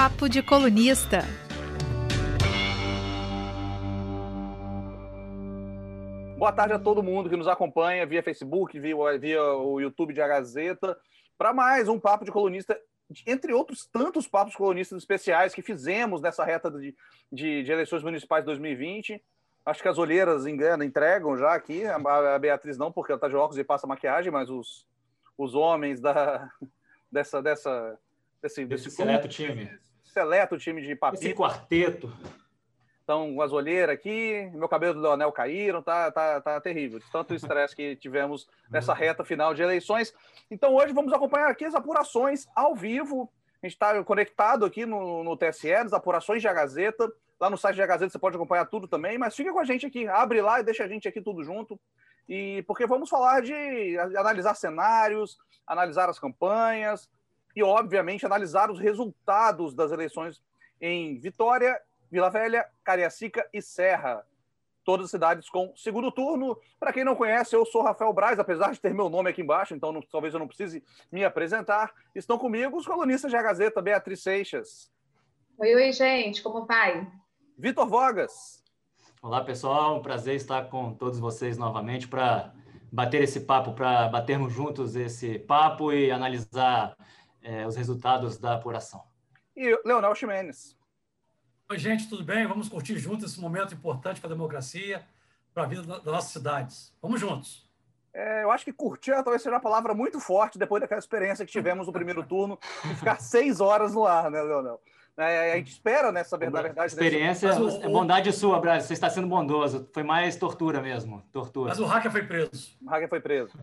Papo de Colunista. Boa tarde a todo mundo que nos acompanha via Facebook, via, via o YouTube de A Gazeta, para mais um Papo de Colunista, entre outros tantos papos colonistas especiais que fizemos nessa reta de, de, de eleições municipais 2020. Acho que as olheiras engana, entregam já aqui, a Beatriz não, porque ela está de óculos e passa maquiagem, mas os, os homens da, dessa, dessa, desse, desse seleto time. Seleto time de papito. Esse quarteto. Então, as olheiras aqui, meu cabelo do Leonel caíram, tá, tá, tá terrível. Tanto estresse que tivemos nessa uhum. reta final de eleições. Então, hoje vamos acompanhar aqui as apurações ao vivo. A gente está conectado aqui no, no TSE, as apurações de A Gazeta. Lá no site da Gazeta você pode acompanhar tudo também, mas fica com a gente aqui, abre lá e deixa a gente aqui tudo junto. E porque vamos falar de analisar cenários, analisar as campanhas e, obviamente, analisar os resultados das eleições em Vitória, Vila Velha, Cariacica e Serra. Todas as cidades com segundo turno. Para quem não conhece, eu sou Rafael Braz, apesar de ter meu nome aqui embaixo, então não, talvez eu não precise me apresentar. Estão comigo os colunistas da Gazeta, Beatriz Seixas. Oi, oi, gente, como vai? Vitor Vogas. Olá, pessoal. Um prazer estar com todos vocês novamente para bater esse papo, para batermos juntos esse papo e analisar é, os resultados da apuração. E Leonel Ximenes. Oi, gente, tudo bem? Vamos curtir juntos esse momento importante para a democracia, para a vida das nossas cidades. Vamos juntos. É, eu acho que curtir talvez seja uma palavra muito forte depois daquela experiência que tivemos no primeiro turno, de ficar seis horas no ar, né, Leonel? É, a gente espera né, verdade. verdade experiência desse... é bondade sua, Brasil. Você está sendo bondoso. Foi mais tortura mesmo. Tortura. Mas o hacker foi preso. O hacker foi preso.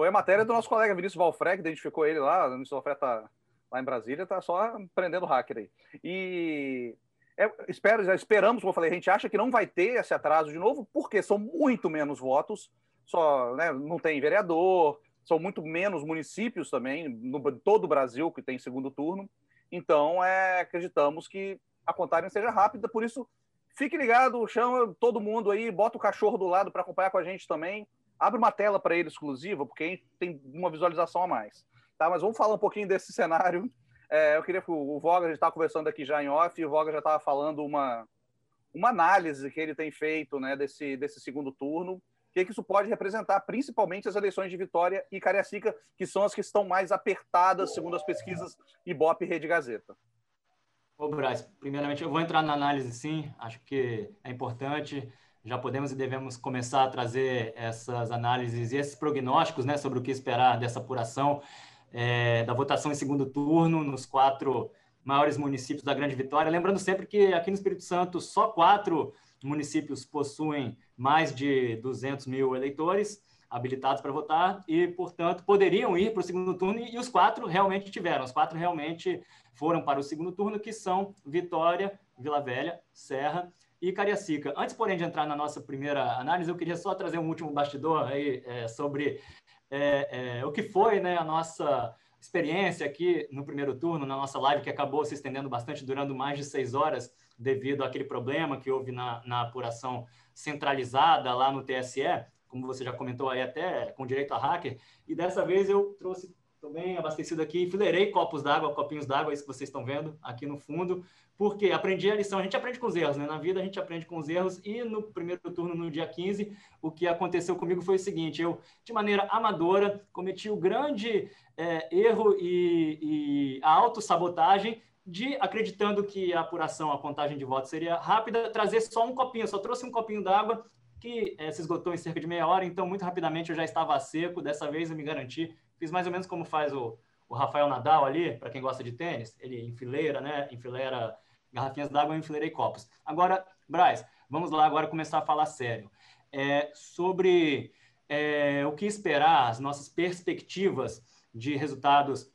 Foi a matéria do nosso colega Vinícius Valfré, que identificou ele lá. O Vinícius Valfré está lá em Brasília, está só prendendo hacker aí. E é, espero, já esperamos, como eu falei, a gente acha que não vai ter esse atraso de novo, porque são muito menos votos. Só né, não tem vereador, são muito menos municípios também, no todo o Brasil que tem segundo turno. Então, é, acreditamos que a contagem seja rápida, por isso, fique ligado, chama todo mundo aí, bota o cachorro do lado para acompanhar com a gente também. Abre uma tela para ele exclusiva, porque tem uma visualização a mais. Tá? Mas vamos falar um pouquinho desse cenário. É, eu queria que o, Voga, a gente estava conversando aqui já em off, e o Voga já estava falando uma, uma análise que ele tem feito né, desse, desse segundo turno o que, que isso pode representar, principalmente as eleições de Vitória e Cariacica, que são as que estão mais apertadas, segundo as pesquisas Ibope e Rede Gazeta. Ô, Braz, primeiramente eu vou entrar na análise sim, acho que é importante, já podemos e devemos começar a trazer essas análises e esses prognósticos né, sobre o que esperar dessa apuração é, da votação em segundo turno nos quatro maiores municípios da Grande Vitória. Lembrando sempre que aqui no Espírito Santo só quatro municípios possuem mais de 200 mil eleitores habilitados para votar e, portanto, poderiam ir para o segundo turno e os quatro realmente tiveram. Os quatro realmente foram para o segundo turno, que são Vitória, Vila Velha, Serra e Cariacica. Antes, porém, de entrar na nossa primeira análise, eu queria só trazer um último bastidor aí é, sobre é, é, o que foi né, a nossa experiência aqui no primeiro turno, na nossa live, que acabou se estendendo bastante, durando mais de seis horas, devido àquele problema que houve na, na apuração centralizada lá no TSE, como você já comentou aí até com direito a hacker, e dessa vez eu trouxe também abastecido aqui, enfileirei copos d'água, copinhos d'água, isso que vocês estão vendo aqui no fundo, porque aprendi a lição, a gente aprende com os erros, né? Na vida a gente aprende com os erros, e no primeiro turno, no dia 15, o que aconteceu comigo foi o seguinte, eu, de maneira amadora, cometi o grande é, erro e, e a autossabotagem de, acreditando que a apuração, a contagem de votos seria rápida, trazer só um copinho. Só trouxe um copinho d'água que é, se esgotou em cerca de meia hora, então muito rapidamente eu já estava seco. Dessa vez eu me garanti. Fiz mais ou menos como faz o, o Rafael Nadal ali, para quem gosta de tênis. Ele enfileira, né? Enfileira garrafinhas d'água, eu enfileirei copos. Agora, Braz, vamos lá agora começar a falar sério. É, sobre é, o que esperar, as nossas perspectivas de resultados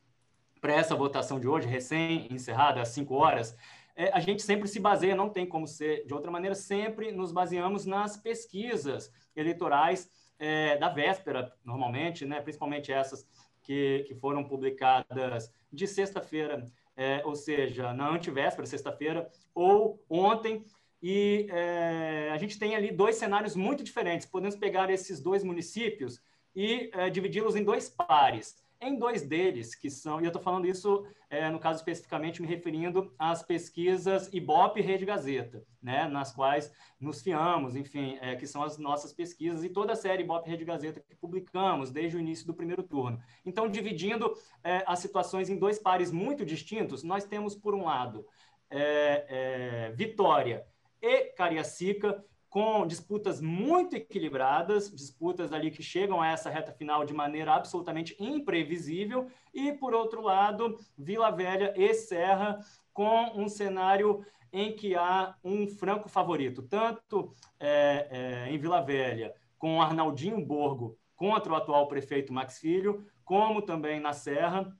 para essa votação de hoje, recém-encerrada, às 5 horas, é, a gente sempre se baseia, não tem como ser de outra maneira, sempre nos baseamos nas pesquisas eleitorais é, da véspera, normalmente, né, principalmente essas que, que foram publicadas de sexta-feira, é, ou seja, na antivéspera, sexta-feira, ou ontem, e é, a gente tem ali dois cenários muito diferentes. Podemos pegar esses dois municípios e é, dividi-los em dois pares. Em dois deles, que são, e eu estou falando isso, é, no caso especificamente, me referindo às pesquisas Ibope e Rede Gazeta, né, nas quais nos fiamos, enfim, é, que são as nossas pesquisas e toda a série Ibope e Rede Gazeta que publicamos desde o início do primeiro turno. Então, dividindo é, as situações em dois pares muito distintos, nós temos, por um lado, é, é, Vitória e Cariacica, com disputas muito equilibradas, disputas ali que chegam a essa reta final de maneira absolutamente imprevisível, e, por outro lado, Vila Velha e Serra, com um cenário em que há um franco favorito, tanto é, é, em Vila Velha, com Arnaldinho Borgo contra o atual prefeito Max Filho, como também na Serra,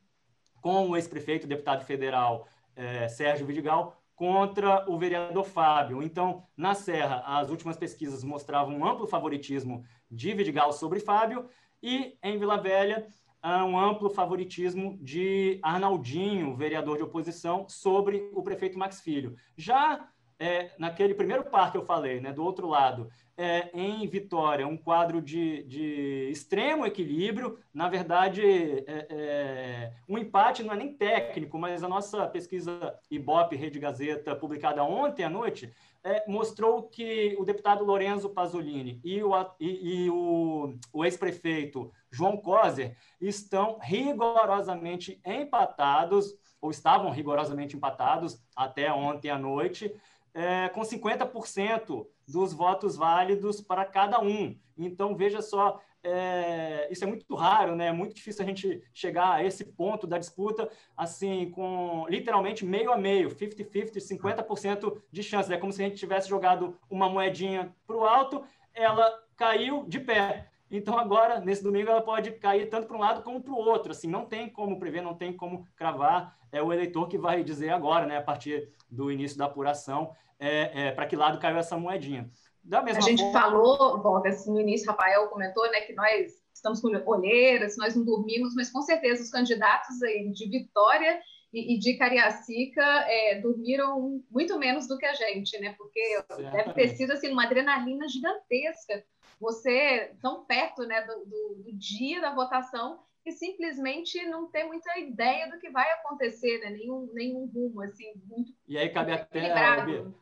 com o ex-prefeito deputado federal é, Sérgio Vidigal, contra o vereador Fábio. Então, na Serra, as últimas pesquisas mostravam um amplo favoritismo de Vidigal sobre Fábio, e em Vila Velha, um amplo favoritismo de Arnaldinho, vereador de oposição, sobre o prefeito Max Filho. Já é, naquele primeiro par que eu falei, né, do outro lado, é, em Vitória, um quadro de, de extremo equilíbrio. Na verdade, é, é, um empate não é nem técnico, mas a nossa pesquisa Ibope Rede Gazeta, publicada ontem à noite, é, mostrou que o deputado Lorenzo Pasolini e o, e, e o, o ex-prefeito João Coser estão rigorosamente empatados, ou estavam rigorosamente empatados até ontem à noite, é, com 50% dos votos válidos para cada um. Então, veja só, é, isso é muito raro, né? É muito difícil a gente chegar a esse ponto da disputa, assim, com literalmente meio a meio, 50-50, 50% de chance. É como se a gente tivesse jogado uma moedinha para o alto, ela caiu de pé. Então, agora, nesse domingo, ela pode cair tanto para um lado como para o outro. Assim, não tem como prever, não tem como cravar. É o eleitor que vai dizer agora, né, a partir do início da apuração, é, é, para que lado caiu essa moedinha. Da mesma a gente forma... falou, Boga, assim, no início, Rafael comentou né, que nós estamos com olheiras, nós não dormimos, mas com certeza os candidatos aí de Vitória e, e de Cariacica é, dormiram muito menos do que a gente, né? Porque Certamente. deve ter sido assim, uma adrenalina gigantesca. Você tão perto né, do, do, do dia da votação e simplesmente não ter muita ideia do que vai acontecer, né? nenhum, nenhum rumo, assim, muito E aí cabe até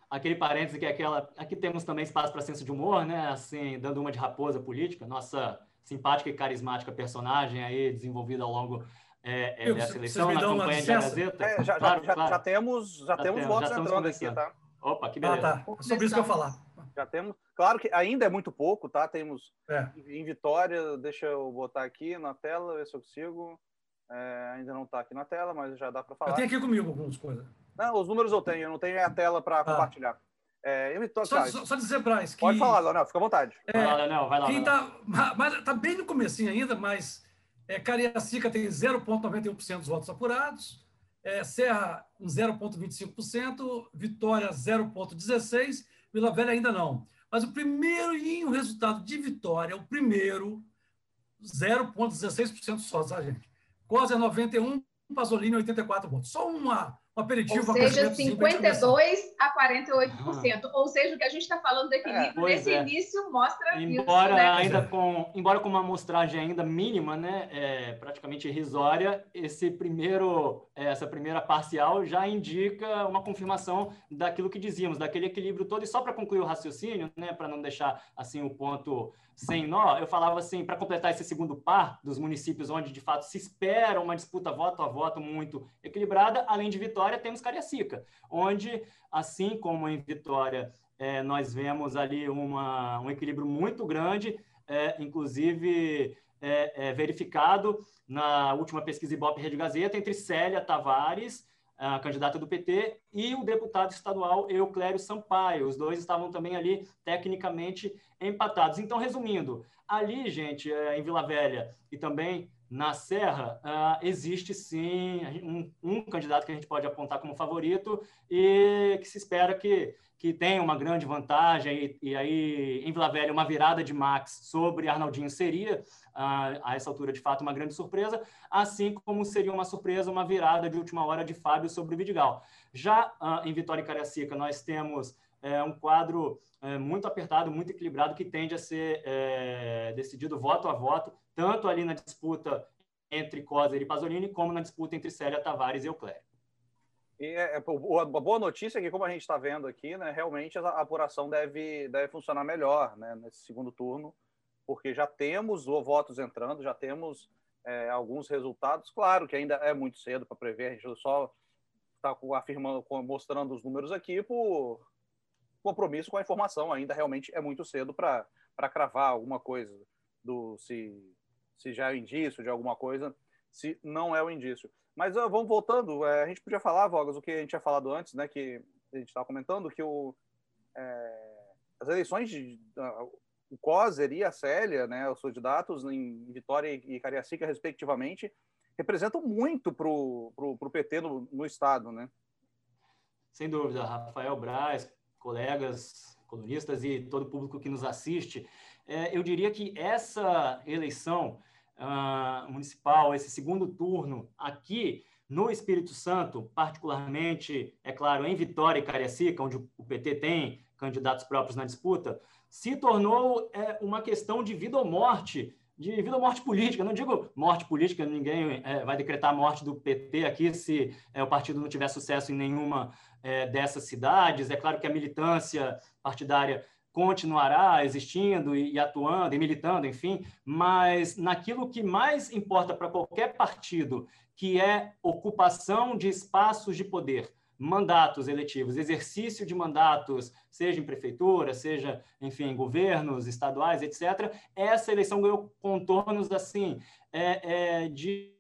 aquele parêntese que é aquela... Aqui temos também espaço para senso de humor, né? Assim, dando uma de raposa política, nossa simpática e carismática personagem aí desenvolvida ao longo é, é, dessa eleição, na campanha de Gazeta. É, já, claro, já, claro. já, temos, já, já temos tem, votos entrando aqui, tá? Opa, que beleza. Ah, tá. Sobre isso que eu falar. Já temos. Claro que ainda é muito pouco, tá? Temos é. em Vitória, deixa eu botar aqui na tela, ver se eu consigo. É, ainda não está aqui na tela, mas já dá para falar. Eu tenho aqui comigo algumas coisas. Não, os números eu tenho, eu não tenho a tela para ah. compartilhar. É, eu só, só, só, dizer, Braz, que... Pode falar, Leonel, fica à vontade. É, vai lá, Leonel, vai lá. Quem está mas, tá bem no comecinho ainda, mas é, Cariacica tem 0,91% dos votos apurados, é, Serra com 0,25%, Vitória 0,16%, Vila Velha ainda não. Mas o primeiro em o resultado de Vitória, o primeiro, 0,16% só, tá, gente? Cosa 91, Pasolini 84 votos. Só uma um aperitivo. Ou seja, 52 a 48%. Ou seja, o que a gente está falando do equilíbrio é, nesse é. início mostra embora isso, né? ainda com embora com uma amostragem ainda mínima, né, é, praticamente irrisória, esse primeiro é, essa primeira parcial já indica uma confirmação daquilo que dizíamos, daquele equilíbrio todo. E só para concluir o raciocínio, né, para não deixar assim o ponto sem nó, eu falava assim, para completar esse segundo par dos municípios onde de fato se espera uma disputa voto a voto muito equilibrada, além de Vitória, temos Cariacica, onde, assim como em Vitória, é, nós vemos ali uma, um equilíbrio muito grande, é, inclusive é, é verificado na última pesquisa Ibope Rede Gazeta entre Célia Tavares a candidata do PT, e o deputado estadual Euclério Sampaio. Os dois estavam também ali tecnicamente empatados. Então, resumindo, ali, gente, é, em Vila Velha e também na Serra, uh, existe sim um, um, candidato que a gente pode apontar como favorito e que se espera que, que tenha uma grande vantagem. E, e aí, em Vila Velha, uma virada de Max sobre Arnaldinho seria, uh, a essa altura, de fato, uma grande surpresa, assim como seria uma surpresa uma virada de última hora de Fábio sobre o Vidigal. Já uh, em Vitória e Cariacica, nós temos é, um quadro é, muito apertado, muito equilibrado, que tende a ser é, decidido voto a voto, tanto ali na disputa entre Coser e Pasolini, como na disputa entre Célia Tavares e Euclério. E é, é, a boa notícia é que, como a gente está vendo aqui, né, realmente a apuração deve, deve funcionar melhor né, nesse segundo turno, porque já temos votos entrando, já temos é, alguns resultados. Claro que ainda é muito cedo para prever, a gente só está afirmando, mostrando os números aqui por compromisso com a informação. Ainda realmente é muito cedo para cravar alguma coisa do se, se já é indício de alguma coisa, se não é o indício. Mas uh, vamos voltando, é, a gente podia falar, Vogas, o que a gente tinha falado antes, né, que a gente estava comentando, que o, é, as eleições de, uh, o Coser e a Célia, né, os candidatos em Vitória e Cariacica, respectivamente, representam muito para o PT no, no, Estado, né? Sem dúvida, Rafael Braz, colegas, colunistas e todo o público que nos assiste, é, eu diria que essa eleição uh, municipal, esse segundo turno aqui no Espírito Santo, particularmente, é claro, em Vitória e Cariacica, onde o PT tem candidatos próprios na disputa, se tornou é, uma questão de vida ou morte de vida ou morte política. Não digo morte política, ninguém é, vai decretar a morte do PT aqui se é, o partido não tiver sucesso em nenhuma é, dessas cidades. É claro que a militância partidária continuará existindo e, e atuando e militando, enfim, mas naquilo que mais importa para qualquer partido, que é ocupação de espaços de poder mandatos eletivos, exercício de mandatos, seja em prefeitura, seja, enfim, em governos estaduais, etc., essa eleição ganhou contornos, assim, é, é, de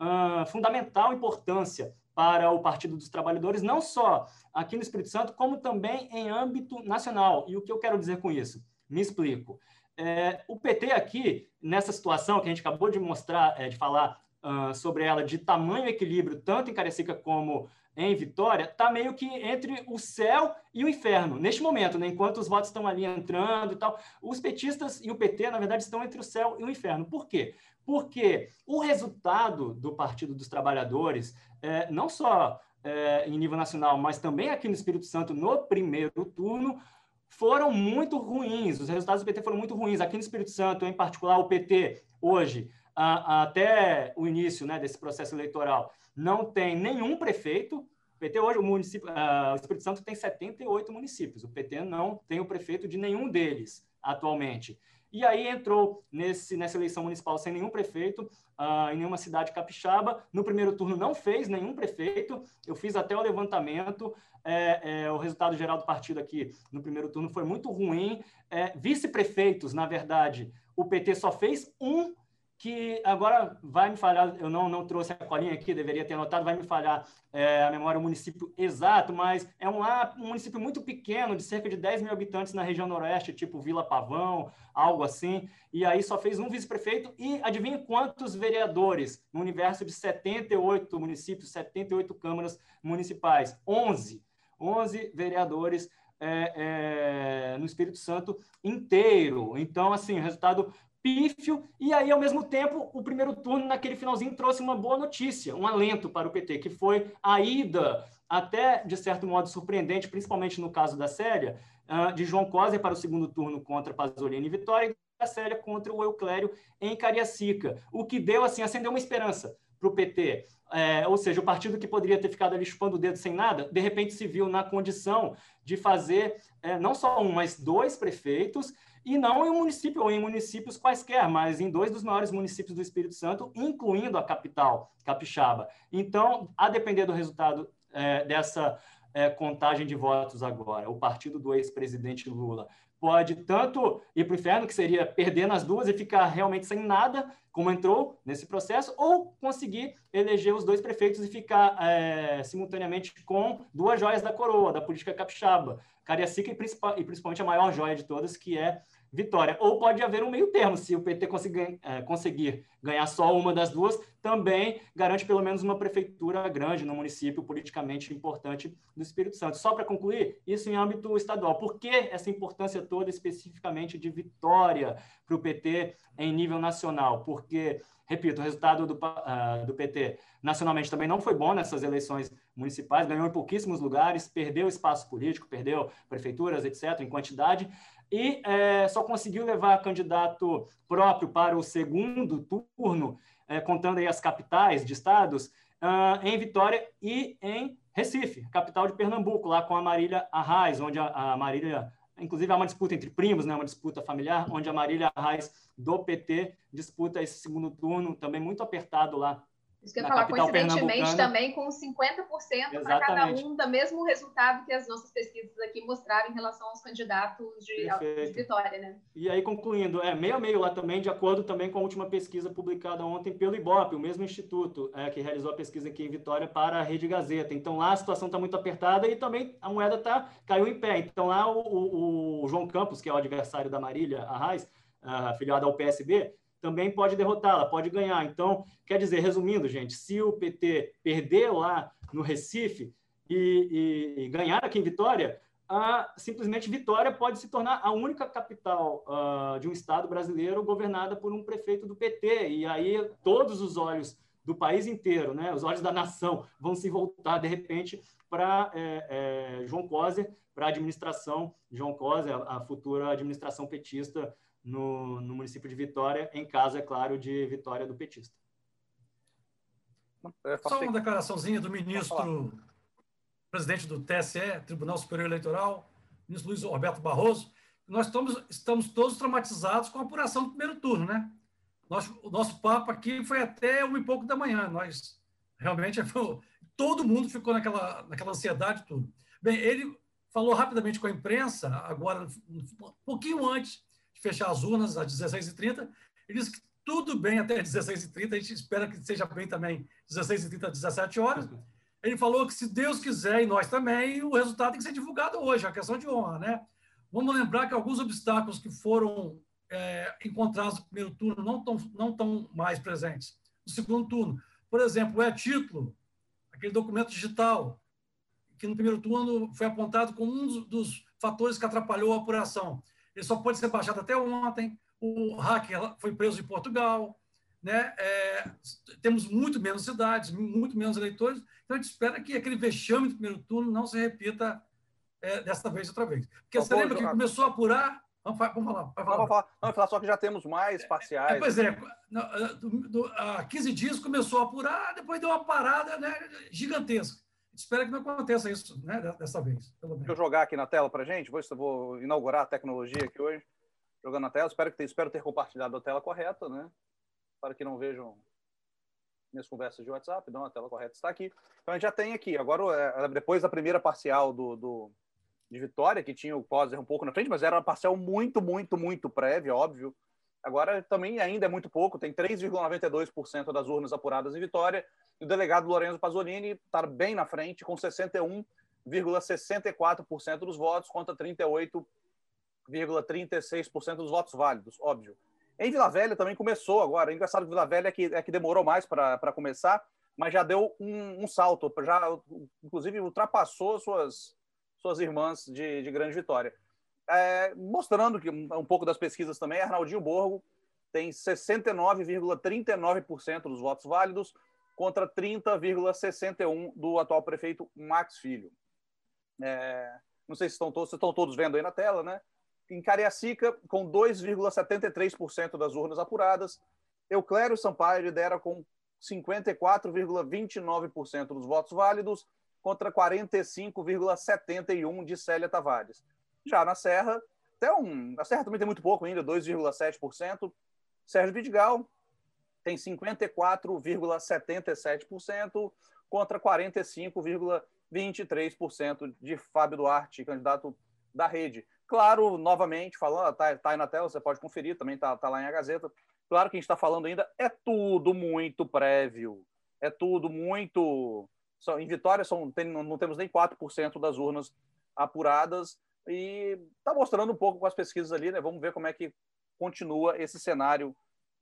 uh, fundamental importância para o Partido dos Trabalhadores, não só aqui no Espírito Santo, como também em âmbito nacional. E o que eu quero dizer com isso? Me explico. É, o PT aqui, nessa situação que a gente acabou de mostrar, é, de falar uh, sobre ela, de tamanho equilíbrio, tanto em Carecica como em Vitória está meio que entre o céu e o inferno, neste momento, né? enquanto os votos estão ali entrando e tal. Os petistas e o PT, na verdade, estão entre o céu e o inferno. Por quê? Porque o resultado do Partido dos Trabalhadores, é, não só é, em nível nacional, mas também aqui no Espírito Santo, no primeiro turno, foram muito ruins. Os resultados do PT foram muito ruins. Aqui no Espírito Santo, em particular, o PT, hoje, a, a, até o início né, desse processo eleitoral, não tem nenhum prefeito. O PT hoje, o município, uh, o Espírito Santo tem 78 municípios. O PT não tem o prefeito de nenhum deles atualmente. E aí entrou nesse, nessa eleição municipal sem nenhum prefeito, uh, em nenhuma cidade capixaba. No primeiro turno não fez nenhum prefeito. Eu fiz até o levantamento. É, é, o resultado geral do partido aqui no primeiro turno foi muito ruim. É, Vice-prefeitos, na verdade, o PT só fez um que agora vai me falhar, eu não, não trouxe a colinha aqui, deveria ter anotado, vai me falhar é, a memória o município exato, mas é um, um município muito pequeno, de cerca de 10 mil habitantes na região noroeste, tipo Vila Pavão, algo assim, e aí só fez um vice-prefeito, e adivinha quantos vereadores no universo de 78 municípios, 78 câmaras municipais? 11. 11 vereadores é, é, no Espírito Santo inteiro. Então, assim, resultado pífio, e aí, ao mesmo tempo, o primeiro turno, naquele finalzinho, trouxe uma boa notícia, um alento para o PT, que foi a ida, até de certo modo surpreendente, principalmente no caso da Célia, ah, de João Coser para o segundo turno contra Pasolini e Vitória, e da Célia contra o Euclério em Cariacica, o que deu, assim, acendeu uma esperança para o PT. É, ou seja, o partido que poderia ter ficado ali chupando o dedo sem nada, de repente se viu na condição de fazer é, não só um, mas dois prefeitos, e não em um município ou em municípios quaisquer, mas em dois dos maiores municípios do Espírito Santo, incluindo a capital, Capixaba. Então, a depender do resultado é, dessa é, contagem de votos agora, o partido do ex-presidente Lula pode tanto ir para o inferno, que seria perder nas duas e ficar realmente sem nada, como entrou nesse processo, ou conseguir eleger os dois prefeitos e ficar é, simultaneamente com duas joias da coroa, da política capixaba, Cariacica e, principalmente a maior joia de todas, que é vitória. Ou pode haver um meio termo, se o PT conseguir, é, conseguir ganhar só uma das duas, também garante pelo menos uma prefeitura grande no município politicamente importante do Espírito Santo. Só para concluir, isso em âmbito estadual. Por que essa importância toda especificamente de vitória para o PT em nível nacional? Porque, repito, o resultado do, uh, do PT nacionalmente também não foi bom nessas eleições municipais, ganhou em pouquíssimos lugares, perdeu espaço político, perdeu prefeituras, etc., em quantidade, e é, só conseguiu levar candidato próprio para o segundo turno é, contando aí as capitais de estados, uh, em Vitória e em Recife, capital de Pernambuco, lá com a Marília Arraes, onde a, a Marília, inclusive há uma disputa entre primos, né, uma disputa familiar, onde a Marília Arraes do PT disputa esse segundo turno, também muito apertado lá isso que eu ia falar, coincidentemente, também com 50% para cada um, do mesmo resultado que as nossas pesquisas aqui mostraram em relação aos candidatos de, de vitória, né? E aí, concluindo, é meio a meio lá também, de acordo também com a última pesquisa publicada ontem pelo IBOP, o mesmo instituto é, que realizou a pesquisa aqui em Vitória para a Rede Gazeta. Então, lá a situação está muito apertada e também a moeda tá, caiu em pé. Então, lá o, o, o João Campos, que é o adversário da Marília Arraes, afiliado ao PSB, também pode derrotá-la, pode ganhar. Então, quer dizer, resumindo, gente, se o PT perder lá no Recife e, e, e ganhar aqui em Vitória, a, simplesmente Vitória pode se tornar a única capital uh, de um estado brasileiro governada por um prefeito do PT. E aí todos os olhos do país inteiro, né, os olhos da nação, vão se voltar de repente para é, é, João Coser, para a administração João Coser, a, a futura administração petista no, no município de Vitória, em caso, é claro, de vitória do petista. Só uma declaraçãozinha do ministro, presidente do TSE, Tribunal Superior Eleitoral, ministro Luiz Roberto Barroso. Nós estamos, estamos todos traumatizados com a apuração do primeiro turno, né? Nós, o nosso papo aqui foi até um e pouco da manhã. Nós realmente todo mundo ficou naquela, naquela ansiedade tudo. Bem, ele falou rapidamente com a imprensa agora um pouquinho antes fechar as urnas às 16h30. Ele disse que tudo bem até 16h30, a gente espera que seja bem também 16h30 às 17 horas. Ele falou que, se Deus quiser, e nós também, o resultado tem que ser divulgado hoje, a questão de honra, né? Vamos lembrar que alguns obstáculos que foram é, encontrados no primeiro turno não estão não estão mais presentes no segundo turno. Por exemplo, o e-título, aquele documento digital, que no primeiro turno foi apontado como um dos fatores que atrapalhou a apuração ele só pode ser baixado até ontem. O hacker foi preso em Portugal. Né? É, temos muito menos cidades, muito menos eleitores. Então, a gente espera que aquele vexame do primeiro turno não se repita é, dessa vez outra vez. Porque você lembra que começou a apurar. Vamos, vamos falar. Vai falar. Não, falar. Não, falar só que já temos mais parciais. É, pois é, do, há 15 dias começou a apurar, depois deu uma parada né, gigantesca espera que não aconteça isso né, dessa vez. Deixa eu jogar aqui na tela para gente. Vou, vou inaugurar a tecnologia aqui hoje, jogando na tela. Espero, ter, espero ter compartilhado a tela correta, né? Para que não vejam minhas conversas de WhatsApp. Não, a tela correta está aqui. Então, a gente já tem aqui. Agora, é, depois da primeira parcial do, do de Vitória, que tinha o Poser um pouco na frente, mas era uma parcial muito, muito, muito prévia, óbvio. Agora também ainda é muito pouco, tem 3,92% das urnas apuradas em Vitória, e o delegado Lorenzo Pasolini está bem na frente, com 61,64% dos votos contra 38,36% dos votos válidos, óbvio. Em Vila Velha também começou agora. É engraçado que Vila Velha é que, é que demorou mais para começar, mas já deu um, um, salto, já inclusive ultrapassou suas, suas irmãs de, de grande vitória. É, mostrando que um pouco das pesquisas também, Arnaldinho Borgo tem 69,39% dos votos válidos, contra 30,61 do atual prefeito Max Filho. É, não sei se estão todos, estão todos vendo aí na tela, né? Em Cariacica, com 2,73% das urnas apuradas, Euclério Sampaio lidera com 54,29% dos votos válidos contra 45,71 de Célia Tavares. Já na Serra, até um, a Serra também tem muito pouco ainda, 2,7%. Sérgio Vidigal tem 54,77% contra 45,23% de Fábio Duarte, candidato da rede. Claro, novamente, falando, está tá aí na tela, você pode conferir, também está tá lá em a Gazeta. Claro que a gente está falando ainda, é tudo muito prévio, é tudo muito. Em Vitória são, tem, não temos nem 4% das urnas apuradas, e está mostrando um pouco com as pesquisas ali, né? Vamos ver como é que continua esse cenário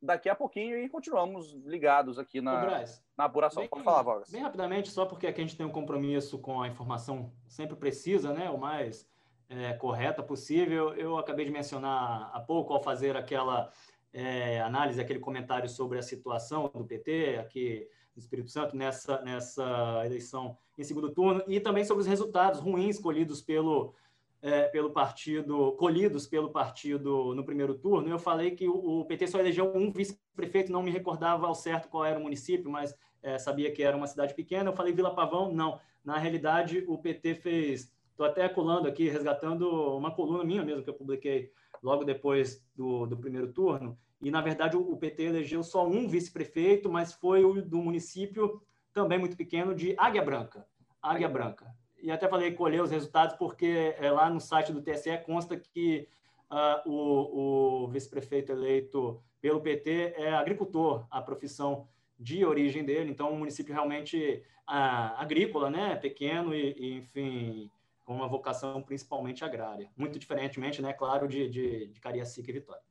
daqui a pouquinho e continuamos ligados aqui na, Braz, na apuração. Bem, Pode falar, Vargas. Bem rapidamente, só porque aqui a gente tem um compromisso com a informação sempre precisa, né? O mais é, correta possível. Eu acabei de mencionar há pouco, ao fazer aquela é, análise, aquele comentário sobre a situação do PT aqui no Espírito Santo nessa, nessa eleição em segundo turno e também sobre os resultados ruins escolhidos pelo é, pelo partido, colhidos pelo partido no primeiro turno, eu falei que o, o PT só elegeu um vice-prefeito, não me recordava ao certo qual era o município, mas é, sabia que era uma cidade pequena. Eu falei Vila Pavão, não. Na realidade, o PT fez. Estou até colando aqui, resgatando uma coluna minha mesmo que eu publiquei logo depois do, do primeiro turno. E, na verdade, o, o PT elegeu só um vice-prefeito, mas foi o do município também muito pequeno de Águia Branca. Águia Branca e até falei colher os resultados, porque é, lá no site do TSE consta que uh, o, o vice-prefeito eleito pelo PT é agricultor, a profissão de origem dele, então um município realmente uh, agrícola, né, pequeno e, e, enfim, com uma vocação principalmente agrária, muito diferentemente, né, claro, de, de, de Cariacica e Vitória.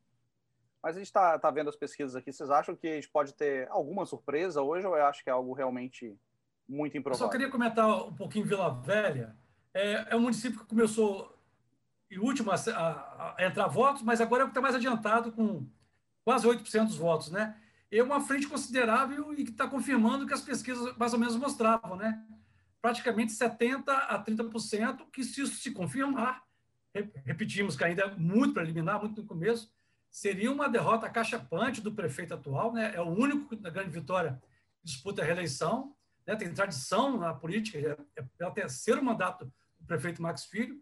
Mas a gente está tá vendo as pesquisas aqui, vocês acham que a gente pode ter alguma surpresa hoje ou eu acho que é algo realmente muito improvável. Eu só queria comentar um pouquinho Vila Velha. É, é um município que começou e último a, a, a, entrar votos, mas agora é o que está mais adiantado, com quase 8% dos votos. Né? É uma frente considerável e que está confirmando o que as pesquisas mais ou menos mostravam. Né? Praticamente 70% a 30%, que se isso se confirmar, repetimos que ainda é muito preliminar, muito no começo, seria uma derrota cachapante do prefeito atual. Né? É o único da grande vitória que disputa a reeleição né, tem tradição na política, é, é o terceiro mandato do prefeito Max Filho.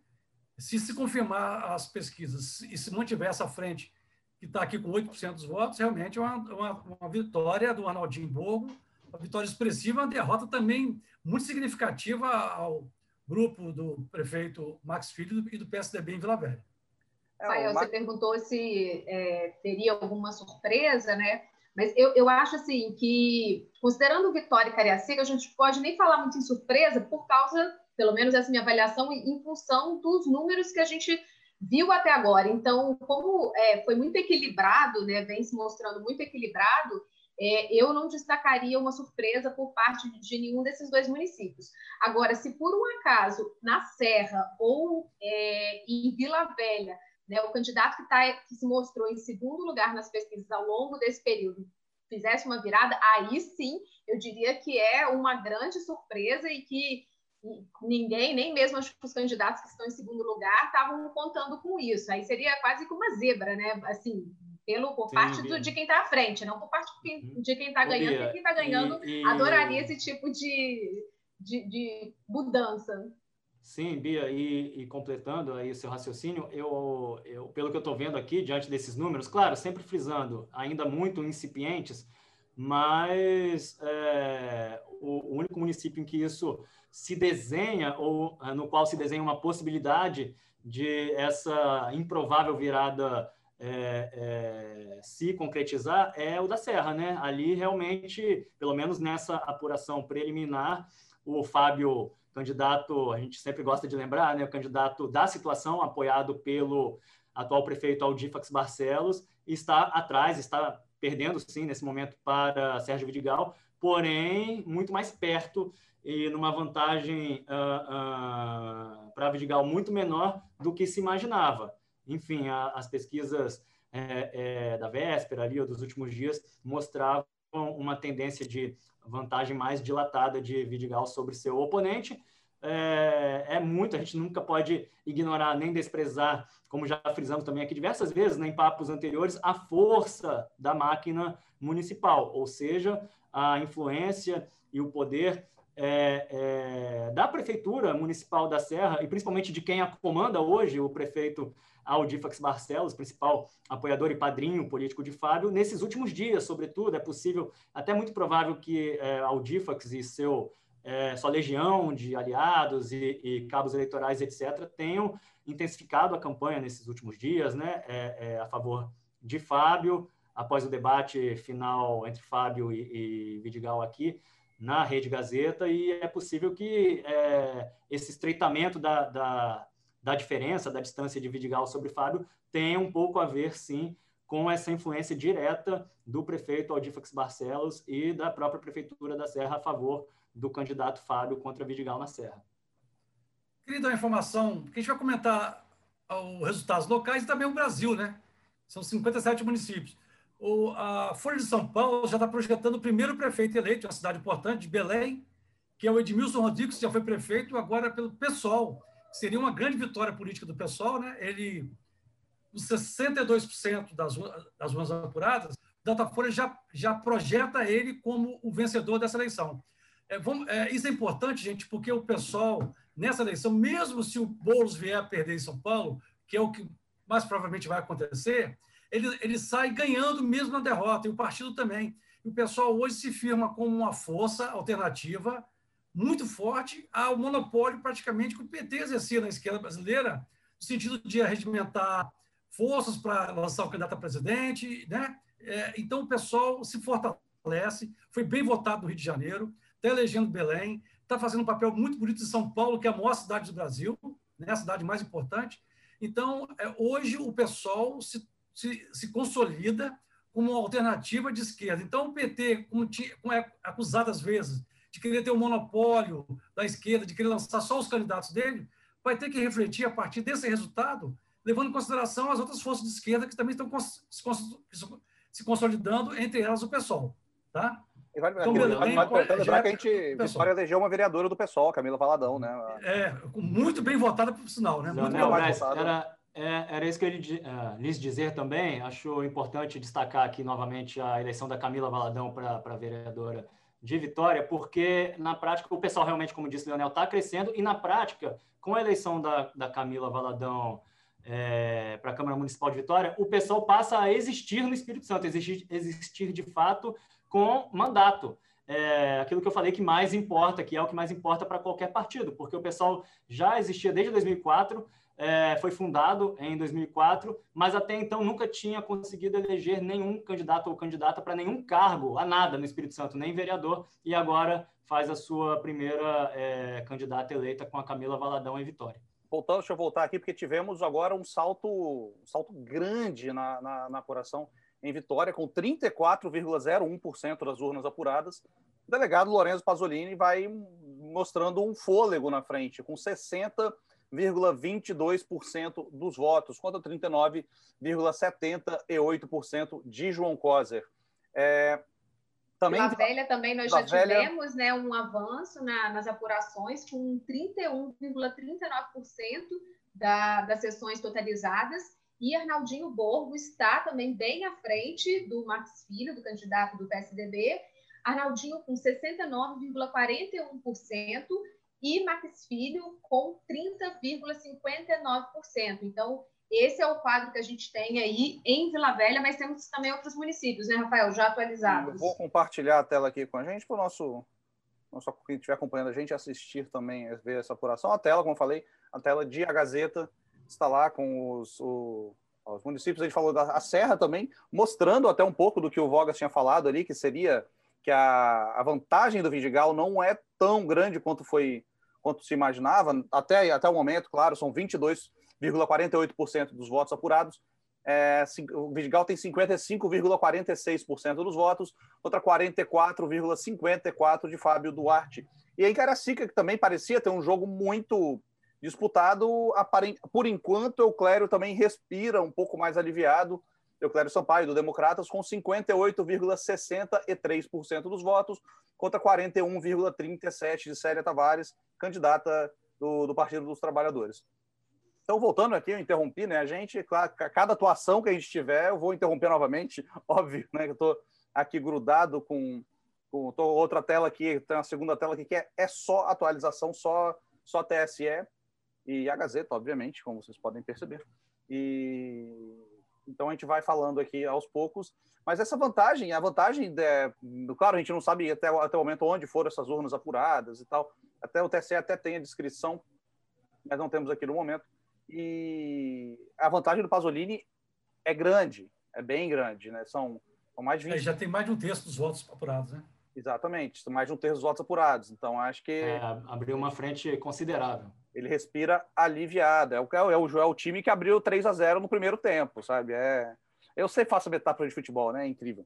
Se se confirmar as pesquisas e se mantiver essa frente, que está aqui com 8% dos votos, realmente é uma, uma, uma, vitória do Arnaldinho Borgo, uma vitória expressiva, uma derrota também muito significativa ao grupo do prefeito Max Filho e do PSDB em Vila Velha. É, você perguntou se é, teria alguma surpresa, né? Mas eu, eu acho assim que, considerando Vitória e Cariacica, a gente pode nem falar muito em surpresa por causa, pelo menos essa minha avaliação, em função dos números que a gente viu até agora. Então, como é, foi muito equilibrado, né, vem se mostrando muito equilibrado, é, eu não destacaria uma surpresa por parte de nenhum desses dois municípios. Agora, se por um acaso na Serra ou é, em Vila Velha né, o candidato que, tá, que se mostrou em segundo lugar nas pesquisas ao longo desse período fizesse uma virada, aí sim eu diria que é uma grande surpresa e que ninguém, nem mesmo os candidatos que estão em segundo lugar, estavam contando com isso. Aí seria quase como uma zebra, né? Assim, pelo, por sim, parte do, de quem está à frente, não por parte de quem está ganhando, porque quem está ganhando e, e... adoraria esse tipo de, de, de mudança. Sim, Bia, e, e, completando aí seu raciocínio, eu, eu pelo que eu estou vendo aqui, diante desses números, claro, sempre frisando, ainda muito incipientes, mas é, o, o, único município em que isso se desenha, ou é, no qual se desenha uma possibilidade de essa improvável virada é, é, se concretizar, é o da Serra, né? Ali realmente, pelo menos nessa apuração preliminar, o Fábio candidato, a gente sempre gosta de lembrar, né, o candidato da situação, apoiado pelo atual prefeito Aldifax Barcelos, está atrás, está perdendo, sim, nesse momento para Sérgio Vidigal, porém, muito mais perto e numa vantagem uh, uh, para Vidigal muito menor do que se imaginava. Enfim, a, as pesquisas é, é, da véspera ali, ou dos últimos dias, mostravam uma tendência de vantagem mais dilatada de Vidigal sobre seu oponente. É, é, muito, a gente nunca pode ignorar nem desprezar, como já frisamos também aqui diversas vezes, né, em papos anteriores, a força da máquina municipal, ou seja, a influência e o poder é, é, da Prefeitura Municipal da Serra, e principalmente de quem a comanda hoje, o prefeito Aldifax Barcelos, principal apoiador e padrinho político de Fábio, nesses últimos dias, sobretudo, é possível, até muito provável que é, Aldifax e seu é, sua legião de aliados e, e, cabos eleitorais, etc., tenham intensificado a campanha nesses últimos dias, né, é, é, a favor de Fábio, após o debate final entre Fábio e, e Vidigal aqui na Rede Gazeta, e é possível que é, esse estreitamento da, da da diferença, da distância de Vidigal sobre Fábio, tem um pouco a ver, sim, com essa influência direta do prefeito Aldifax Barcelos e da própria Prefeitura da Serra a favor do candidato Fábio contra Vidigal na Serra. Queria dar uma informação, porque a gente vai comentar os resultados locais e também o Brasil, né? São 57 municípios. O, a Folha de São Paulo já está projetando o primeiro prefeito eleito, uma cidade importante, de Belém, que é o Edmilson Rodrigues, que já foi prefeito, agora pelo PSOL seria uma grande vitória política do pessoal, né? Ele, os 62% das, das urnas apuradas, Datafolha já, já projeta ele como o vencedor dessa eleição. É, vamos, é, isso é importante, gente, porque o pessoal, nessa eleição, mesmo se o Boulos vier a perder em São Paulo, que é o que mais provavelmente vai acontecer, ele, ele sai ganhando mesmo na derrota, e o partido também. E o pessoal hoje se firma como uma força alternativa muito forte ao monopólio praticamente que o PT exercia na esquerda brasileira, no sentido de arregimentar forças para lançar o candidato a presidente, né? É, então, o pessoal se fortalece, foi bem votado no Rio de Janeiro, está elegendo Belém, está fazendo um papel muito bonito em São Paulo, que é a maior cidade do Brasil, né, a cidade mais importante. Então, é, hoje, o pessoal se, se, se, consolida como uma alternativa de esquerda. Então, o PT, como, tinha, como é acusado às vezes de querer ter um monopólio da esquerda, de querer lançar só os candidatos dele, vai ter que refletir a partir desse resultado, levando em consideração as outras forças de esquerda que também estão se consolidando, entre elas o PSOL. Tá? E vale, então, Belém, vale, vale lembrar que a gente, Vitória elegeu uma vereadora do PSOL, Camila Valadão, né? É, muito bem votada, por sinal, né? Muito não, bem votada. Era, é, era isso que eu uh, lhes dizer também. Acho importante destacar aqui novamente a eleição da Camila Valadão para vereadora de Vitória, porque na prática o pessoal realmente, como disse o Leonel, está crescendo e na prática, com a eleição da, da Camila Valadão é, para a Câmara Municipal de Vitória, o pessoal passa a existir no Espírito Santo, existir, existir de fato com mandato. É, aquilo que eu falei que mais importa, que é o que mais importa para qualquer partido, porque o pessoal já existia desde 2004, é, foi fundado em 2004, mas até então nunca tinha conseguido eleger nenhum candidato ou candidata para nenhum cargo, a nada no Espírito Santo, nem vereador, e agora faz a sua primeira é, candidata eleita com a Camila Valadão em Vitória voltando, deixa eu voltar aqui, porque tivemos agora um salto, um salto grande na, na, na apuração em Vitória, com 34,01% das urnas apuradas. O delegado Lorenzo Pasolini vai mostrando um fôlego na frente, com 60,22% dos votos, contra 39,78% de João Coser. É, também, Vila Velha também nós já Velha... tivemos né, um avanço na, nas apurações com 31,39% da, das sessões totalizadas e Arnaldinho Borgo está também bem à frente do Max Filho, do candidato do PSDB. Arnaldinho com 69,41% e Max Filho com 30,59%. Então, esse é o quadro que a gente tem aí em Vila Velha, mas temos também outros municípios, né, Rafael, já atualizados. Eu vou compartilhar a tela aqui com a gente, para o nosso, nosso quem estiver acompanhando a gente assistir também, ver essa apuração. A tela, como eu falei, a tela de A Gazeta está lá com os, o, os municípios. A gente falou da Serra também, mostrando até um pouco do que o Vogas tinha falado ali, que seria que a, a vantagem do Vidigal não é tão grande quanto foi quanto se imaginava. Até, até o momento, claro, são 22 50,48% dos votos apurados. É, o Vidigal tem 55,46% dos votos, outra 44,54% de Fábio Duarte. E aí Caracica, que também parecia ter um jogo muito disputado, por enquanto, Euclério também respira um pouco mais aliviado. Euclério Sampaio, do Democratas, com 58,63% dos votos, contra 41,37% de Célia Tavares, candidata do, do Partido dos Trabalhadores. Então, voltando aqui, eu interrompi, né? A gente, claro, cada atuação que a gente tiver, eu vou interromper novamente, óbvio, né? Eu estou aqui grudado com, com tô outra tela aqui, tem a segunda tela aqui que é, é só atualização, só, só TSE e a Gazeta, obviamente, como vocês podem perceber. E então a gente vai falando aqui aos poucos, mas essa vantagem, a vantagem, de, claro, a gente não sabe até, até o momento onde foram essas urnas apuradas e tal. Até o TSE até tem a descrição, mas não temos aqui no momento e a vantagem do Pasolini é grande, é bem grande, né? São, são mais de 20... É, já tem mais de um terço dos votos apurados, né? Exatamente, mais de um terço dos votos apurados. Então, acho que. É, abriu uma frente considerável. Ele respira aliviado. É o, é o, é o time que abriu 3 a 0 no primeiro tempo, sabe? É, eu sei faço metáfora de futebol, né? É incrível.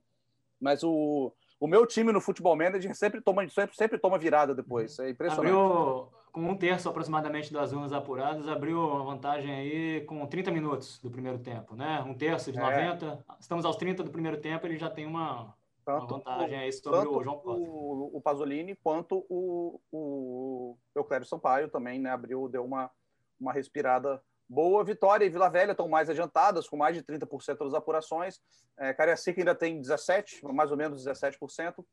Mas o, o meu time no futebol manager sempre toma, sempre, sempre toma virada depois. É impressionante. Abriu, com um terço aproximadamente das urnas apuradas, abriu uma vantagem aí com 30 minutos do primeiro tempo, né? Um terço de é. 90. Estamos aos 30 do primeiro tempo, ele já tem uma, tanto uma vantagem aí sobre o João Costa. O, o Pasolini quanto o, o Euclério Sampaio também, né? Abriu, deu uma, uma respirada boa. Vitória e Vila Velha estão mais adiantadas, com mais de 30% das apurações. É, Cariacica ainda tem 17%, mais ou menos 17%,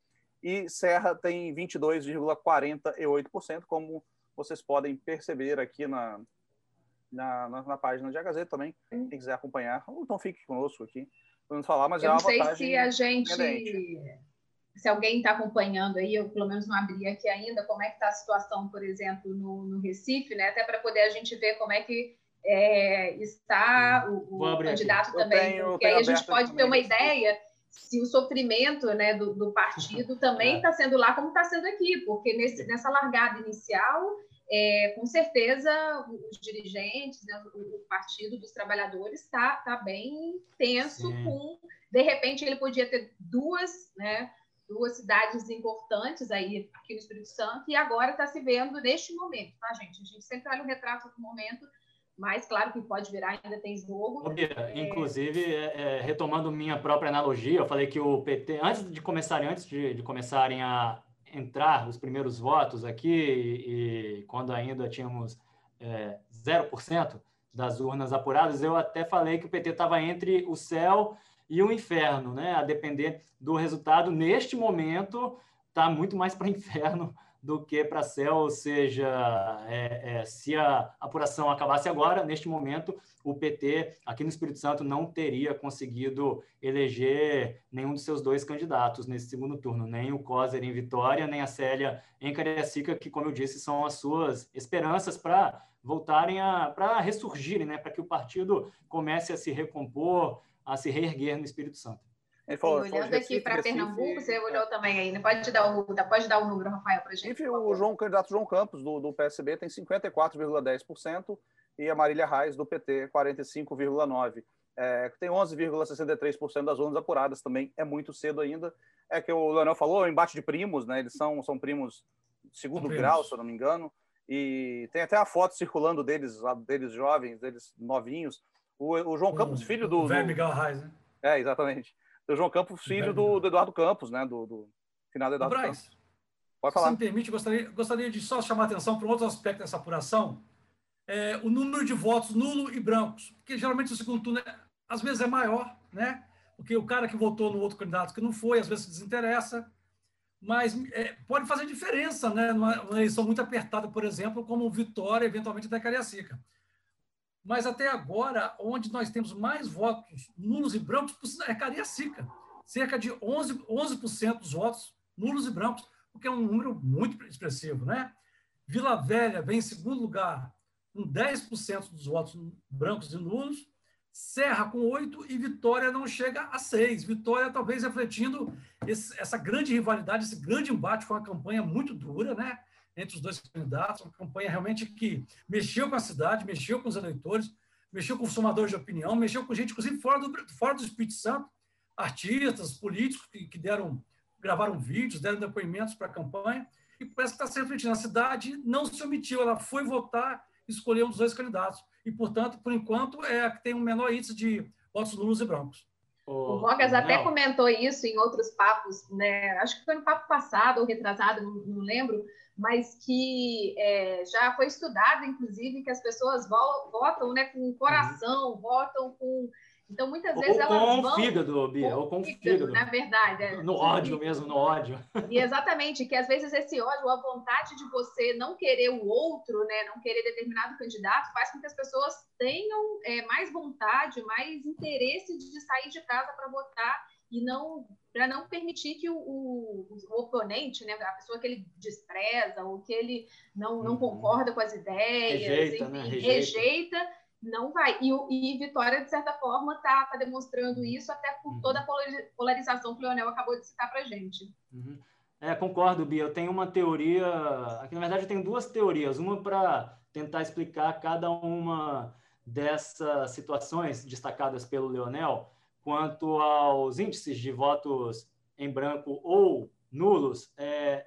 e Serra tem 22,48%, como vocês podem perceber aqui na, na, na, na página de Gazeta também, quem quiser acompanhar. Então fique conosco aqui, vamos falar, mas eu é uma não sei se a gente... Se alguém está acompanhando aí, eu pelo menos não abri aqui ainda, como é que está a situação, por exemplo, no, no Recife, né? Até para poder a gente ver como é que é, está o, o candidato aqui. também, tenho, porque aí a gente pode ter uma ideia se o sofrimento né, do, do partido também está é. sendo lá como está sendo aqui, porque nesse, nessa largada inicial, é, com certeza os dirigentes, né, o, Partido dos Trabalhadores está tá bem tenso Sim. com, de repente ele podia ter duas, né, duas cidades importantes aí aqui no Espírito Santo e agora está se vendo neste momento, tá gente? A gente sempre olha o retrato do momento mas claro que pode virar, ainda tem jogo. Bia, é... Inclusive, é, é, retomando minha própria analogia, eu falei que o PT, antes de começarem, antes de, de começarem a entrar os primeiros votos aqui, e, quando ainda tínhamos é, 0% das urnas apuradas, eu até falei que o PT estava entre o céu e o inferno, né? A depender do resultado, neste momento, está muito mais para inferno do que para a CEL, ou seja, é, é, se a apuração acabasse agora, neste momento, o PT aqui no Espírito Santo não teria conseguido eleger nenhum dos seus dois candidatos nesse segundo turno, nem o Coser em Vitória, nem a Célia em Cariacica, que, como eu disse, são as suas esperanças para voltarem a para ressurgirem, né, para que o partido comece a se recompor, a se reerguer no Espírito Santo. Ele falou, Sim, olhando aqui para Pernambuco, você olhou também aí, né? Pode dar o, pode dar o número, Rafael, para a gente. Enfim, o João, candidato João Campos, do, do PSB, tem 54,10% e a Marília Reis, do PT, 45,9%. É, tem 11,63% das urnas apuradas também, é muito cedo ainda. É que o Leonel falou, embate de primos, né? Eles são, são primos de segundo primos. grau, se eu não me engano. E tem até a foto circulando deles, deles jovens, deles novinhos. O, o João Campos, filho do. O velho Miguel Reis, né? É, exatamente do João Campos, filho do, do, Eduardo Campos, né? Do, do final do Eduardo Braz, Campos. Pode falar. Se me permite, gostaria, gostaria de só chamar a atenção para um outro aspecto dessa apuração. É, o número de votos nulo e brancos, porque geralmente o segundo turno, é, às vezes, é maior, né? Porque o cara que votou no outro candidato que não foi, às vezes se desinteressa, mas é, pode fazer diferença, né? Numa, eleição muito apertada, por exemplo, como Vitória, eventualmente, da Cariacica. Mas até agora, onde nós temos mais votos nulos e brancos é Cariacica. Cerca de 11%, 11 dos votos nulos e brancos, o que é um número muito expressivo, né? Vila Velha vem em segundo lugar, com 10% dos votos brancos e nulos. Serra com 8% e Vitória não chega a 6%. Vitória talvez refletindo esse, essa grande rivalidade, esse grande embate com a campanha muito dura, né? Entre os dois candidatos, uma campanha realmente que mexeu com a cidade, mexeu com os eleitores, mexeu com os formadores de opinião, mexeu com gente, inclusive, fora do, fora do Espírito Santo, artistas, políticos que, que deram, gravaram vídeos, deram depoimentos para a campanha, e parece que está se refletindo. A cidade não se omitiu, ela foi votar, escolheu um dos dois candidatos. E, portanto, por enquanto, é a que tem um menor índice de votos nulos e brancos. O Vogas até comentou isso em outros papos, né? Acho que foi no papo passado ou retrasado, não, não lembro, mas que é, já foi estudado, inclusive, que as pessoas votam né, com o coração, uhum. votam com. Então, muitas vezes ou elas com vão. Fígado, Bia, ou com fígado, fígado. Na verdade. É, no ódio mesmo, no ódio. E exatamente, que às vezes esse ódio, a vontade de você não querer o outro, né, não querer determinado candidato, faz com que as pessoas tenham é, mais vontade, mais interesse de sair de casa para votar e não para não permitir que o, o, o, oponente, né, a pessoa que ele despreza ou que ele não, não uhum. concorda com as ideias, rejeita, enfim, né? rejeita. rejeita. Não vai. E, e Vitória, de certa forma, está tá demonstrando isso, até por uhum. toda a polarização que o Leonel acabou de citar para a gente. Uhum. É, concordo, Bia. Eu tenho uma teoria. Aqui, na verdade, eu tenho duas teorias. Uma para tentar explicar cada uma dessas situações destacadas pelo Leonel quanto aos índices de votos em branco ou nulos, é,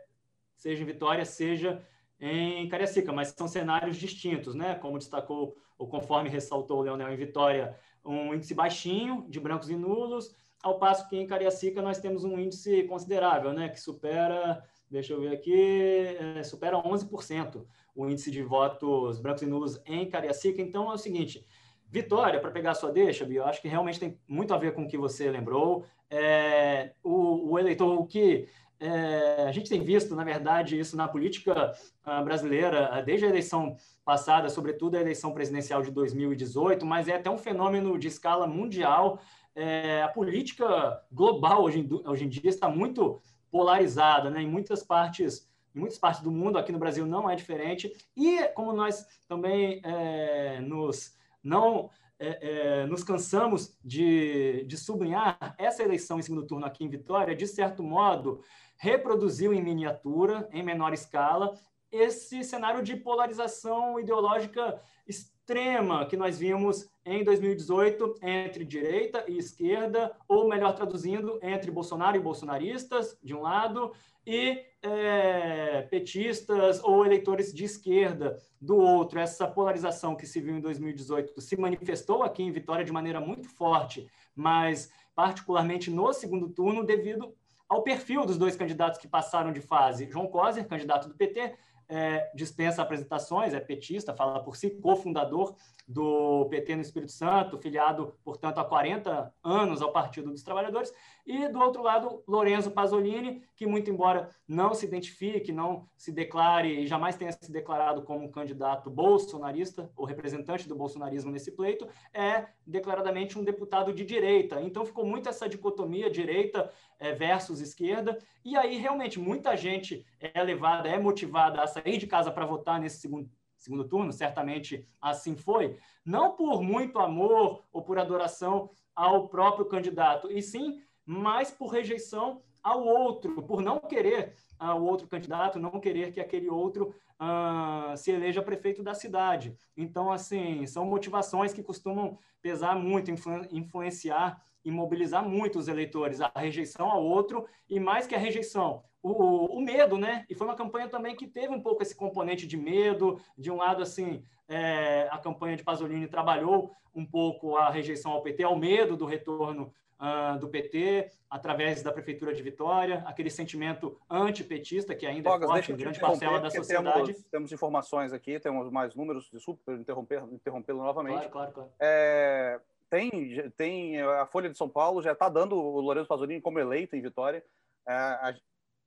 seja em Vitória, seja em Cariacica, mas são cenários distintos, né? Como destacou, ou conforme ressaltou o Leonel em Vitória, um índice baixinho de brancos e nulos, ao passo que em Cariacica nós temos um índice considerável, né? Que supera deixa eu ver aqui, é, supera 11% o índice de votos brancos e nulos em Cariacica. Então é o seguinte, Vitória, para pegar a sua deixa, Bia, eu acho que realmente tem muito a ver com o que você lembrou. É, o, o, eleitor, o que é, a gente tem visto, na verdade, isso na política uh, brasileira desde a eleição passada, sobretudo a eleição presidencial de 2018, mas é até um fenômeno de escala mundial. É, a política global hoje em, hoje em dia está muito polarizada, né? em muitas partes em muitas partes do mundo, aqui no Brasil não é diferente. E como nós também é, nos não é, é, nos cansamos de, de sublinhar, essa eleição em segundo turno aqui em Vitória, de certo modo, reproduziu em miniatura, em menor escala, esse cenário de polarização ideológica extrema que nós vimos em 2018 entre direita e esquerda, ou melhor traduzindo, entre Bolsonaro e bolsonaristas, de um lado, e é, petistas ou eleitores de esquerda do outro. Essa polarização que se viu em 2018 se manifestou aqui em Vitória de maneira muito forte, mas particularmente no segundo turno, devido ao perfil dos dois candidatos que passaram de fase. João Coser, candidato do PT, é, dispensa apresentações, é petista, fala por si, cofundador do PT no Espírito Santo, filiado, portanto, há 40 anos ao Partido dos Trabalhadores, e do outro lado, Lorenzo Pasolini, que muito embora não se identifique, não se declare e jamais tenha se declarado como um candidato bolsonarista ou representante do bolsonarismo nesse pleito, é declaradamente um deputado de direita. Então ficou muito essa dicotomia direita é, versus esquerda, e aí realmente muita gente é levada, é motivada a sair de casa para votar nesse segundo segundo turno, certamente assim foi, não por muito amor ou por adoração ao próprio candidato, e sim mais por rejeição ao outro, por não querer uh, o outro candidato, não querer que aquele outro uh, se eleja prefeito da cidade. Então, assim, são motivações que costumam pesar muito, influ influenciar e mobilizar muito os eleitores, a rejeição ao outro, e mais que a rejeição, o, o, medo, né? E foi uma campanha também que teve um pouco esse componente de medo. De um lado, assim, é, a campanha de Pasolini trabalhou um pouco a rejeição ao PT, ao medo do retorno uh, do PT, através da Prefeitura de Vitória, aquele sentimento antipetista que ainda Bogas, é forte em grande parcela da sociedade. Temos, temos, informações aqui, temos mais números, desculpa interromper, interrompê-lo novamente. Claro, claro, claro. É, tem, tem a Folha de São Paulo já está dando o Lourenço Pasolini como eleito em Vitória. É, a,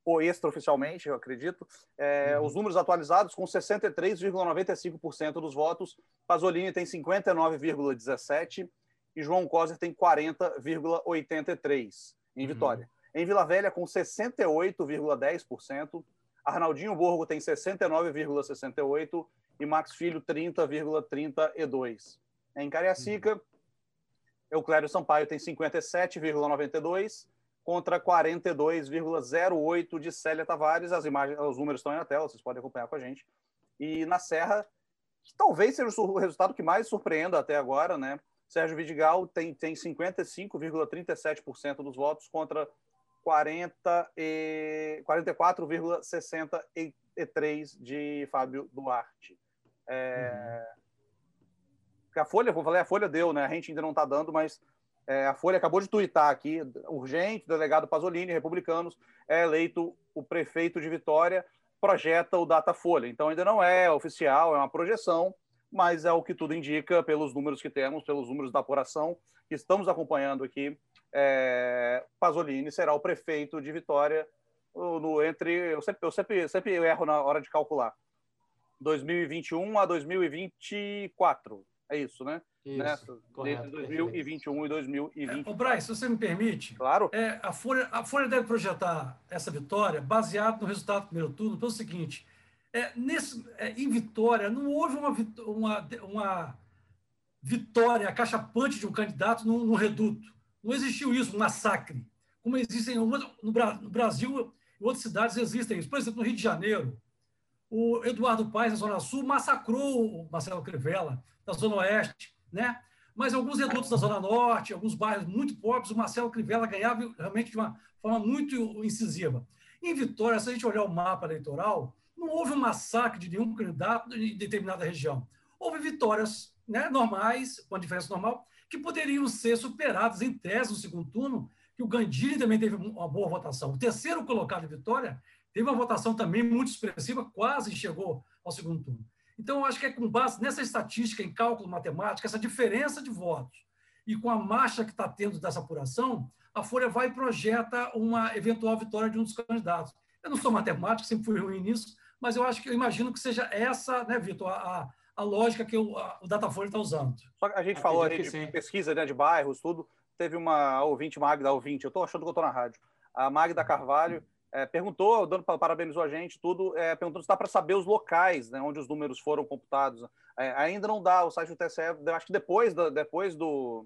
ou extraoficialmente, eu acredito, é, uhum. os números atualizados com 63,95% dos votos, Pasolini tem 59,17% e João Coser tem 40,83% em uhum. Vitória. Uhum. Em Vila Velha, com 68,10%, Arnaldinho Borgo tem 69,68% e Max Filho 30,32%. Em Cariacica, uhum. Euclério Sampaio tem 57,92%, contra 42,08 de Célia Tavares. As imagens, os números estão aí na tela, vocês podem acompanhar com a gente. E na Serra, que talvez seja o resultado que mais surpreenda até agora, né? Sérgio Vidigal tem, tem 55,37% dos votos contra 44,63% de Fábio Duarte. É... Uhum. A Folha, vou falar, a Folha deu, né? A gente ainda não está dando, mas é, a Folha acabou de tuitar aqui, urgente, delegado Pasolini, republicanos, é eleito o prefeito de Vitória, projeta o Datafolha. Então ainda não é oficial, é uma projeção, mas é o que tudo indica pelos números que temos, pelos números da apuração que estamos acompanhando aqui. É, Pasolini será o prefeito de Vitória no, entre. Eu sempre, eu sempre, sempre erro na hora de calcular. 2021 a 2024. É isso, né? Isso, né? Correto, Entre 2021 perfeito. e 2020. É, o Braz, se você me permite. Claro. É, a, Folha, a Folha deve projetar essa vitória baseado no resultado do primeiro turno, pelo seguinte: é, nesse, é, em Vitória, não houve uma, uma, uma vitória cachapante de um candidato no, no reduto. Não existiu isso, um massacre. Como existem no, no Brasil, em outras cidades existem isso. Por exemplo, no Rio de Janeiro, o Eduardo Paes, na Zona Sul, massacrou o Marcelo Crivella, da Zona Oeste, né? Mas alguns redutos da Zona Norte, alguns bairros muito pobres, o Marcelo Crivella ganhava realmente de uma forma muito incisiva. Em Vitória, se a gente olhar o mapa eleitoral, não houve um massacre de nenhum candidato em determinada região. Houve vitórias né, normais, com a diferença normal, que poderiam ser superadas em tese no segundo turno, que o Gandini também teve uma boa votação. O terceiro colocado em Vitória teve uma votação também muito expressiva, quase chegou ao segundo turno. Então, eu acho que é com base nessa estatística, em cálculo matemático, essa diferença de votos, e com a marcha que está tendo dessa apuração, a Folha vai e projeta uma eventual vitória de um dos candidatos. Eu não sou matemático, sempre fui ruim nisso, mas eu acho que eu imagino que seja essa, né, Vitor, a, a lógica que o, a, o Datafolha está usando. Só que a gente falou aí de sim. pesquisa né, de bairros, tudo. Teve uma ouvinte, Magda, ouvinte, eu estou achando que eu estou na rádio. A Magda Carvalho é, perguntou, dando parabenizou a gente, tudo, é, perguntando se dá para saber os locais né, onde os números foram computados. É, ainda não dá, o site do TSE, acho que depois, do, depois do,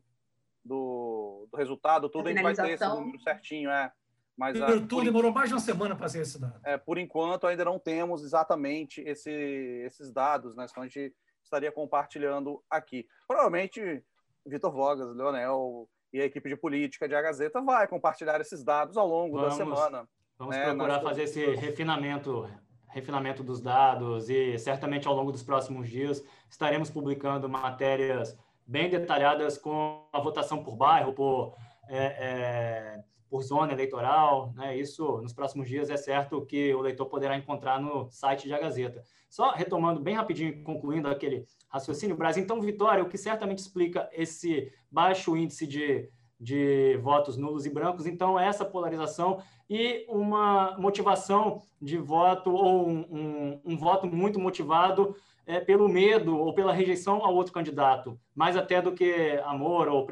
do, do resultado, tudo a, a gente vai ter esse número certinho. É. Mas a, tudo por, demorou mais de uma semana para ser esse dado. É, por enquanto, ainda não temos exatamente esse, esses dados, né? Então a gente estaria compartilhando aqui. Provavelmente, Vitor Vogas, Leonel e a equipe de política de A Gazeta vai compartilhar esses dados ao longo vamos, da semana. Vamos né? procurar fazer esse refinamento, refinamento dos dados e certamente ao longo dos próximos dias estaremos publicando matérias bem detalhadas com a votação por bairro, por é, é, por zona eleitoral, né? Isso nos próximos dias é certo que o leitor poderá encontrar no site de A Gazeta. Só retomando bem rapidinho, concluindo aquele raciocínio, Brasil, então, Vitória, o que certamente explica esse baixo índice de, de votos nulos e brancos, então, é essa polarização e uma motivação de voto ou um, um, um voto muito motivado é, pelo medo ou pela rejeição ao outro candidato, mais até do que amor ou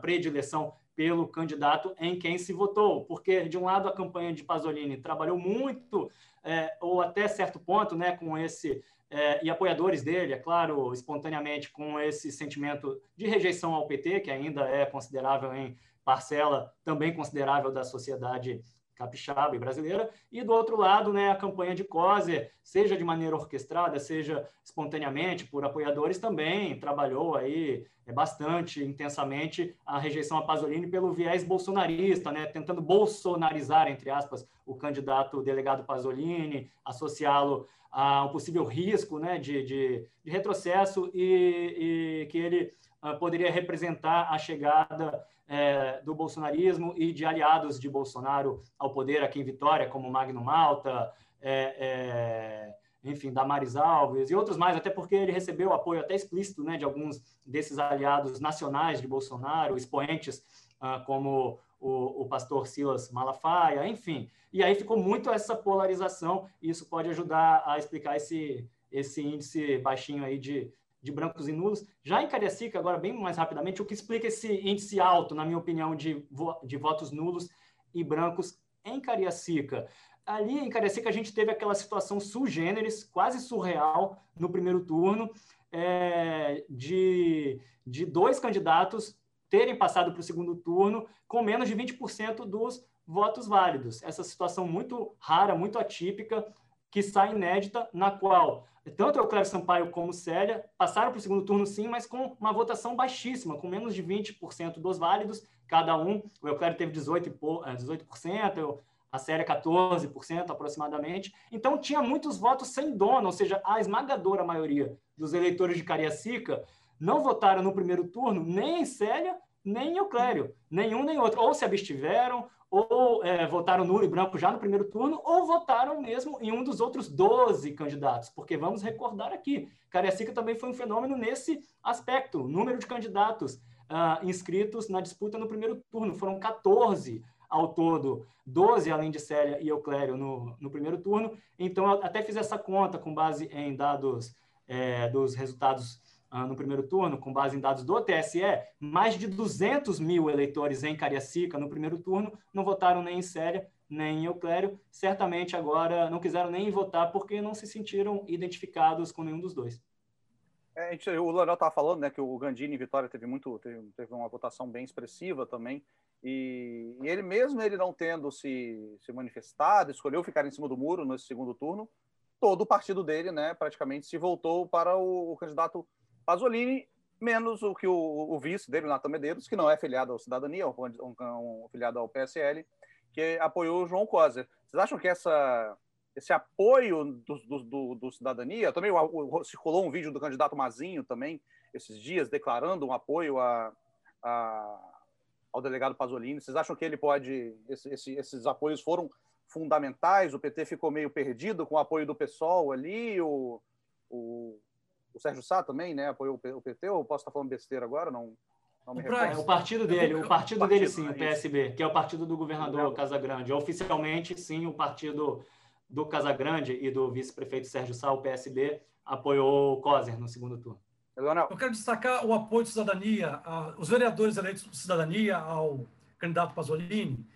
predileção pelo candidato em quem se votou, porque de um lado a campanha de Pasolini trabalhou muito é, ou até certo ponto, né, com esse é, e apoiadores dele, é claro, espontaneamente com esse sentimento de rejeição ao PT, que ainda é considerável em parcela também considerável da sociedade capixaba e brasileira, e do outro lado, né, a campanha de Coser, seja de maneira orquestrada, seja espontaneamente por apoiadores, também trabalhou aí é, bastante intensamente a rejeição a Pasolini pelo viés bolsonarista, né, tentando bolsonarizar, entre aspas, o candidato delegado Pasolini, associá-lo a um possível risco né, de, de, de retrocesso e, e que ele uh, poderia representar a chegada é, do bolsonarismo e de aliados de Bolsonaro ao poder aqui em Vitória, como Magno Malta, é, é, enfim, Damares Alves e outros mais, até porque ele recebeu apoio até explícito né, de alguns desses aliados nacionais de Bolsonaro, expoentes ah, como o, o, pastor Silas Malafaia, enfim. E aí ficou muito essa polarização, e isso pode ajudar a explicar esse, esse índice baixinho aí de, de brancos e nulos. Já em Cariacica, agora bem mais rapidamente, o que explica esse índice alto, na minha opinião, de, vo de votos nulos e brancos em Cariacica? Ali em Cariacica a gente teve aquela situação sui generis, quase surreal, no primeiro turno, é, de, de dois candidatos terem passado para o segundo turno com menos de 20% dos votos válidos. Essa situação muito rara, muito atípica, que sai inédita, na qual tanto o Cléber Sampaio como Célia passaram para o segundo turno, sim, mas com uma votação baixíssima, com menos de 20% dos válidos, cada um. O Euclério teve 18%, 18% a Célia 14% aproximadamente. Então, tinha muitos votos sem dono, ou seja, a esmagadora maioria dos eleitores de Cariacica não votaram no primeiro turno nem em Célia, nem em Euclério, nenhum nem outro. Ou se abstiveram, ou é, votaram nulo e branco já no primeiro turno, ou votaram mesmo em um dos outros 12 candidatos, porque vamos recordar aqui, Cariacica também foi um fenômeno nesse aspecto, número de candidatos uh, inscritos na disputa no primeiro turno, foram 14 ao todo, 12 além de Célia e Euclério no, no primeiro turno, então eu até fiz essa conta com base em dados é, dos resultados no primeiro turno, com base em dados do TSE, mais de 200 mil eleitores em Cariacica no primeiro turno não votaram nem em Célia, nem em Euclério. Certamente agora não quiseram nem votar porque não se sentiram identificados com nenhum dos dois. É, gente, o Leonel estava falando né, que o Gandini em Vitória teve, muito, teve, teve uma votação bem expressiva também. E, e, ele mesmo ele não tendo se, se manifestado, escolheu ficar em cima do muro nesse segundo turno, todo o partido dele, né, praticamente se voltou para o, o candidato Pasolini, menos o que o, o vice dele, Natan Medeiros, que não é filiado ao Cidadania, um, um, um filiado ao PSL, que apoiou o João Coser. Vocês acham que essa, esse apoio do, do, do, do Cidadania, também o, o, circulou um vídeo do candidato Mazinho também, esses dias, declarando um apoio a, a, ao delegado Pasolini. Vocês acham que ele pode, esse, esse, esses apoios foram, fundamentais. O PT ficou meio perdido com o apoio do PSOL ali, o, o, o Sérgio Sá também, né? Apoiou o PT, ou posso estar falando besteira agora? Não, não me recordo. É o partido dele, o partido, partido dele sim, o PSB, que é o partido do governador Casagrande. Oficialmente, sim, o partido do Casagrande e do vice-prefeito Sérgio Sá, o PSB, apoiou o Coser no segundo turno. Eu quero destacar o apoio de cidadania, a, os vereadores eleitos por cidadania ao candidato Pasolini,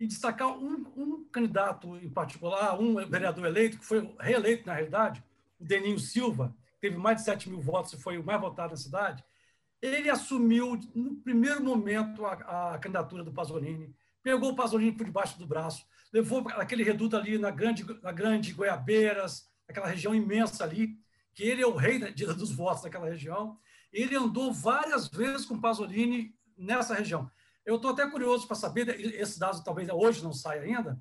e destacar um, um, candidato em particular, um vereador eleito, que foi reeleito, na realidade, o Deninho Silva, teve mais de 7 mil votos e foi o mais votado na cidade. Ele assumiu, no primeiro momento, a, a candidatura do Pasolini, pegou o Pasolini por debaixo do braço, levou aquele reduto ali na grande, na grande Goiabeiras, aquela região imensa ali, que ele é o rei dos votos daquela região. Ele andou várias vezes com o Pasolini nessa região. Eu estou até curioso para saber, esse dado talvez hoje não saia ainda,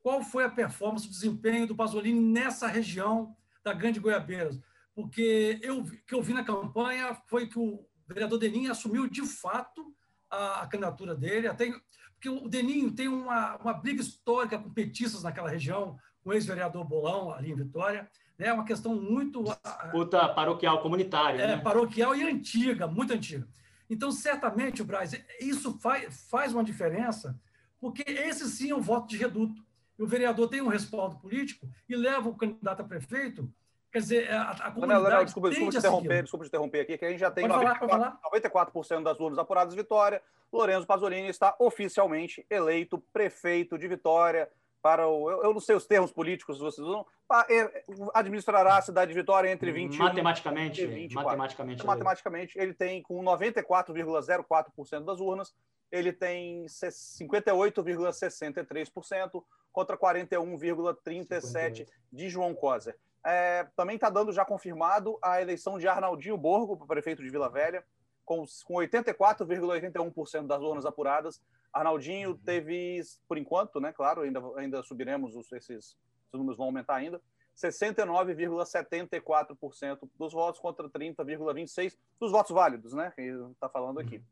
qual foi a performance, o desempenho do Pasolini nessa região da Grande Goiabeiras. Porque eu que eu vi na campanha foi que o vereador Deninho assumiu de fato a, a candidatura dele, até porque o Deninho tem uma, uma briga histórica com petistas naquela região, com o ex-vereador Bolão, ali em Vitória. É né? uma questão muito. Disputa paroquial comunitária. É, né? paroquial e antiga, muito antiga. Então, certamente, Braz, isso faz, faz uma diferença, porque esse sim é um voto de reduto. E o vereador tem um respaldo político e leva o candidato a prefeito. Quer dizer, a, a comunidade. Não, não, desculpa, desculpa, te interromper, desculpa te interromper aqui, que a gente já tem 94%, falar, 94 das urnas apuradas Vitória. Lorenzo Pasolini está oficialmente eleito prefeito de Vitória para o. Eu, eu não sei os termos políticos, vocês não. É, administrará a cidade de Vitória entre 21 matematicamente, e 24. Matematicamente, então, matematicamente, ele tem com 94,04% das urnas, ele tem 58,63% contra 41,37% de João Coser. É, também está dando já confirmado a eleição de Arnaldinho Borgo para prefeito de Vila Velha, com, com 84,81% das urnas apuradas. Arnaldinho uhum. teve, por enquanto, né, claro, ainda, ainda subiremos, os, esses, esses números vão aumentar ainda, 69,74% dos votos contra 30,26% dos votos válidos, né, que está falando aqui. Uhum.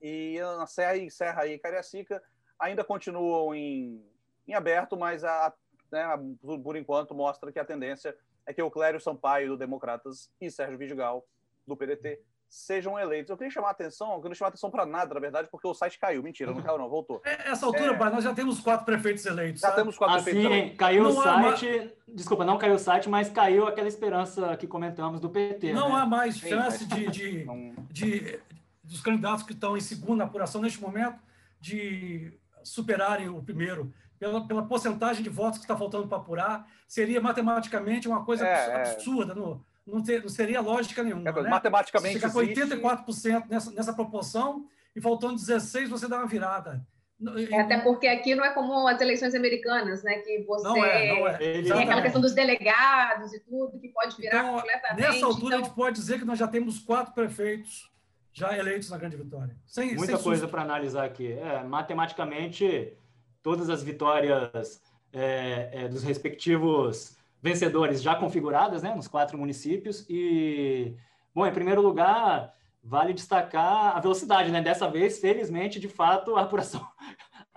E a Serra e, Serra e Cariacica ainda continuam em, em aberto, mas a, né, por enquanto mostra que a tendência é que o Clério Sampaio, do Democratas, e Sérgio Vidigal, do PDT, sejam eleitos. Eu queria chamar a atenção, eu não chamar atenção para nada, na verdade, porque o site caiu. Mentira, não caiu, não, voltou. É, essa altura, é... nós já temos quatro prefeitos eleitos. Já sabe? temos quatro assim, prefeitos eleitos. Caiu não o site. Desculpa, não caiu o site, mas caiu aquela esperança que comentamos do PT. Não né? há mais chance Sim, de, de, não... de, dos candidatos que estão em segunda apuração neste momento de superarem o primeiro. Pela, pela porcentagem de votos que está faltando para apurar, seria matematicamente uma coisa é, é. absurda no, não, ter, não seria lógica nenhuma. É, né? Matematicamente. Você chegar com 84% nessa, nessa proporção e faltando 16%, você dá uma virada. É, até porque aqui não é como as eleições americanas, né? Que você não é, não é. tem aquela questão dos delegados e tudo, que pode virar então, completamente. Nessa altura, então... a gente pode dizer que nós já temos quatro prefeitos já eleitos na Grande Vitória. Sem, Muita sem coisa para analisar aqui. É, matematicamente, todas as vitórias é, é dos respectivos vencedores já configuradas, né, nos quatro municípios. E, bom, em primeiro lugar, vale destacar a velocidade, né? Dessa vez, felizmente, de fato, a apuração,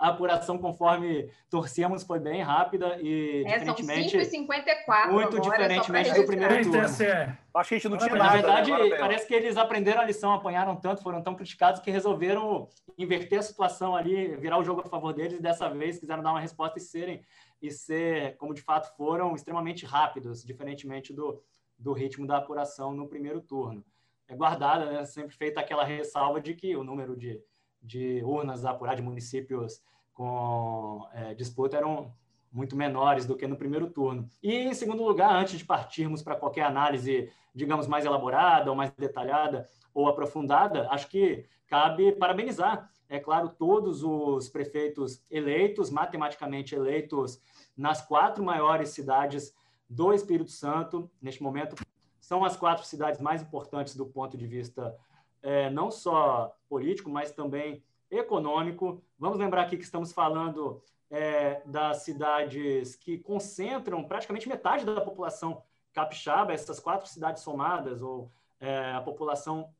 a apuração conforme torcíamos foi bem rápida e é, diferentemente são 5,54 muito agora, diferentemente do primeiro turno. Acho que a gente não tinha Na nada. Na verdade, né? parece que eles aprenderam a lição, apanharam tanto, foram tão criticados que resolveram inverter a situação ali, virar o jogo a favor deles e dessa vez quiseram dar uma resposta e serem e ser, como de fato foram, extremamente rápidos, diferentemente do, do ritmo da apuração no primeiro turno. É guardada, né, sempre feita aquela ressalva de que o número de, de urnas a apurar de municípios com é, disputa eram muito menores do que no primeiro turno. E, em segundo lugar, antes de partirmos para qualquer análise, digamos, mais elaborada ou mais detalhada ou aprofundada, acho que cabe parabenizar é claro, todos os prefeitos eleitos, matematicamente eleitos, nas quatro maiores cidades do Espírito Santo, neste momento, são as quatro cidades mais importantes do ponto de vista é, não só político, mas também econômico. Vamos lembrar aqui que estamos falando é, das cidades que concentram praticamente metade da população capixaba, essas quatro cidades somadas, ou é, a população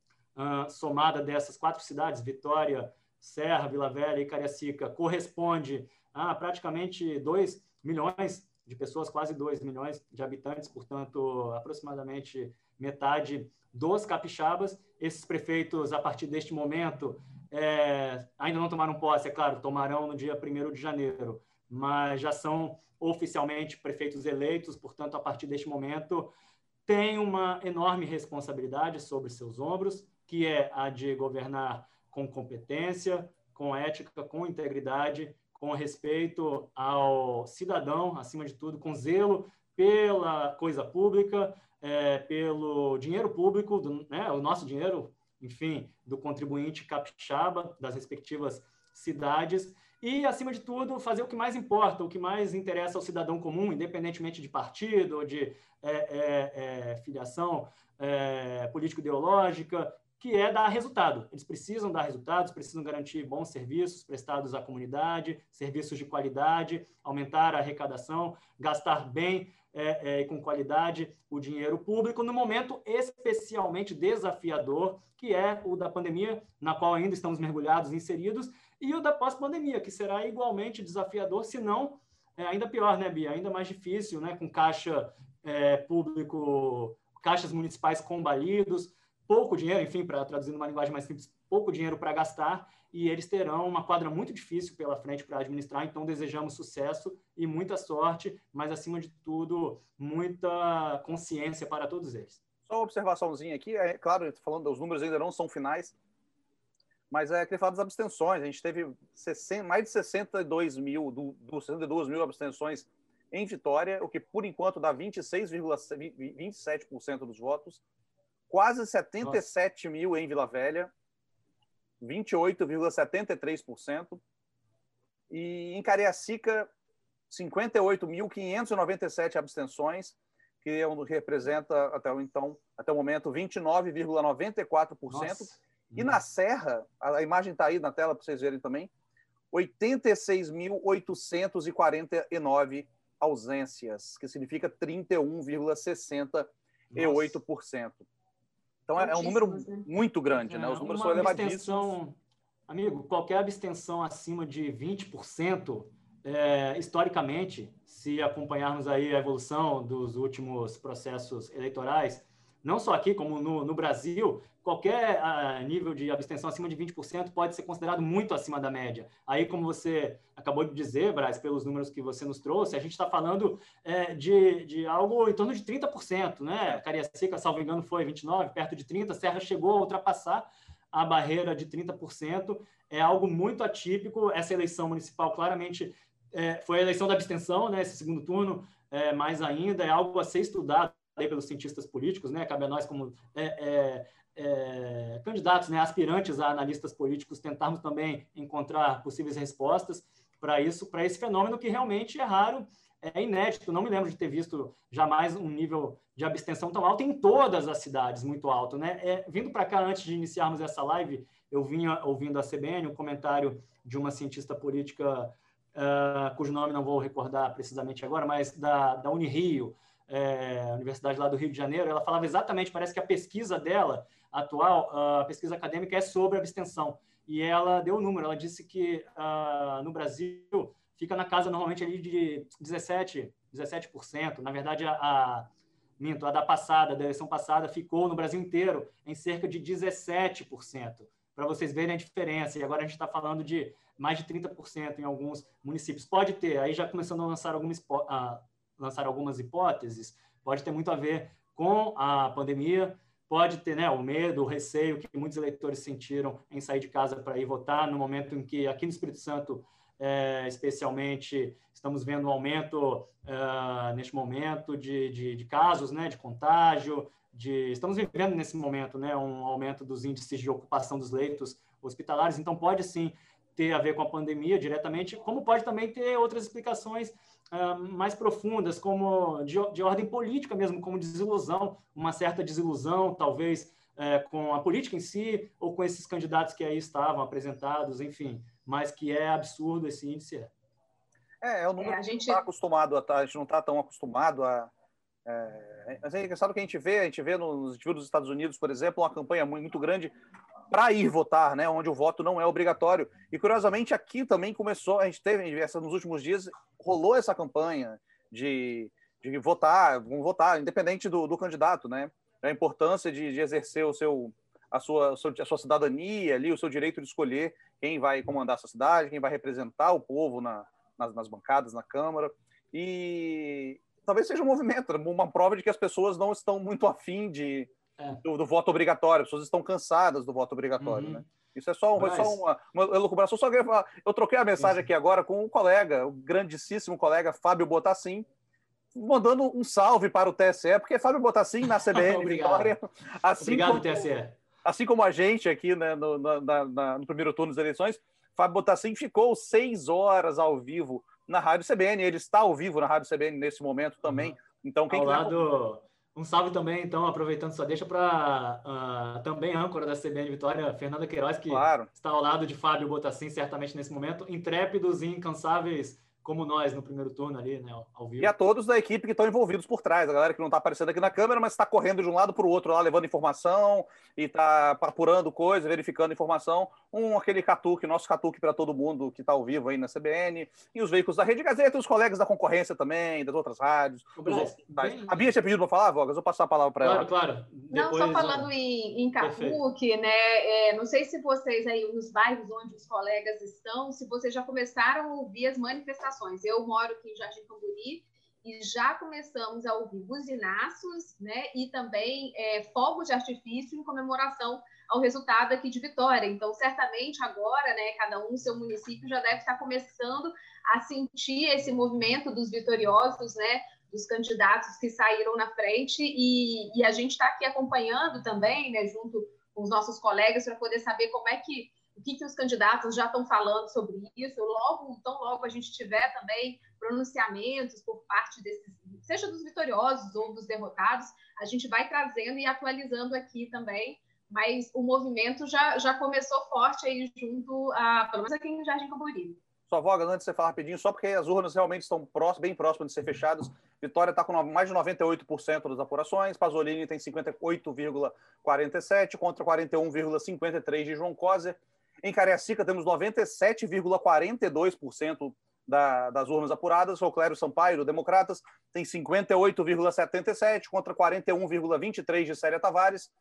somada dessas quatro cidades, Vitória, Serra, Vila Velha e Cariacica corresponde a praticamente dois milhões de pessoas, quase 2 milhões de habitantes, portanto, aproximadamente metade dos capixabas. Esses prefeitos, a partir deste momento, é, ainda não tomaram posse, é claro, tomarão no dia 1 de janeiro, mas já são oficialmente prefeitos eleitos, portanto, a partir deste momento, tem uma enorme responsabilidade sobre seus ombros, que é a de governar com competência, com ética, com integridade, com respeito ao cidadão, acima de tudo, com zelo pela coisa pública, é, pelo dinheiro público, do, né, o nosso dinheiro, enfim, do contribuinte capixaba das respectivas cidades. E, acima de tudo, fazer o que mais importa, o que mais interessa ao cidadão comum, independentemente de partido ou de é, é, é filiação é, político-ideológica, que é dar resultado. Eles precisam dar resultados, precisam garantir bons serviços prestados à comunidade, serviços de qualidade, aumentar a arrecadação, gastar bem é, é, com qualidade o dinheiro público no momento especialmente desafiador, que é o da pandemia, na qual ainda estamos mergulhados, inseridos, e o da pós-pandemia, que será igualmente desafiador, se não é, ainda pior, né, Bia? Ainda mais difícil, né, com caixa é, público, caixas municipais combalidos, pouco dinheiro, enfim, para traduzir numa linguagem mais simples, pouco dinheiro para gastar, e eles terão uma quadra muito difícil pela frente para administrar, então desejamos sucesso e muita sorte, mas acima de tudo, muita consciência para todos eles. Só uma observaçãozinha aqui, é claro, falando, os números ainda não são finais, mas é, queria falar das abstenções. A gente teve 60, mais de 62 mil, do, do 62 mil abstenções em Vitória, o que por enquanto dá 26,27% dos votos quase 77 Nossa. mil em Vila Velha, 28,73%. E em Cariacica, 58.597 abstenções, que é representa até o então, até o momento, 29,94%. E na Serra, a imagem está aí na tela para vocês verem também, 86.849 ausências, que significa 31,68%. Então é, é um número né? muito grande, né? é, né? Os números são elevadíssimos. Amigo, qualquer abstenção acima de 20%, é, historicamente, se acompanharmos aí a evolução dos últimos processos eleitorais, não só aqui, como no, no Brasil, qualquer uh, nível de abstenção acima de 20% pode ser considerado muito acima da média. Aí, como você acabou de dizer, Braz, pelos números que você nos trouxe, a gente está falando é, de, de algo em torno de 30%, né? Cariacica, salvo engano, foi 29%, perto de 30%, Serra chegou a ultrapassar a barreira de 30%, é algo muito atípico. Essa eleição municipal claramente é, foi a eleição da abstenção, né? Esse segundo turno, é, mais ainda, é algo a ser estudado pelos cientistas políticos, né? Cabe a nós como é, é, é, candidatos, né, aspirantes a analistas políticos, tentarmos também encontrar possíveis respostas para isso, para esse fenômeno que realmente é raro, é inédito. Não me lembro de ter visto jamais um nível de abstenção tão alto em todas as cidades, muito alto, né? É, vindo para cá antes de iniciarmos essa live, eu vinha ouvindo a CBN um comentário de uma cientista política uh, cujo nome não vou recordar precisamente agora, mas da, da Unirio, é, Universidade lá do Rio de Janeiro, ela falava exatamente, parece que a pesquisa dela atual, a pesquisa acadêmica é sobre abstenção. E ela deu o um número, ela disse que uh, no Brasil fica na casa normalmente ali de 17, 17%. Na verdade, a, a, minto, a da passada, da eleição passada, ficou no Brasil inteiro em cerca de 17%, para vocês verem a diferença. E agora a gente está falando de mais de 30% em alguns municípios. Pode ter, aí já começando a lançar, algumas, a lançar algumas hipóteses, pode ter muito a ver com a pandemia, pode ter né, o medo, o receio que muitos eleitores sentiram em sair de casa para ir votar, no momento em que aqui no Espírito Santo, é, especialmente, estamos vendo um aumento é, neste momento de, de, de, casos, né, de contágio, de, estamos vivendo nesse momento né, um aumento dos índices de ocupação dos leitos hospitalares, então pode sim ter a ver com a pandemia diretamente, como pode também ter outras explicações mais profundas, como de, de, ordem política mesmo, como desilusão, uma certa desilusão, talvez, uh, com a política em si, ou com esses candidatos que aí estavam apresentados, enfim, mas que é absurdo esse índice. É, é, é o número é, a gente está acostumado a, tá, a gente não está tão acostumado a é, mas é engraçado que a gente vê, a gente vê nos, nos Estados Unidos, por exemplo, uma campanha muito grande para ir votar, né? Onde o voto não é obrigatório. E curiosamente aqui também começou, a gente teve essa nos últimos dias rolou essa campanha de, de votar, vamos votar, independente do, do candidato, né? A importância de, de exercer o seu a sua, a sua cidadania ali, o seu direito de escolher quem vai comandar a sua cidade, quem vai representar o povo na, nas, nas bancadas, na Câmara. E talvez seja um movimento, uma prova de que as pessoas não estão muito afim de, é. do, do, voto obrigatório, as pessoas estão cansadas do voto obrigatório, uhum. né? Isso é só, Mas... só uma, uma elucubração. Só eu troquei a mensagem aqui agora com um colega, o grandíssimo colega Fábio Botassin, mandando um salve para o TSE, porque Fábio Botassin na CBN Vitória. Assim Obrigado, como, TSE. Assim como a gente aqui né, no, na, na, no primeiro turno das eleições, Fábio Botassin ficou seis horas ao vivo na Rádio CBN. Ele está ao vivo na Rádio CBN nesse momento também. Uhum. Então, quem ao lado um salve também, então, aproveitando só deixa para uh, ah, também âncora da CBN Vitória, Fernanda Queiroz, que claro. está ao lado de Fábio Botassin, certamente nesse momento, intrépidos e incansáveis como nós no primeiro turno ali, né, ao vivo. E a todos da equipe que estão envolvidos por trás, a galera que não está aparecendo aqui na câmera, mas está correndo de um lado para o outro lá, levando informação e está apurando coisa, verificando informação. Um, aquele catuque, nosso catuque para todo mundo que está ao vivo aí na CBN, e os veículos da Rede Gazeta, e os colegas da concorrência também, das outras rádios. Braz, bem... A Bia tinha pedido para falar, Vogas, vou passar a palavra para ela. Claro, claro. Não, só falando em, em catuque, né, é, não sei se vocês aí, nos bairros onde os colegas estão, se vocês já começaram a ouvir as manifestações. Eu moro aqui em Jardim Camburi, e já começamos a ouvir buzinaços, né, e também é, fogos de artifício em comemoração ao resultado aqui de Vitória. Então, certamente agora, né, cada um no seu município já deve estar começando a sentir esse movimento dos vitoriosos, né, dos candidatos que saíram na frente e, e a gente está aqui acompanhando também, né, junto com os nossos colegas para poder saber como é que o que, que os candidatos já estão falando sobre isso. Logo, tão logo a gente tiver também pronunciamentos por parte desses, seja dos vitoriosos ou dos derrotados, a gente vai trazendo e atualizando aqui também. Mas o movimento já, já começou forte aí junto a, pelo menos aqui em Jardim Camboriú. Só voga, antes de você falar rapidinho, só porque as urnas realmente estão próximas, bem próximas de ser fechadas. Vitória está com mais de 98% das apurações, Pasolini tem 58,47% contra 41,53% de João Coser. Em Cariacica temos 97,42% da, das urnas apuradas. O Clério Sampaio, do Democratas, tem 58,77 contra 41,23 de Célia Tavares.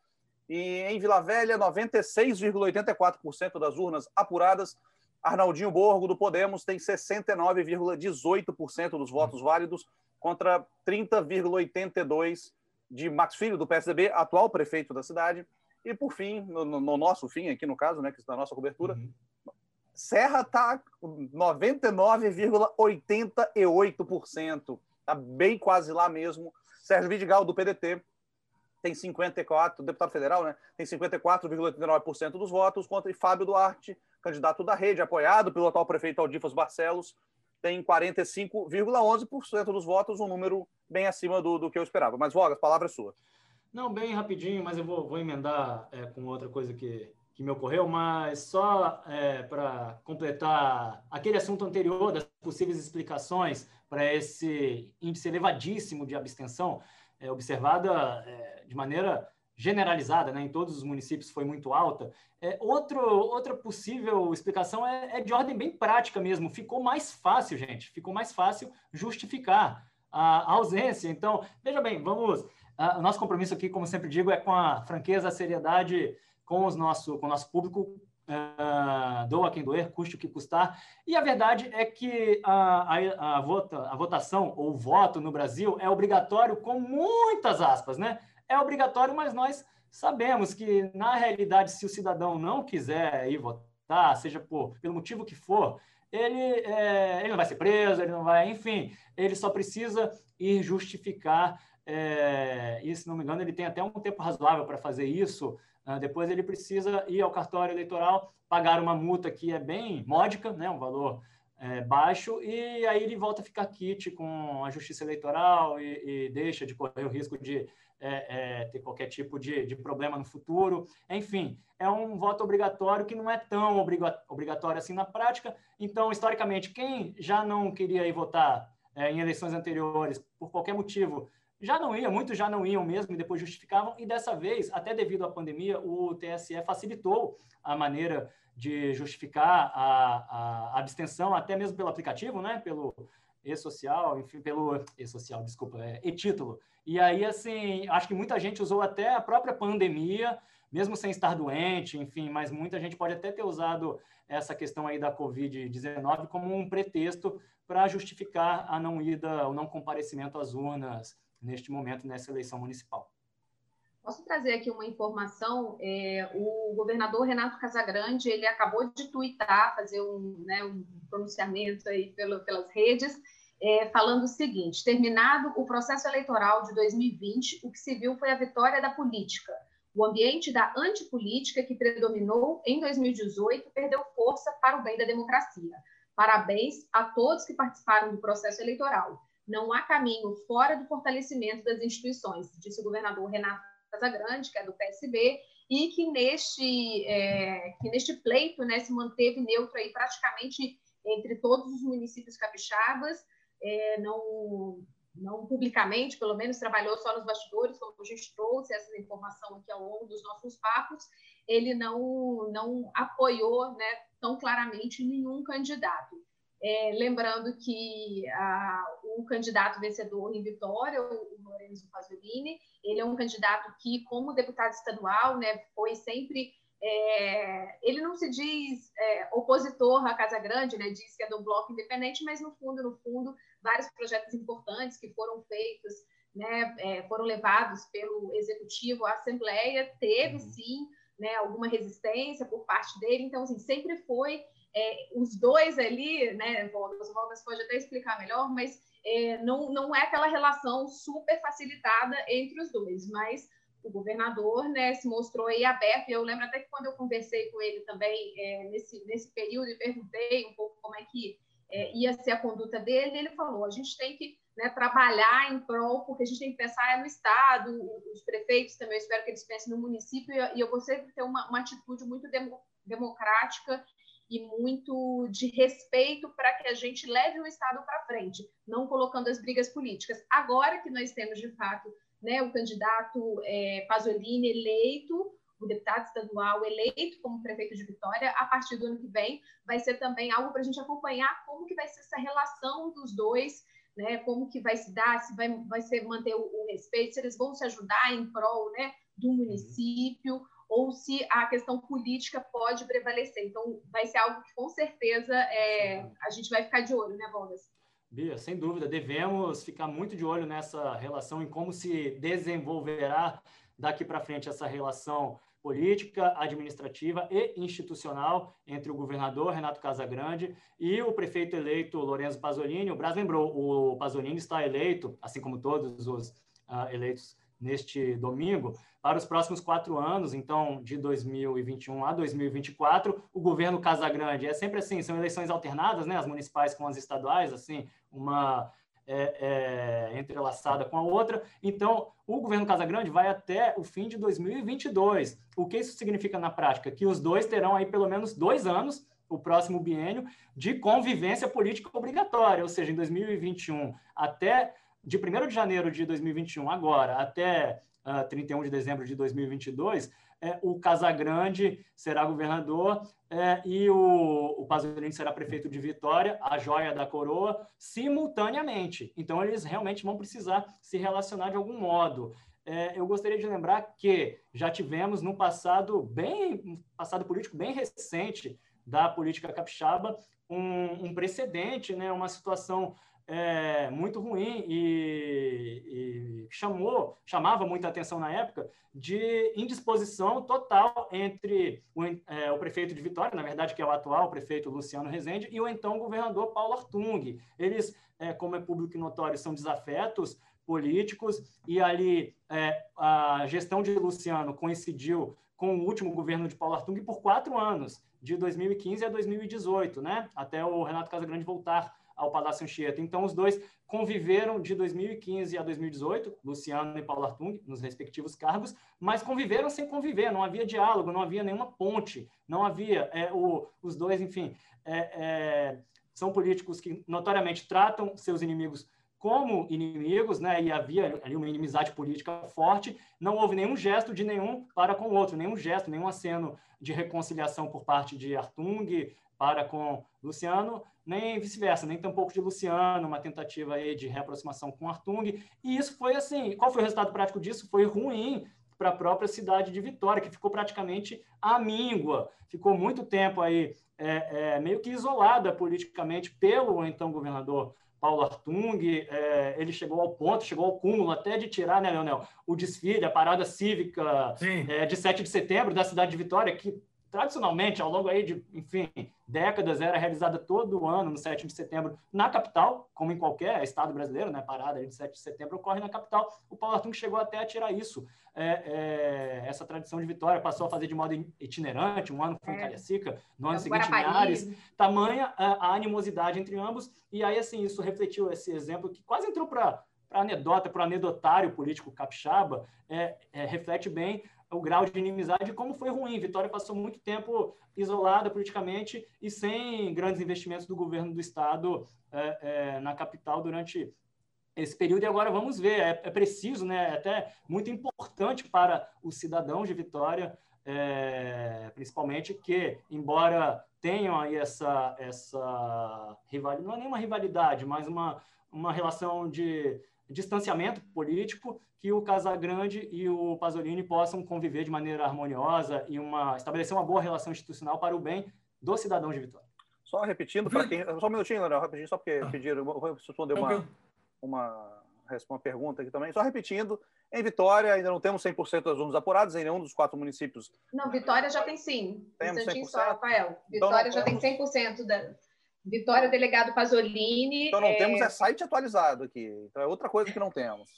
E em Vila Velha, 96,84% das urnas apuradas. Arnaldinho Borgo, do Podemos, tem 69,18% dos votos válidos contra 30,82% de Max Filho, do PSDB, atual prefeito da cidade. E por fim, no, no nosso fim aqui no caso, né, que está na nossa cobertura, uhum. Serra está 99,88%. Está bem quase lá mesmo. Sérgio Vidigal, do PDT, tem 54, deputado federal, né? Tem 54,89% dos votos, contra Fábio Duarte, candidato da rede, apoiado pelo atual prefeito Aldifas Barcelos, tem 45,11% dos votos, um número bem acima do, do que eu esperava. Mas, Vogas, palavra é sua. Não, bem rapidinho, mas eu vou, vou emendar é, com outra coisa que, que me ocorreu, mas só é, para completar aquele assunto anterior das possíveis explicações para esse índice elevadíssimo de abstenção, é, observada é, de maneira generalizada, né, em todos os municípios foi muito alta. É, outro, outra possível explicação é, é, de ordem bem prática mesmo. Ficou mais fácil, gente, ficou mais fácil justificar a, a ausência. Então, veja bem, vamos o nosso compromisso aqui, como sempre digo, é com a franqueza, a seriedade com, os nosso, com o nosso público. Uh, doa quem doer, custe o que custar. E a verdade é que a, a, a, vota, a votação ou voto no Brasil é obrigatório com muitas aspas, né? É obrigatório, mas nós sabemos que, na realidade, se o cidadão não quiser ir votar, seja por, pelo motivo que for, ele, é, ele não vai ser preso, ele não vai, enfim, ele só precisa ir justificar é, e se não me engano, ele tem até um tempo razoável para fazer isso. Uh, depois ele precisa ir ao cartório eleitoral, pagar uma multa que é bem módica, né, um valor é, baixo, e aí ele volta a ficar kit com a justiça eleitoral e, e deixa de correr o risco de é, é, ter qualquer tipo de, de, problema no futuro. Enfim, é um voto obrigatório que não é tão obrigatório assim na prática. Então, historicamente, quem já não queria ir votar é, em eleições anteriores, por qualquer motivo, já não iam, muitos já não iam mesmo e depois justificavam, e dessa vez, até devido à pandemia, o TSE facilitou a maneira de justificar a, a abstenção, até mesmo pelo aplicativo, né? Pelo e-social, enfim, pelo e-social, desculpa, é e-título. E aí, assim, acho que muita gente usou até a própria pandemia, mesmo sem estar doente, enfim, mas muita gente pode até ter usado essa questão aí da Covid-19 como um pretexto para justificar a não ida, o não comparecimento às urnas neste momento, nessa eleição municipal. Posso trazer aqui uma informação? É, o governador Renato Casagrande ele acabou de tuitar, fazer um, né, um pronunciamento aí pelo, pelas redes, é, falando o seguinte: terminado o processo eleitoral de 2020, o que se viu foi a vitória da política. O ambiente da antipolítica que predominou em 2018 perdeu força para o bem da democracia. Parabéns a todos que participaram do processo eleitoral. Não há caminho fora do fortalecimento das instituições, disse o governador Renato Casagrande, que é do PSB, e que neste, é, que neste pleito né, se manteve neutro aí praticamente entre todos os municípios capixabas, é, não, não publicamente, pelo menos trabalhou só nos bastidores, como a gente trouxe essa informação aqui ao longo dos nossos papos, ele não, não apoiou né, tão claramente nenhum candidato. É, lembrando que a, o candidato vencedor em Vitória, o, Lorenzo Pasolini, ele é um candidato que, como deputado estadual, né, foi sempre. É, ele não se diz é, opositor à Casa Grande, né, diz que é do bloco independente, mas no fundo, no fundo, vários projetos importantes que foram feitos, né, é, foram levados pelo executivo à Assembleia, teve uhum. sim né, alguma resistência por parte dele, então assim, sempre foi é, os dois ali, né, Volgas, o pode até explicar melhor, mas é, não, não é aquela relação super facilitada entre os dois, mas o governador né, se mostrou aí aberto, e eu lembro até que quando eu conversei com ele também é, nesse, nesse período e perguntei um pouco como é que é, ia ser a conduta dele, ele falou, a gente tem que né, trabalhar em prol, porque a gente tem que pensar no Estado, os prefeitos também, eu espero que eles pensem no município, e eu vou sempre ter uma, uma atitude muito democrática e muito de respeito para que a gente leve o Estado para frente, não colocando as brigas políticas. Agora que nós temos, de fato, né, o candidato é, Pasolini eleito, o deputado estadual eleito como prefeito de Vitória, a partir do ano que vem, vai ser também algo para a gente acompanhar como que vai ser essa relação dos dois, né, como que vai se dar, se vai, vai ser manter o, o respeito, se eles vão se ajudar em prol né, do município, ou se a questão política pode prevalecer. Então, vai ser algo que, com certeza, é, a gente vai ficar de olho, né, Bogas? Bia, sem dúvida, devemos ficar muito de olho nessa relação, em como se desenvolverá daqui para frente essa relação política, administrativa e institucional entre o governador Renato Casagrande e o prefeito eleito Lorenzo Pasolini. O Braz lembrou, o Pasolini está eleito, assim como todos os uh, eleitos neste domingo, para os próximos quatro anos, então de 2021 a 2024, o governo Casagrande é sempre assim, são eleições alternadas, né, as municipais com as estaduais, assim, uma é, é, entrelaçada com a outra. Então, o governo Casagrande vai até o fim de 2022. O que isso significa na prática? Que os dois terão aí pelo menos dois anos, o próximo biênio, de convivência política obrigatória, ou seja, em 2021 até de 1 de janeiro de 2021 agora até uh, ah, 31 de dezembro de 2022, é, o Casagrande será governador é, e o, o Pasolini será prefeito de Vitória, a joia da coroa, simultaneamente. Então, eles realmente vão precisar se relacionar de algum modo. É, eu gostaria de lembrar que já tivemos no passado bem, passado político bem recente da política capixaba, um, um precedente, né, uma situação é, muito ruim e, e, chamou, chamava muita atenção na época de indisposição total entre o, é, o, prefeito de Vitória, na verdade que é o atual prefeito Luciano Rezende, e o então governador Paulo Artung. Eles, é, como é público e notório, são desafetos políticos e ali é, a gestão de Luciano coincidiu com o último governo de Paulo Artung por quatro anos, de 2015 a 2018, né? até o Renato Casagrande voltar ao Palácio Anchieta. Então, os dois conviveram de 2015 a 2018, Luciano e Paulo Artung, nos respectivos cargos, mas conviveram sem conviver, não havia diálogo, não havia nenhuma ponte, não havia. É, o, os dois, enfim, é, é, são políticos que notoriamente tratam seus inimigos como inimigos, né? E havia ali uma inimizade política forte. Não houve nenhum gesto de nenhum para com o outro, nenhum gesto, nenhum aceno de reconciliação por parte de Artung para com Luciano, nem vice-versa, nem tampouco de Luciano, uma tentativa aí de reaproximação com Artung. E isso foi assim. Qual foi o resultado prático disso? Foi ruim para a própria cidade de Vitória, que ficou praticamente amíngua, ficou muito tempo aí é, é, meio que isolada politicamente pelo então governador Paulo Artung, é, ele chegou ao ponto, chegou ao cúmulo até de tirar, né, Leonel, o desfile, a parada cívica é, de 7 de setembro da cidade de Vitória, que tradicionalmente, ao longo aí de, enfim, décadas, era realizada todo ano, no 7 de setembro, na capital, como em qualquer estado brasileiro, né? Parada de 7 de setembro ocorre na capital. O Paulo Artung chegou até a tirar isso. É, é, essa tradição de vitória passou a fazer de modo itinerante, um ano foi em é. Cariacica, no ano seguinte em Ares. Tamanha a, a, animosidade entre ambos. E aí, assim, isso refletiu esse exemplo que quase entrou para para anedota, para o anedotário político capixaba, é, é, reflete bem o grau de inimizade como foi ruim. Vitória passou muito tempo isolada politicamente e sem grandes investimentos do governo do estado é, é, na capital durante esse período. E agora vamos ver, é, é preciso, né, é até muito importante para os cidadãos de Vitória, é, principalmente que, embora tenham aí essa, essa rivalidade, não é nenhuma rivalidade, mas uma, uma relação de distanciamento político, que o Casagrande e o Pasolini possam conviver de maneira harmoniosa e uma, estabelecer uma boa relação institucional para o bem do cidadão de Vitória. Só repetindo, para quem. Só um minutinho, Leonel, rapidinho, só porque ah. pediram. Vou responder uma, uma, uma pergunta aqui também. Só repetindo, em Vitória ainda não temos 100% das urnas apuradas em nenhum dos quatro municípios. Não, Vitória já tem sim. Temos 100%? Só, Rafael. Então Vitória então, já temos... tem 100% da. Vitória, delegado Pasolini. Então não é... temos é site atualizado aqui. Então é outra coisa que não temos.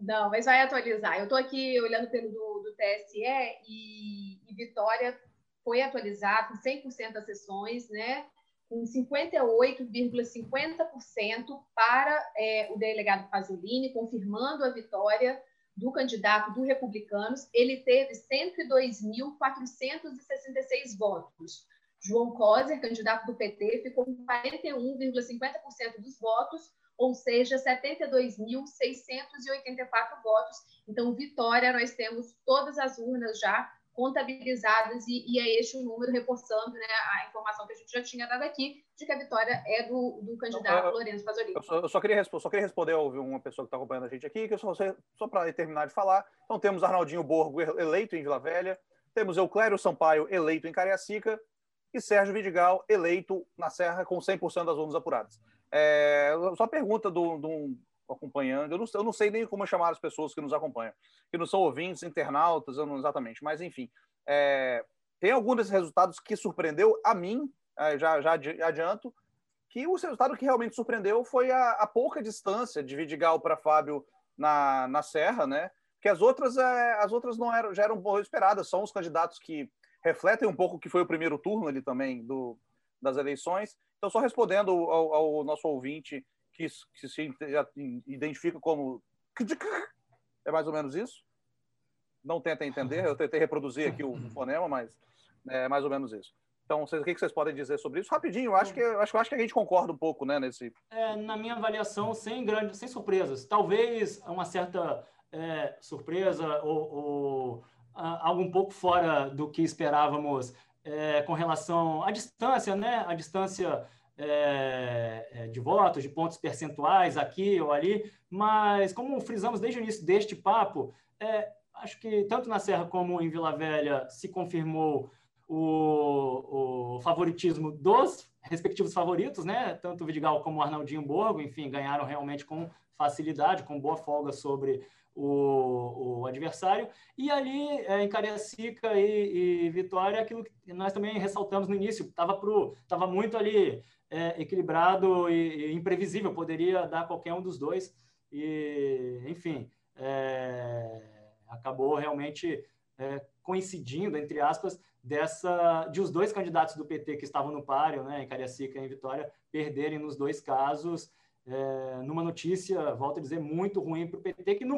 Não, mas vai atualizar. Eu estou aqui olhando pelo do, do TSE e, e, Vitória foi atualizado com 100% das sessões, né? com 58,50% para é, o delegado Pasolini, confirmando a vitória do candidato do Republicanos. Ele teve 102.466 votos. João Coser, candidato do PT, ficou com 41,50% dos votos, ou seja, 72.684 votos. Então, Vitória, nós temos todas as urnas já contabilizadas e, e, é este o número, reforçando né, a informação que a gente já tinha dado aqui, de que a vitória é do, do candidato Não, Lourenço Pasolini. Eu só, eu só queria, só queria responder a uma pessoa que está acompanhando a gente aqui, que eu só, só para terminar de falar. Então, temos Arnaldinho Borgo eleito em Vila Velha, temos Euclério Sampaio eleito em Cariacica e Sérgio Vidigal eleito na Serra com 100% das urnas apuradas. É, só pergunta do, do acompanhando, eu não, eu não, sei nem como chamar as pessoas que nos acompanham, que não são ouvintes, internautas, eu não exatamente, mas enfim, é, tem algum desses resultados que surpreendeu a mim, é, já, já adianto, que o resultado que realmente surpreendeu foi a, a pouca distância de Vidigal para Fábio na, na Serra, né? Porque as outras, é, as outras não eram, já eram esperadas, são os candidatos que refletem um pouco o que foi o primeiro turno ali também do, das eleições. Então, só respondendo ao, ao nosso ouvinte que, que se identifica como. É mais ou menos isso? Não tenta entender, eu tentei reproduzir aqui o fonema, mas é mais ou menos isso. Então, vocês, o que vocês podem dizer sobre isso? Rapidinho, acho que, acho, acho que a gente concorda um pouco né, nesse. É, na minha avaliação, sem grandes, sem surpresas. Talvez uma certa é, surpresa ou, ou algo um pouco fora do que esperávamos é, com relação à distância, né? A distância é, é, de votos, de pontos percentuais aqui ou ali, mas como frisamos desde o início deste papo, acho que tanto na Serra como em Vila Velha se confirmou o, o favoritismo dos respectivos favoritos, né? Tanto o Vidigal como o Arnaldinho Borgo, enfim, ganharam realmente com facilidade, com boa folga sobre o, o adversário. E ali, é, em Cariacica e, e, Vitória, aquilo que nós também ressaltamos no início, estava tava muito ali é, equilibrado e, e, imprevisível, poderia dar qualquer um dos dois. E, enfim, é, acabou realmente é, coincidindo, entre aspas, dessa de os dois candidatos do PT que estavam no páreo, né, em Cariacica e em Vitória, perderem nos dois casos é, numa notícia, volto a dizer, muito ruim para o PT, que no,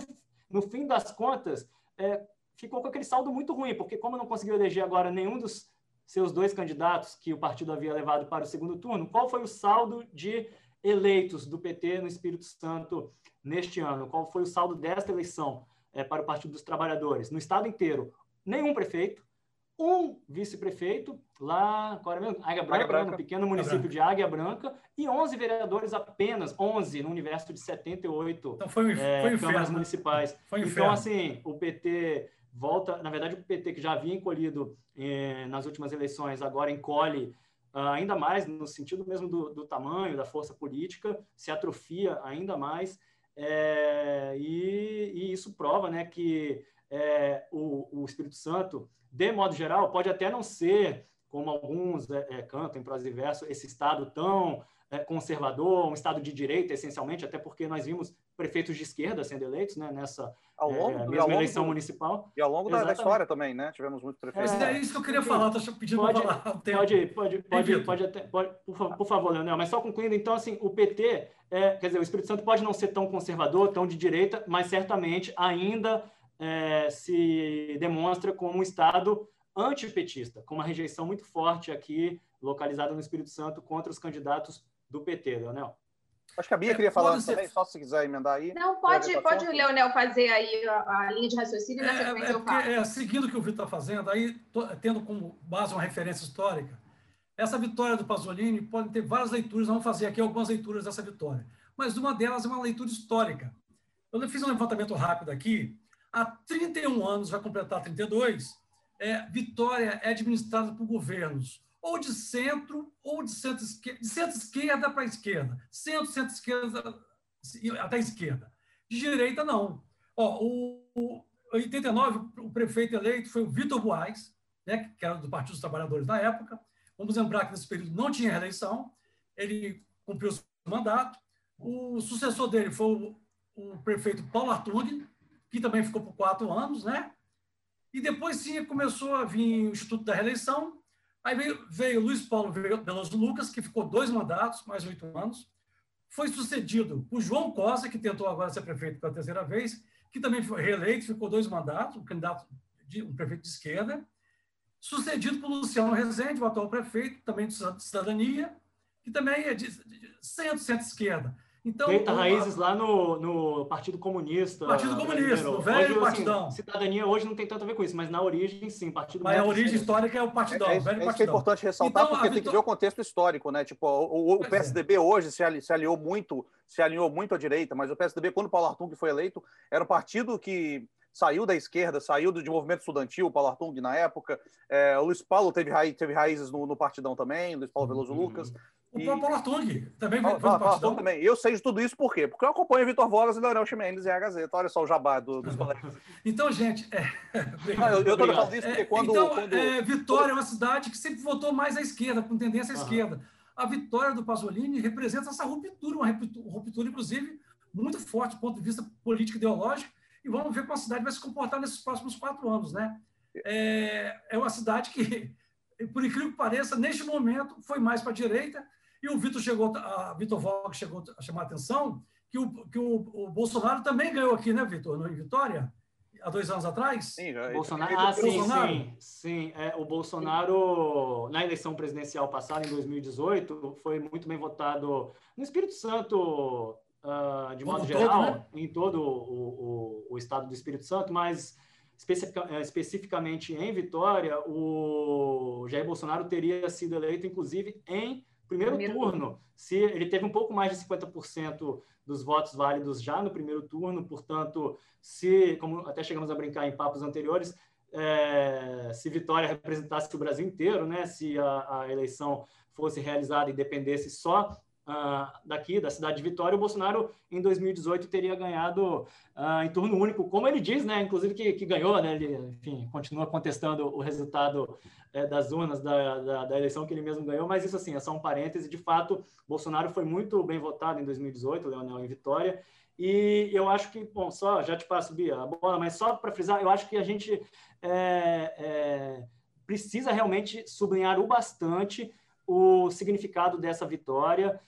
no fim das contas é, ficou com aquele saldo muito ruim, porque como não conseguiu eleger agora nenhum dos seus dois candidatos que o partido havia levado para o segundo turno, qual foi o saldo de eleitos do PT no Espírito Santo neste ano? Qual foi o saldo desta eleição é, para o Partido dos Trabalhadores? No estado inteiro, nenhum prefeito, um vice-prefeito lá, qual era mesmo? Águia Branca, Águia Branca. no pequeno município Branca. de Águia Branca, e 11 vereadores apenas, 11 no universo de 78 então foi, é, foi câmaras né? municipais. Foi então, assim, o PT volta, na verdade, o PT que já havia encolhido eh, nas últimas eleições, agora encolhe uh, ainda mais no sentido mesmo do, do, tamanho, da força política, se atrofia ainda mais, é, e, e, isso prova né, que é, o, o Espírito Santo de modo geral, pode até não ser, como alguns é, é, cantam em prosa e verso, esse Estado tão é, conservador, um Estado de direita, essencialmente, até porque nós vimos prefeitos de esquerda sendo eleitos né, nessa ao longo, é, mesma eleição do, municipal. E ao longo da, da, história também, né? Tivemos muitos prefeitos. É, é isso que eu queria falar, estou pedindo pode, falar. Pode, pode, pode, pode, até, pode por, por, favor, Leonel, mas só concluindo, então, assim, o PT, é, quer dizer, o Espírito Santo pode não ser tão conservador, tão de direita, mas certamente ainda é, se demonstra como um Estado antipetista, com uma rejeição muito forte aqui, localizada no Espírito Santo, contra os candidatos do PT, Leonel. Acho que a Bia é, queria falar ser... também, só se quiser emendar aí. Não, pode, pode o Leonel fazer aí a, a, linha de raciocínio e na é, sequência é, eu falo. É, seguindo o que o Vitor está fazendo, aí tendo como base uma referência histórica, essa vitória do Pasolini pode ter várias leituras, vamos fazer aqui algumas leituras dessa vitória, mas uma delas é uma leitura histórica. Eu fiz um levantamento rápido aqui, há 31 anos, vai completar 32, é, Vitória é administrada por governos ou de centro ou de centro-esquerda, de centro-esquerda para esquerda, centro, centro-esquerda até esquerda. De direita, não. Ó, o, o 89, o prefeito eleito foi o Vitor Boaz, né, que era do Partido dos Trabalhadores na época. Vamos lembrar que nesse período não tinha reeleição, ele cumpriu o seu mandato. O sucessor dele foi o, o prefeito Paulo Artung, que também ficou por quatro anos, né? E depois sim começou a vir o Instituto da Reeleição. Aí veio, veio Luiz Paulo Veloso Lucas, que ficou dois mandatos, mais oito anos. Foi sucedido por João Costa, que tentou agora ser prefeito pela terceira vez, que também foi reeleito, ficou dois mandatos, um candidato de um prefeito de esquerda. Sucedido por Luciano Rezende, o atual prefeito, também de cidadania, que também é de centro, centro-esquerda. Então, Feita raízes lá no, no Partido Comunista. Partido Comunista, no velho hoje, assim, partidão. Assim, cidadania hoje não tem tanto a ver com isso, mas na origem, sim, Partido Mas a origem histórica é o partidão, é, é, velho é, partidão. é importante ressaltar, então, porque tem que ver o contexto histórico, né? Tipo, o, o PSDB é. hoje se, ali, se aliou muito, se alinhou muito à direita, mas o PSDB, quando o Paulo Artung foi eleito, era um partido que saiu da esquerda, saiu do movimento estudantil, o Paulo Artung na época. É, o Luiz Paulo teve, raiz, teve raízes no, no Partidão também, Luiz Paulo Veloso uhum. Lucas. O e... Paulo Artung também foi Paulo, Paulo também. Eu sei de tudo isso por quê? Porque eu acompanho Vitor Vogas e Leonel Ximenes e a Gazeta. Olha só o jabá do, dos colegas. então, gente... É... Não, eu estou falando isso porque é, quando... Então, quando... É, Vitória é uma cidade que sempre votou mais à esquerda, com tendência à uhum. esquerda. A vitória do Pasolini representa essa ruptura, uma ruptura, inclusive, muito forte do ponto de vista político e ideológico, e vamos ver como a cidade vai se comportar nesses próximos quatro anos. Né? É, é uma cidade que, por incrível que pareça, neste momento foi mais para a direita, e o Vitor chegou, a Vitor Vogue chegou a chamar a atenção que o, que o, o Bolsonaro também ganhou aqui, né, Vitor, em Vitória? Há dois anos atrás? Sim, já, Bolsonaro, ah, sim, Bolsonaro. sim, sim. É, o Bolsonaro, na eleição presidencial passada, em 2018, foi muito bem votado no Espírito Santo, uh, de modo todo, geral, né? em todo o, o, o, estado do Espírito Santo, mas é, especificamente em Vitória, o Jair Bolsonaro teria sido eleito, inclusive, em primeiro, primeiro turno, turno, se ele teve um pouco mais de 50% dos votos válidos já no primeiro turno, portanto, se, como até chegamos a brincar em papos anteriores, é, se Vitória representasse o Brasil inteiro, né, se a, a eleição fosse realizada e dependesse só uh, daqui, da cidade de Vitória, o Bolsonaro, em 2018, teria ganhado uh, em turno único, como ele diz, né? Inclusive que, que ganhou, né? Ele, enfim, continua contestando o resultado é, das urnas da, da, da, eleição que ele mesmo ganhou, mas isso, assim, é só um parêntese. De fato, Bolsonaro foi muito bem votado em 2018, Leonel, em Vitória, e eu acho que, bom, só já te passo, Bia, a bola, mas só para frisar, eu acho que a gente é, é, precisa realmente sublinhar o bastante o significado dessa vitória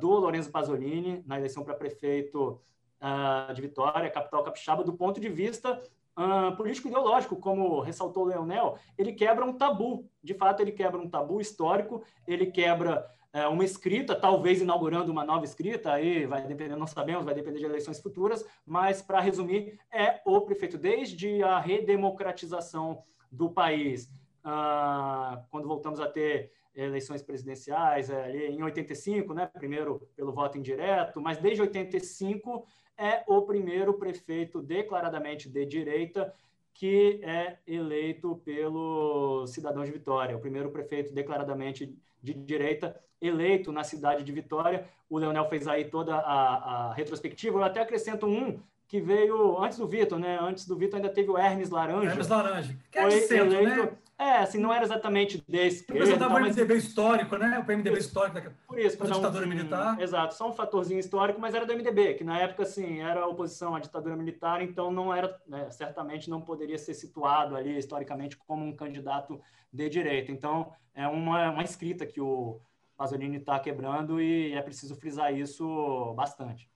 do Lorenzo Pasolini na eleição para prefeito uh, de Vitória, capital capixaba, do ponto de vista uh, político-ideológico, como ressaltou Leonel, ele quebra um tabu. De fato, ele quebra um tabu histórico, ele quebra é, uma escrita, talvez inaugurando uma nova escrita, aí vai depender, não sabemos, vai depender de eleições futuras, mas, para resumir, é o prefeito, desde a redemocratização do país, ah, quando voltamos a ter eleições presidenciais, é, ali em 85, né, primeiro pelo voto indireto, mas desde 85 é o primeiro prefeito declaradamente de direita que é eleito pelo cidadão de Vitória, o primeiro prefeito declaradamente de direita eleito na cidade de Vitória. O Leonel fez aí toda a, a retrospectiva. Eu até acrescento um que veio antes do Vitor, né? Antes do Vitor ainda teve o Hermes Laranja. Hermes Laranja. Que é foi centro, eleito, né? É, assim, não era exatamente desse. Representava o MDB mas... histórico, né? O PMDB histórico da, por isso, da ditadura um, militar. Exato, só um fatorzinho histórico, mas era do MDB, que na época, assim, era oposição à ditadura militar, então não era, né, certamente não poderia ser situado ali historicamente como um candidato de direita. Então, é uma, uma escrita que o Pasolini está quebrando e é preciso frisar isso bastante.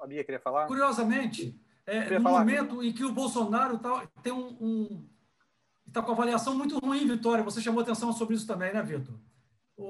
A Bia queria falar? Curiosamente, é, no falar. momento em que o Bolsonaro tá, tem um, um está com avaliação muito ruim em Vitória. Você chamou atenção sobre isso também, né, Vitor?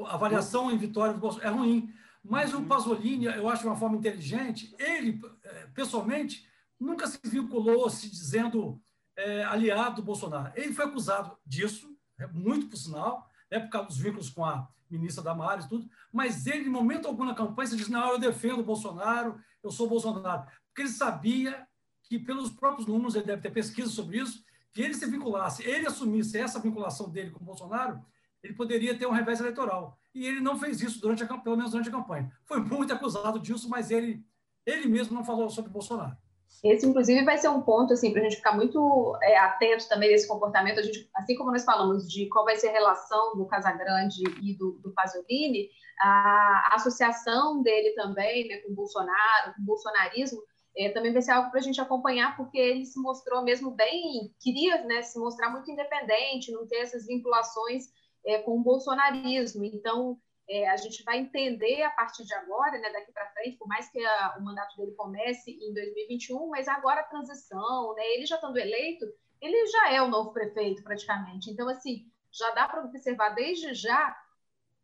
A avaliação em Vitória do Bolsonaro é ruim. Mas o uhum. Pasolini, eu acho de uma forma inteligente, ele, é, pessoalmente, nunca se vinculou se dizendo é, aliado do Bolsonaro. Ele foi acusado disso, é, muito por sinal, né, por causa dos vínculos com a ministra Damares e tudo, mas ele, em momento algum na campanha, se disse, não, eu defendo o Bolsonaro, eu sou Bolsonaro. Porque ele sabia que, pelos próprios números, ele deve ter pesquisa sobre isso, que ele se vinculasse, ele assumisse essa vinculação dele com o Bolsonaro, ele poderia ter um revés eleitoral. E ele não fez isso durante a, pelo menos durante a campanha. Foi muito acusado disso, mas ele, ele mesmo não falou sobre Bolsonaro. Esse, inclusive, vai ser um ponto assim, para a gente ficar muito é, atento também desse comportamento. A gente, assim como nós falamos de qual vai ser a relação do Casagrande e do, do Pasolini, a associação dele também né, com Bolsonaro, com bolsonarismo, é, também vai ser algo para a gente acompanhar, porque ele se mostrou mesmo bem, queria né, se mostrar muito independente, não ter essas vinculações é, com o bolsonarismo. Então, é, a gente vai entender a partir de agora, né, daqui para frente, por mais que a, o mandato dele comece em 2021, mas agora a transição, né, ele já estando eleito, ele já é o novo prefeito praticamente. Então, assim, já dá para observar desde já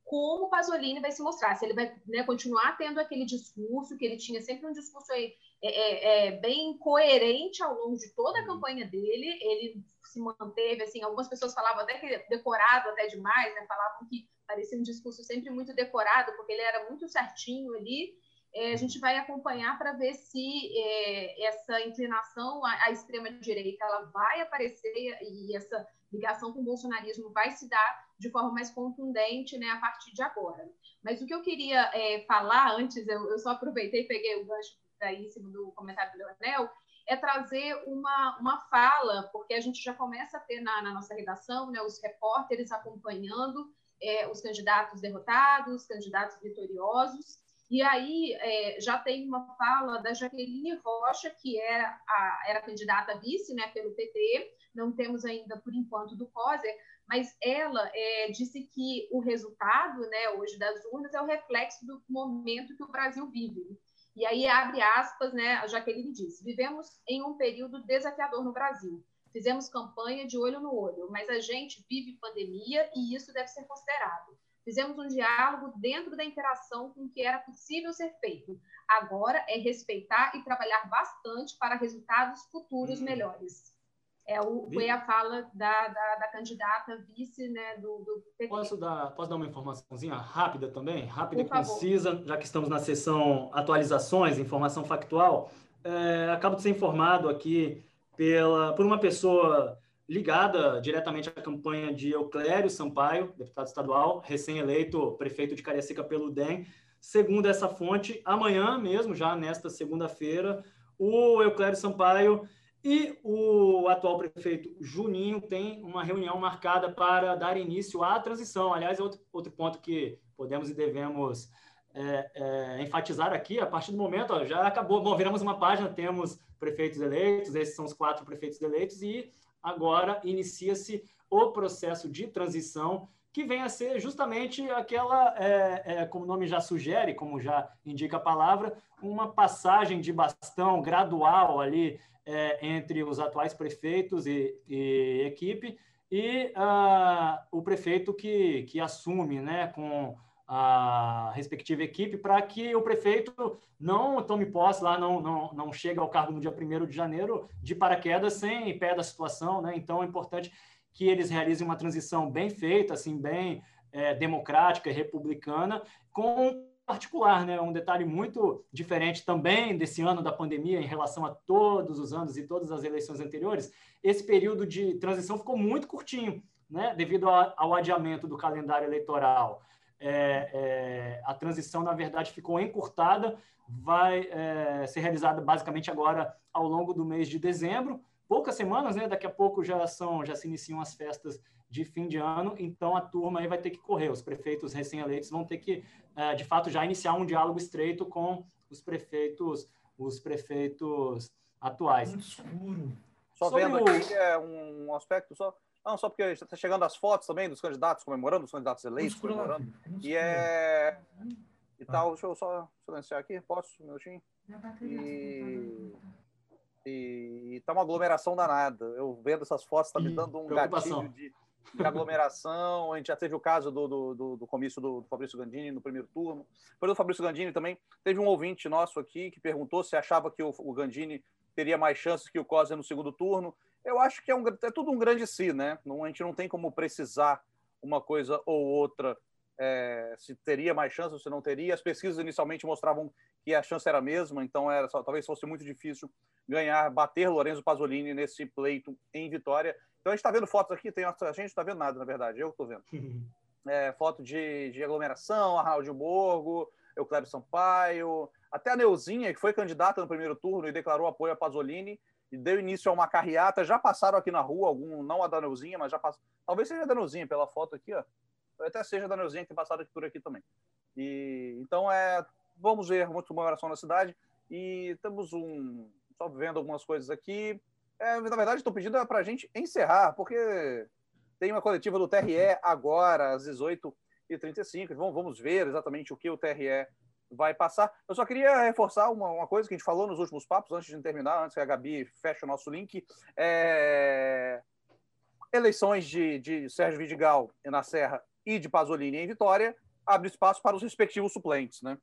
como o Pasolini vai se mostrar, se ele vai né, continuar tendo aquele discurso, que ele tinha sempre um discurso aí, é, é, é, bem coerente ao longo de toda a uhum. campanha dele, ele se manteve, assim, algumas pessoas falavam até que decorado até demais, né, falavam que parecia um discurso sempre muito decorado, porque ele era muito certinho ali, é, a gente vai acompanhar para ver se é, essa inclinação à, à extrema-direita ela vai aparecer e essa ligação com o bolsonarismo vai se dar de forma mais contundente né, a partir de agora. Mas o que eu queria é, falar antes, eu, eu, só aproveitei e peguei o gancho daí cima do comentário do Leonel, é trazer uma, uma fala, porque a gente já começa a ter na, na nossa redação né, os repórteres acompanhando é, os candidatos derrotados, candidatos vitoriosos, e aí é, já tem uma fala da Jaqueline Rocha, que era, é a, era candidata vice né, pelo PT, não temos ainda, por enquanto, do COSER, mas ela é, disse que o resultado né, hoje das urnas é o reflexo do momento que o Brasil vive. E aí abre aspas, né, a Jaqueline diz, vivemos em um período desafiador no Brasil. Fizemos campanha de olho no olho, mas a gente vive pandemia e isso deve ser considerado. Fizemos um diálogo dentro da interação com o que era possível ser feito. Agora é respeitar e trabalhar bastante para resultados futuros hum. melhores. É o, foi a fala da, da, da candidata vice né, do, do PT. Posso dar, posso dar uma informaçãozinha rápida também? Rápida Por e concisa, já que estamos na sessão atualizações, informação factual. É, acabo de ser informado aqui pela, por uma pessoa ligada diretamente à campanha de Euclério Sampaio, deputado estadual, recém-eleito prefeito de Cariacica pelo DEM. Segundo essa fonte, amanhã mesmo, já nesta segunda-feira, o Euclério Sampaio e o atual prefeito Juninho tem uma reunião marcada para dar início à transição. Aliás, é outro, outro ponto que podemos e devemos é, é, enfatizar aqui, a partir do momento, ó, já acabou, bom, viramos uma página, temos prefeitos eleitos, esses são os quatro prefeitos eleitos, e agora inicia-se o processo de transição, que vem a ser justamente aquela, é, é, como o nome já sugere, como já indica a palavra, uma passagem de bastão gradual ali é, entre os atuais prefeitos e, e equipe e uh, o prefeito que, que assume né, com a respectiva equipe para que o prefeito não tome posse lá, não, não, não chegue ao cargo no dia 1 de janeiro de paraquedas sem pé da situação. Né? Então, é importante que eles realizem uma transição bem feita, assim, bem é, democrática e republicana, com particular, né? Um detalhe muito diferente também desse ano da pandemia em relação a todos os anos e todas as eleições anteriores. Esse período de transição ficou muito curtinho, né? Devido ao adiamento do calendário eleitoral é, é, a transição, na verdade, ficou encurtada, vai é, ser realizada basicamente agora ao longo do mês de dezembro. Poucas semanas, né? Daqui a pouco já são, já se iniciam as festas de fim de ano, então a turma aí vai ter que correr. Os prefeitos recém-eleitos vão ter que, é, de fato, já iniciar um diálogo estreito com os prefeitos, os prefeitos atuais. Muito escuro. Só Sobre vendo aqui é um aspecto só não, só porque está chegando as fotos também dos candidatos comemorando, os candidatos eleitos comemorando. E é. E tal, deixa eu só silenciar aqui, posso, um minutinho? E. E tá uma aglomeração danada. Eu vendo essas fotos, está me dando um gatilho de, de, aglomeração. A gente já teve o caso do, do, do, do comício do, do, Fabrício Gandini no primeiro turno. Depois do Fabrício Gandini também, teve um ouvinte nosso aqui que perguntou se achava que o, o Gandini teria mais chances que o Cosa no segundo turno. Eu acho que é, um, é tudo um grande si, né? Não, a gente não tem como precisar uma coisa ou outra é, se teria mais chance ou se não teria. As pesquisas inicialmente mostravam que a chance era a mesma, então era só, talvez fosse muito difícil ganhar, bater Lorenzo Pasolini nesse pleito em Vitória. Então a gente está vendo fotos aqui, tem, a gente está vendo nada, na verdade, eu estou vendo. É, foto de, de aglomeração, Arnaldo Borgo, Euclébio Sampaio, até a Neuzinha, que foi candidata no primeiro turno e declarou apoio a Pasolini, e deu início a uma carreata. Já passaram aqui na rua algum, não a Daneuzinha, mas já passaram. Talvez seja a Daneuzinha pela foto aqui, ó. Até seja a Daneuzinha que tem passado por aqui também. E então é, vamos ver muita comemoração na cidade e temos um só vendo algumas coisas aqui. É, na verdade, estou pedindo para a gente encerrar, porque tem uma coletiva do TRE agora às 18h35. Vamos, vamos ver exatamente o que o TRE vai passar. Eu só queria reforçar uma, uma, coisa que a gente falou nos últimos papos, antes de terminar, antes que a Gabi feche o nosso link. É... Eleições de, de Sérgio Vidigal na Serra e de Pasolini em Vitória abre espaço para os respectivos suplentes, né?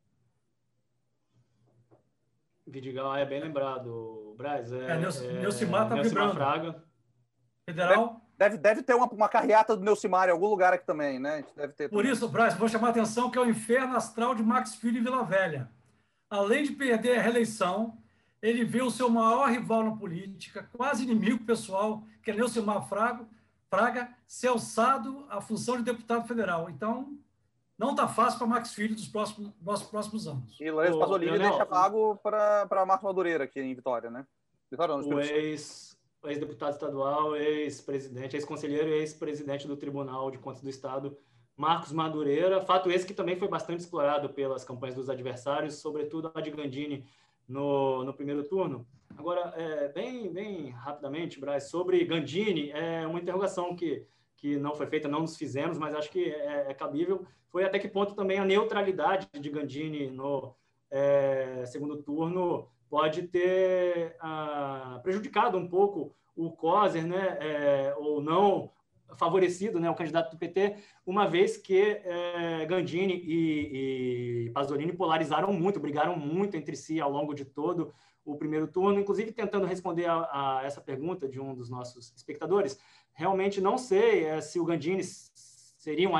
Vidigal é bem lembrado, Braz. É, é, Neucimar está vibrando. Fraga. Federal. Deve, deve ter uma, uma carreata do Neucimar em algum lugar aqui também, né? Deve ter Por isso, Braz, vou chamar a atenção que é o inferno astral de Max Filho em Vila Velha. Além de perder a reeleição, ele vê o seu maior rival na política, quase inimigo pessoal, que é Neucimar Fraga, Fraga ser alçado à função de deputado federal. Então, não está fácil para Max Filho dos próximos, dos próximos anos. E Lourenço Pasolini deixa pago para Marcos Madureira aqui em Vitória, né? Vitória, não, o ex ex-deputado estadual, ex-presidente, ex-conselheiro e ex-presidente do Tribunal de Contas do Estado, Marcos Madureira. Fato esse que também foi bastante explorado pelas campanhas dos adversários, sobretudo a de Gandini no, no primeiro turno. Agora, é, bem, bem rapidamente, Braz, sobre Gandini, é uma interrogação que, que não foi feita, não nos fizemos, mas acho que é, é cabível. Foi até que ponto também a neutralidade de Gandini no é, segundo turno pode ter ah, prejudicado um pouco o COSER, né, é, ou não favorecido né, o candidato do PT, uma vez que é, Gandini e, e Pasolini polarizaram muito, brigaram muito entre si ao longo de todo o primeiro turno, inclusive tentando responder a, a essa pergunta de um dos nossos espectadores. Realmente não sei é, se o Gandini seria um,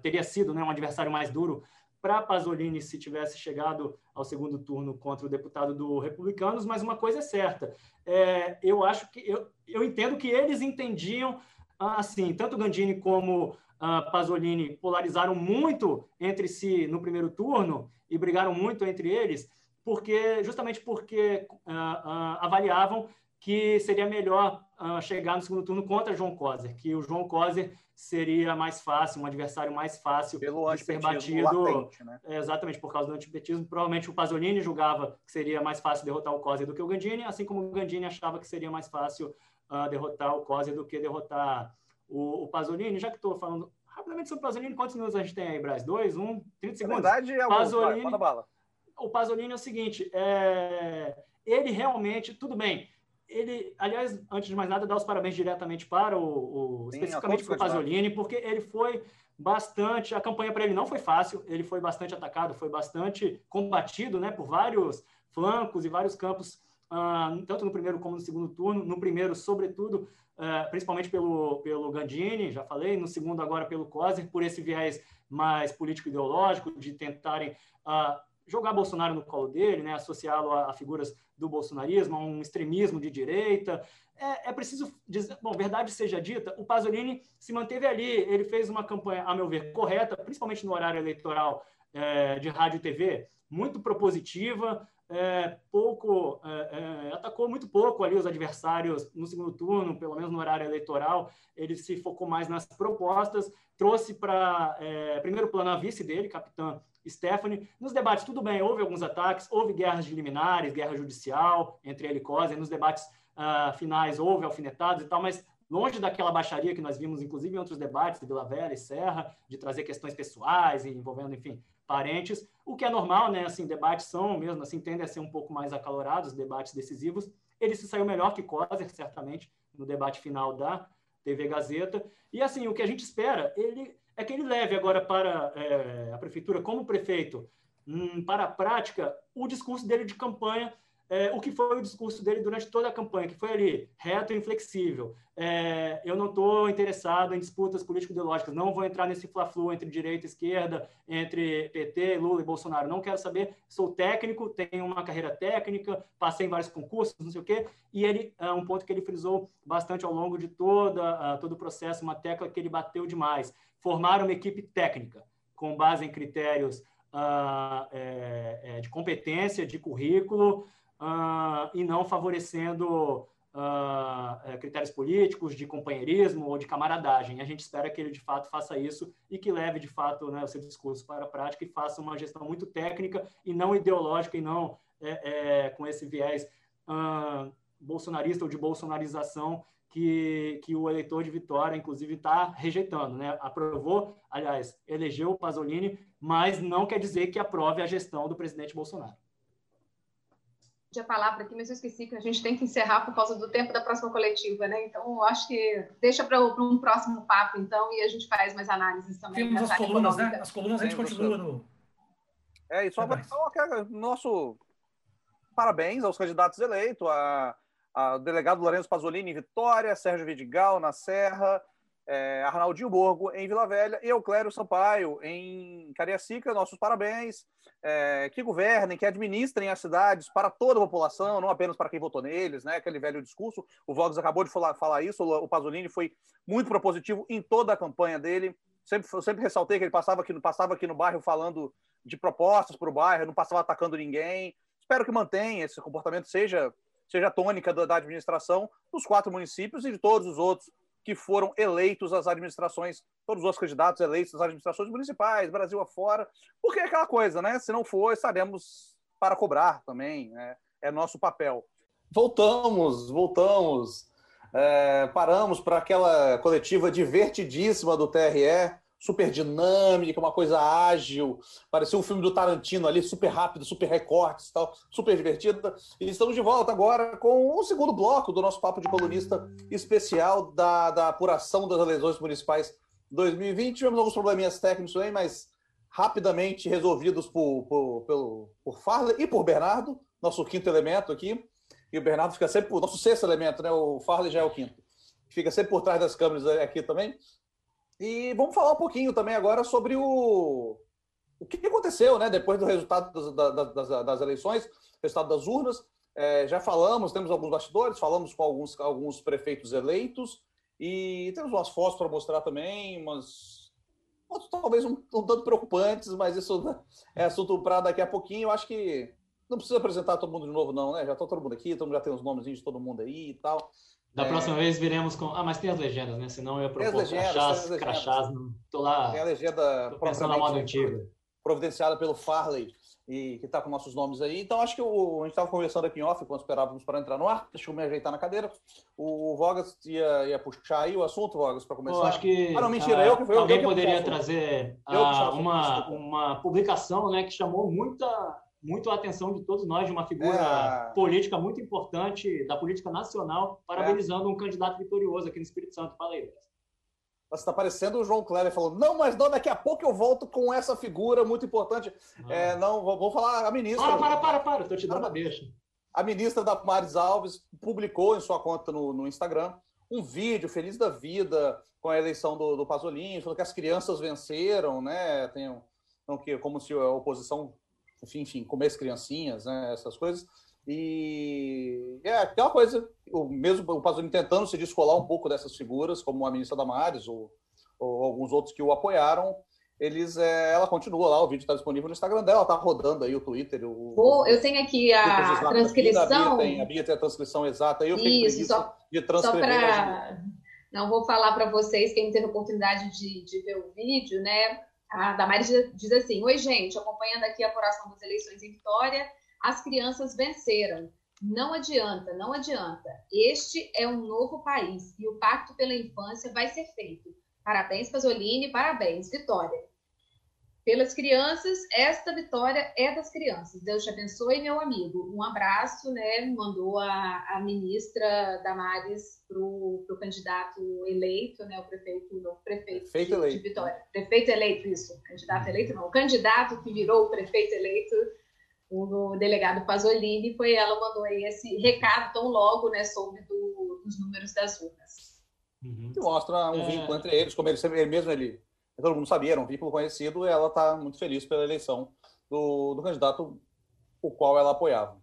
teria sido né, um adversário mais duro para Pasolini se tivesse chegado ao segundo turno contra o deputado do Republicanos, mas uma coisa é certa, é, eu acho que eu, eu entendo que eles entendiam assim, tanto Gandini como uh, Pasolini polarizaram muito entre si no primeiro turno e brigaram muito entre eles, porque justamente porque uh, uh, avaliavam que seria melhor chegar no segundo turno contra João Coser, que o João Coser seria mais fácil, um adversário mais fácil Pelo de ser batido. Latente, né? exatamente, por causa do antipetismo. Provavelmente o Pasolini julgava que seria mais fácil derrotar o Cosi do que o Gandini, assim como o Gandini achava que seria mais fácil uh, derrotar o Cosi do que derrotar o, o Pasolini. Já que estou falando rapidamente sobre o Pasolini, quantos minutos a gente tem aí, Braz? Dois, um, 30 segundos? Na verdade, é Pasolini, vai, bala. O Pasolini é o seguinte, é, ele realmente, tudo bem, ele, aliás, antes de mais nada, dar os parabéns diretamente para o, o Sim, especificamente para o Pasolini, porque ele foi bastante, a campanha para ele não foi fácil, ele foi bastante atacado, foi bastante combatido, né, por vários flancos e vários campos, uh, tanto no primeiro como no segundo turno. No primeiro, sobretudo, uh, principalmente pelo, pelo Gandini, já falei, no segundo agora pelo Coser, por esse viés mais político-ideológico, de tentarem uh, jogar Bolsonaro no colo dele, né, associá-lo a, a, figuras do bolsonarismo, a um extremismo de direita. É, é, preciso dizer, bom, verdade seja dita, o Pasolini se manteve ali, ele fez uma campanha, a meu ver, correta, principalmente no horário eleitoral é, de rádio e TV, muito propositiva, é, pouco é, é, atacou muito pouco ali os adversários no segundo turno, pelo menos no horário eleitoral. Ele se focou mais nas propostas, trouxe para é, primeiro plano a vice dele, capitã Stephanie. Nos debates, tudo bem, houve alguns ataques, houve guerras de liminares, guerra judicial entre ele e Coser. Nos debates uh, finais, houve alfinetados e tal, mas longe daquela baixaria que nós vimos, inclusive, em outros debates de Vila Velha e Serra, de trazer questões pessoais envolvendo, enfim, parentes, o que é normal, né? Assim, debates são mesmo assim tendem a ser um pouco mais acalorados, debates decisivos. Ele se saiu melhor que Coser, certamente, no debate final da TV Gazeta. E assim, o que a gente espera, ele é que ele leve agora para é, a prefeitura como prefeito, hum, para a prática, o discurso dele de campanha é, o que foi o discurso dele durante toda a campanha, que foi ali, reto e inflexível. É, eu não estou interessado em disputas político-ideológicas, não vou entrar nesse fla-flu entre direita e esquerda, entre PT, Lula e Bolsonaro, não quero saber, sou técnico, tenho uma carreira técnica, passei em vários concursos, não sei o quê, e ele, é um ponto que ele frisou bastante ao longo de toda, uh, todo o processo, uma tecla que ele bateu demais, formar uma equipe técnica, com base em critérios uh, é, é, de competência, de currículo, uh, e não favorecendo uh, critérios políticos de companheirismo ou de camaradagem. A gente espera que ele, de fato, faça isso e que leve, de fato, né, o seu discurso para a prática e faça uma gestão muito técnica e não ideológica e não é, é, com esse viés uh, bolsonarista ou de bolsonarização que, que o eleitor de Vitória, inclusive, está rejeitando. Né? Aprovou, aliás, elegeu o Pasolini, mas não quer dizer que aprove a gestão do presidente Bolsonaro a palavra aqui, mas eu esqueci que a gente tem que encerrar por causa do tempo da próxima coletiva, né? Então, acho que deixa para um próximo papo, então, e a gente faz mais análises também. Temos as colunas, né? As colunas a gente continua no. É, e só é, nosso parabéns aos candidatos eleitos, a, a delegado Lourenço Pasolini em Vitória, Sérgio Vidigal na Serra, é, Arnaldinho Borgo em Vila Velha e Euclério Sampaio em Cariacica. Nossos parabéns. É, que governem, que administrem as cidades para toda a população, não apenas para quem votou neles, né? Aquele velho discurso. O Vox acabou de falar, falar isso. O Pasolini foi muito propositivo em toda a campanha dele. Sempre, eu sempre ressaltei que ele passava aqui, passava aqui no bairro falando de propostas para o bairro, não passava atacando ninguém. Espero que mantenha esse comportamento, seja, seja tônica da, da administração dos quatro municípios e de todos os outros que foram eleitos às administrações, todos os candidatos eleitos às administrações municipais, Brasil afora, porque é aquela coisa, né? Se não for, estaremos para cobrar também, né? é nosso papel. Voltamos, voltamos, é, paramos para aquela coletiva divertidíssima do TRE, super dinâmica, uma coisa ágil, parecia um filme do Tarantino ali, super rápido, super recortes tal, super divertida. E estamos de volta agora com o segundo bloco do nosso papo de colunista especial da, da apuração das eleições municipais 2020. Tivemos alguns probleminhas técnicos também, mas rapidamente resolvidos por, por, por, por Farley e por Bernardo, nosso quinto elemento aqui. E o Bernardo fica sempre, o nosso sexto elemento, né? O Farley já é o quinto. Fica sempre por trás das câmeras aqui também. E vamos falar um pouquinho também agora sobre o, o que aconteceu né, depois do resultado das, das, das eleições, resultado das urnas. É, já falamos, temos alguns bastidores, falamos com alguns, alguns prefeitos eleitos e temos umas fotos para mostrar também, umas fotos talvez um, um tanto preocupantes, mas isso é assunto para daqui a pouquinho. Eu acho que não precisa apresentar todo mundo de novo, não, né? Já está todo mundo aqui, todo mundo já tem os nomes de todo mundo aí e tal. Da é... próxima vez viremos com. Ah, mas tem as legendas, né? Senão eu ia propor legendas, crachás, crachás. Tô lá. Tem a legenda tô pensando na moda antiga. Providenciada pelo Farley e que está com nossos nomes aí. Então, acho que o, a gente estava conversando aqui em off quando esperávamos para entrar no ar. Deixa eu me ajeitar na cadeira. O Vogas ia, ia puxar aí o assunto, Vogas, para começar. Eu acho que. Ah, não, mentira, ah, eu que foi Alguém eu que poderia trazer ah, uma, uma publicação né, que chamou muita muito a atenção de todos nós, de uma figura é... política muito importante da política nacional, parabenizando é. um candidato vitorioso aqui no Espírito Santo. Fala aí, Você está parecendo o João Kleber falando, não, mas não, daqui a pouco eu volto com essa figura muito importante. Ah. É, não, vou, vou, falar a ministra. Para, para, para, para, estou te dando a deixa. A ministra Damares Alves publicou em sua conta no, no Instagram um vídeo feliz da vida com a eleição do, do Pasolini, falou que as crianças venceram, né? Tem um, um, como se a oposição, enfim, enfim comesse criancinhas, né? Essas coisas. E é aquela coisa, o mesmo o Pasolini tentando se descolar um pouco dessas figuras, como a ministra Damares ou, ou alguns outros que o apoiaram, eles, é, ela continua lá, o vídeo está disponível no Instagram dela, está rodando aí o Twitter. O, eu tenho aqui a transcrição. A Bia, tem, a Bia tem a transcrição exata. Eu Isso, só, de transcrever. Só pra... Não vou falar para vocês, quem teve a oportunidade de, de, ver o vídeo, né? A Damares diz assim: Oi, gente, acompanhando aqui a apuração das eleições em Vitória, as crianças venceram. Não adianta, não adianta. Este é um novo país e o Pacto pela Infância vai ser feito. Parabéns, Pasolini, parabéns, Vitória. Pelas crianças, esta vitória é das crianças. Deus te abençoe, meu amigo. Um abraço, né? Mandou a, a ministra Damares para o candidato eleito, né? O prefeito, o prefeito, prefeito de, eleito. de Vitória. Prefeito eleito, isso. Candidato eleito, não. O candidato que virou o prefeito eleito, o delegado Pasolini, foi ela mandou aí esse recado tão logo, né? Sobre do, dos números das urnas. Uhum. Que mostra um é... vínculo entre eles, como ele, ele mesmo ele, todo mundo sabia, era um vínculo conhecido, ela está muito feliz pela eleição do, do candidato o qual ela apoiava.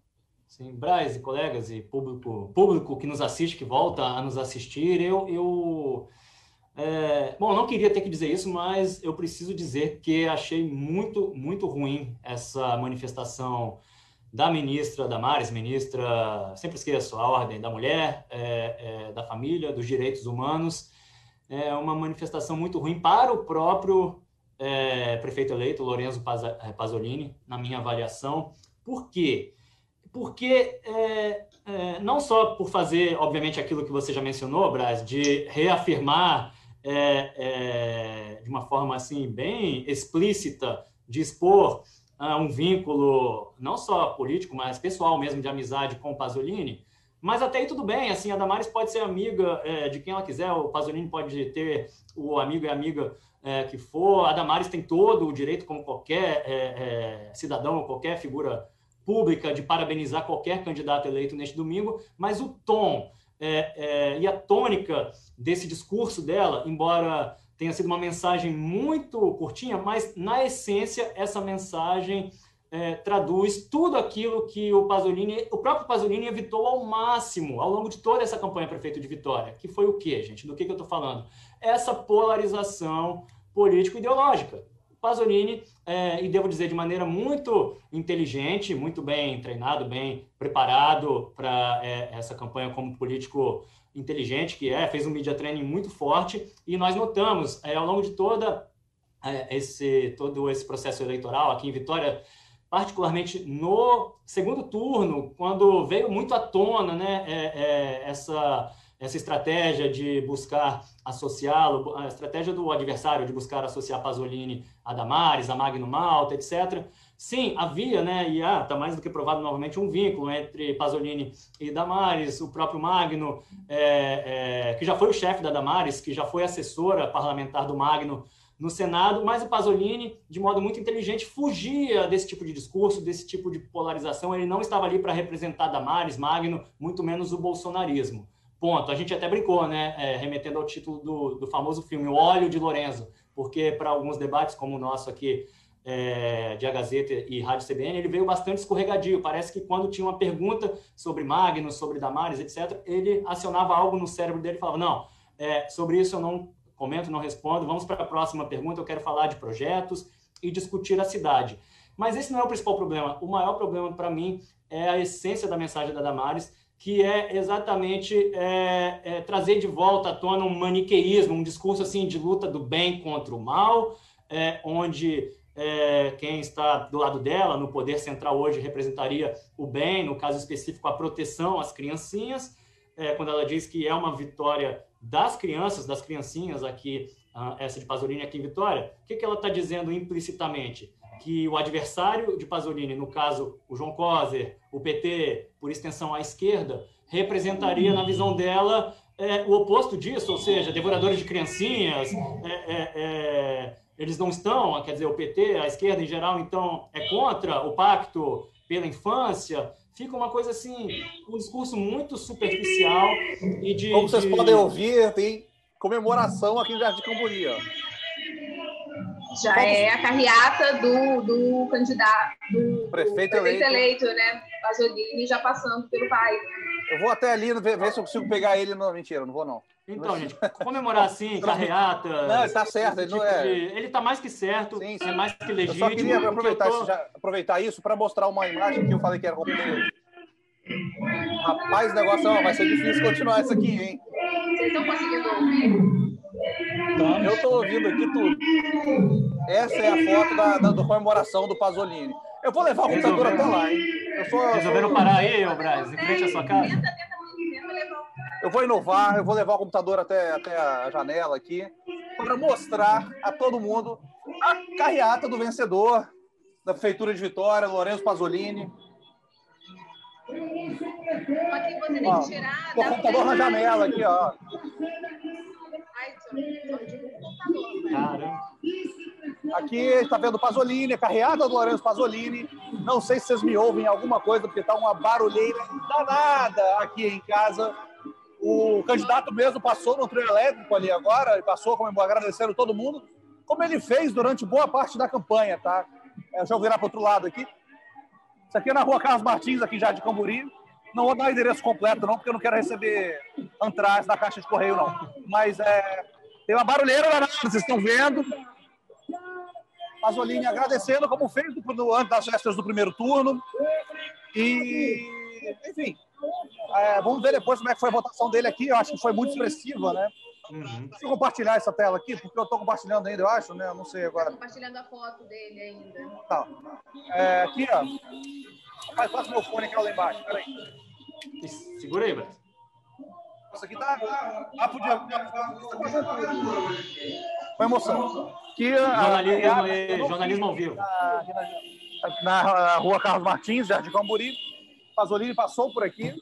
Sim, Braz e colegas e público, público que nos assiste, que volta a nos assistir, eu, eu é, bom, não queria ter que dizer isso, mas eu preciso dizer que achei muito, muito ruim essa manifestação da ministra Damares, ministra, sempre esqueço, a Ordem da Mulher, é, é, da Família, dos Direitos Humanos, é uma manifestação muito ruim para o próprio é, prefeito eleito, Lorenzo é, Pasolini, na minha avaliação. Por quê? Porque é, é, não só por fazer, obviamente, aquilo que você já mencionou, Braz, de reafirmar é, de uma forma assim bem explícita, de expor uh, um vínculo não só político, mas pessoal mesmo, de amizade com Pasolini. Mas até aí tudo bem, assim, a Damares pode ser amiga é, de quem ela quiser, o Pasolini pode ter o amigo e amiga é, que for, a Damares tem todo o direito, como qualquer é, é cidadão ou qualquer figura pública, de parabenizar qualquer candidato eleito neste domingo, mas o tom é, é, e a tônica desse discurso dela, embora tenha sido uma mensagem muito curtinha, mas na essência essa mensagem é, traduz tudo aquilo que o Pasolini, o próprio Pasolini evitou ao máximo ao longo de toda essa campanha prefeito de Vitória, que foi o quê, gente? Do que, que eu estou falando? Essa polarização político-ideológica. Pasolini, é, e devo dizer de maneira muito inteligente, muito bem treinado, bem preparado para é, essa campanha como político inteligente que é, fez um media training muito forte e nós notamos é, ao longo de toda é, esse todo esse processo eleitoral aqui em Vitória, particularmente no segundo turno, quando veio muito à tona, né, é, é essa essa estratégia de buscar associá-lo, a estratégia do adversário de buscar associar Pasolini a Damares, a Magno Malta, etc. Sim, havia, né, e está ah, mais do que provado novamente, um vínculo entre Pasolini e Damares, o próprio Magno, é, é, que já foi o chefe da Damares, que já foi assessora parlamentar do Magno no Senado, mas o Pasolini, de modo muito inteligente, fugia desse tipo de discurso, desse tipo de polarização. Ele não estava ali para representar Damares, Magno, muito menos o bolsonarismo. Ponto. A gente até brincou, né, é, remetendo ao título do, do famoso filme O Óleo de Lorenzo, porque para alguns debates, como o nosso aqui, é, de A Gazeta e Rádio CBN, ele veio bastante escorregadio. Parece que quando tinha uma pergunta sobre Magnus, sobre Damares, etc., ele acionava algo no cérebro dele e falava: Não, é, sobre isso eu não comento, não respondo. Vamos para a próxima pergunta. Eu quero falar de projetos e discutir a cidade. Mas esse não é o principal problema. O maior problema para mim é a essência da mensagem da Damares, que é exatamente é, é, trazer de volta à tona um maniqueísmo, um discurso assim de luta do bem contra o mal, é, onde é, quem está do lado dela, no poder central hoje, representaria o bem, no caso específico, a proteção às criancinhas, é, quando ela diz que é uma vitória das crianças, das criancinhas aqui uh, essa de Pasolini aqui em Vitória, o que, que ela está dizendo implicitamente? Que o adversário de Pasolini, no caso o João Coser, o PT, por extensão à esquerda, representaria, na visão dela, é, o oposto disso, ou seja, devoradores de criancinhas, é, é, é, eles não estão, quer dizer, o PT, a esquerda em geral, então, é contra o pacto pela infância. Fica uma coisa assim, um discurso muito superficial e de. Como vocês de... podem ouvir, tem comemoração aqui no Jardim Camburi. Já é a carreata do, do candidato, do prefeito, do prefeito eleito. eleito, né? Pasolini já passando pelo bairro. Eu vou até ali ver, ver se eu consigo pegar ele. No... Mentira, não vou não. Então, gente, comemorar assim, carreata. Não, ele tá certo, ele tipo não é. De... Ele tá mais que certo, sim, sim. é mais que legítimo. Eu só queria aproveitar, tô... já, aproveitar isso para mostrar uma imagem que eu falei que era completamente. Rapaz, o negócio ó, vai ser difícil continuar isso aqui, hein? Vocês estão conseguindo ouvir? Eu estou ouvindo aqui tudo. Essa é a foto da, da, da comemoração do Pasolini. Eu vou levar o computador até lá, hein? Eu sou, Resolveram sou... parar aí, ô Braz, em frente à sua casa? Eu vou inovar, eu vou levar o computador até, até a janela aqui para mostrar a todo mundo a carreata do vencedor da Prefeitura de Vitória, Lourenço Pasolini. Aqui você tem que tirar. O computador na janela aqui, ó. Ai, computador. Caramba. Aqui está vendo Pasolini, a carreata do Lourenço Pasolini. Não sei se vocês me ouvem alguma coisa, porque está uma barulheira danada aqui em casa. O candidato mesmo passou no trio elétrico ali agora, e passou como agradecendo todo mundo, como ele fez durante boa parte da campanha, tá? É, deixa eu virar para outro lado aqui. Isso aqui é na rua Carlos Martins, aqui já de Camburi. Não vou dar o endereço completo, não, porque eu não quero receber antraz da caixa de correio, não. Mas é, tem uma barulheira danada, vocês estão vendo. Pasolini agradecendo, como fez no, antes das festas do primeiro turno. E, enfim, é, vamos ver depois como é que foi a votação dele aqui. Eu acho que foi muito expressiva, né? Uhum. Deixa eu compartilhar essa tela aqui, porque eu estou compartilhando ainda, eu acho, né? Eu não sei agora. compartilhando a foto dele ainda. Tá. É, aqui, ó. Rapaz, passa meu fone aqui lá embaixo, peraí. Segura aí, Braz. Isso aqui tá. Ah, podia. Foi emoção. Que, jornalismo, a, jornalismo ao vivo. Na, na, na, rua Carlos Martins, Jardim Camburi. Pasolini passou por aqui.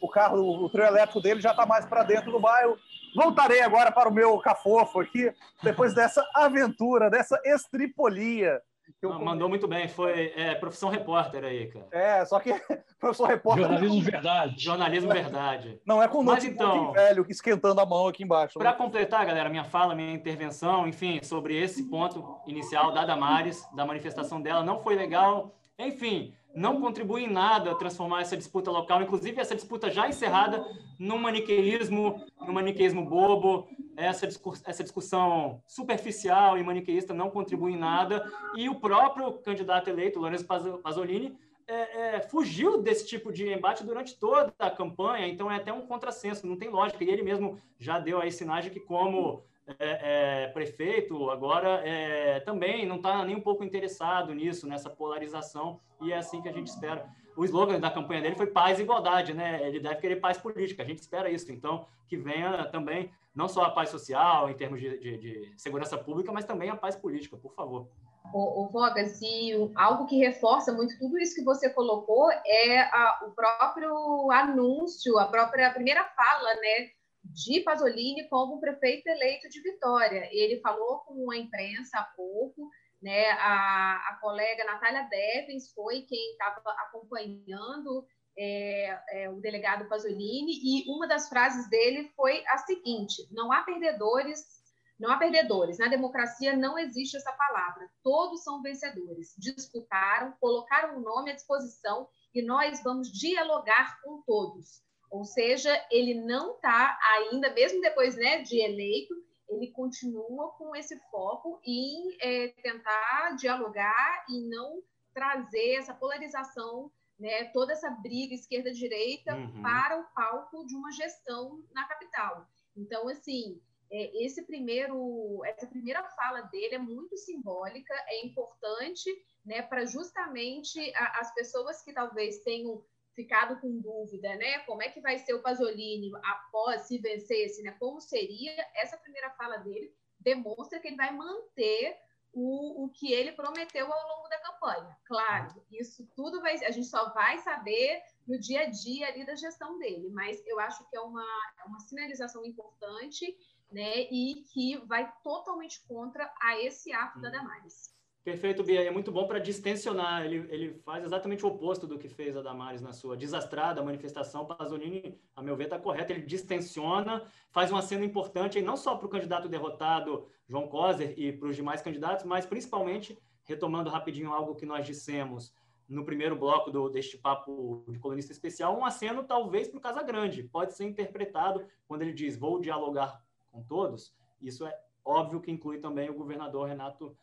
O carro, o trio elétrico dele já está mais para dentro do bairro. Voltarei agora para o meu cafofo aqui, depois dessa aventura, dessa estripolia. Eu... Mandou muito bem, foi é, profissão repórter aí, cara. É, só que professor repórter. Jornalismo verdade. Jornalismo verdade. Não é com Mas então, velho esquentando a mão aqui embaixo. Para né? completar, galera, minha fala, minha intervenção, enfim, sobre esse ponto inicial da Damares, da manifestação dela, não foi legal. Enfim, não contribui em nada a transformar essa disputa local, inclusive essa disputa já encerrada, num maniqueísmo, num maniqueísmo bobo. Essa, essa discussão superficial e maniqueísta não contribui em nada. E o próprio candidato eleito, Lourenço Pasolini, é, é, fugiu desse tipo de embate durante toda a campanha, então é até um contrassenso, não tem lógica. E ele mesmo já deu aí sinais de que, como é, é, prefeito agora é, também não está nem um pouco interessado nisso, nessa polarização, e é assim que a gente espera. O slogan da campanha dele foi paz e igualdade, né? Ele deve querer paz política, a gente espera isso. Então, que venha também não só a paz social, em termos de, de, de segurança pública, mas também a paz política, por favor. O, Vogas, e algo que reforça muito tudo isso que você colocou é a, o próprio anúncio, a própria a primeira fala, né, de Pasolini como prefeito eleito de Vitória. Ele falou com a imprensa há pouco, né? A, a colega Natália Devens foi quem estava acompanhando é, é, o delegado Pasolini e uma das frases dele foi a seguinte: não há perdedores. Não há perdedores. Na democracia não existe essa palavra. Todos são vencedores. Disputaram, colocaram o nome à disposição e nós vamos dialogar com todos. Ou seja, ele não está ainda, mesmo depois né, de eleito, ele continua com esse foco em é, tentar dialogar e não trazer essa polarização, né, toda essa briga esquerda-direita uhum. para o palco de uma gestão na capital. Então, assim, é, esse primeiro, essa primeira fala dele é muito simbólica, é importante né, para justamente a, as pessoas que talvez tenham ficado com dúvida, né? Como é que vai ser o Pasolini após se vencesse, né? Como seria? Essa primeira fala dele demonstra que ele vai manter o, o que ele prometeu ao longo da campanha. Claro, isso tudo vai, a gente só vai saber no dia a dia ali da gestão dele, mas eu acho que é uma, é uma sinalização importante, né, e que vai totalmente contra a esse ato da Damares. Perfeito, Bia. É muito bom para distensionar. Ele, ele faz exatamente o oposto do que fez a Damares na sua desastrada manifestação. Pasolini, a meu ver, está correto. Ele distensiona, faz uma cena importante, não só para o candidato derrotado, João Coser, e para os demais candidatos, mas principalmente, retomando rapidinho algo que nós dissemos no primeiro bloco do, deste papo de colunista especial, um aceno talvez para o Casagrande. Pode ser interpretado quando ele diz vou dialogar com todos. Isso é óbvio que inclui também o governador Renato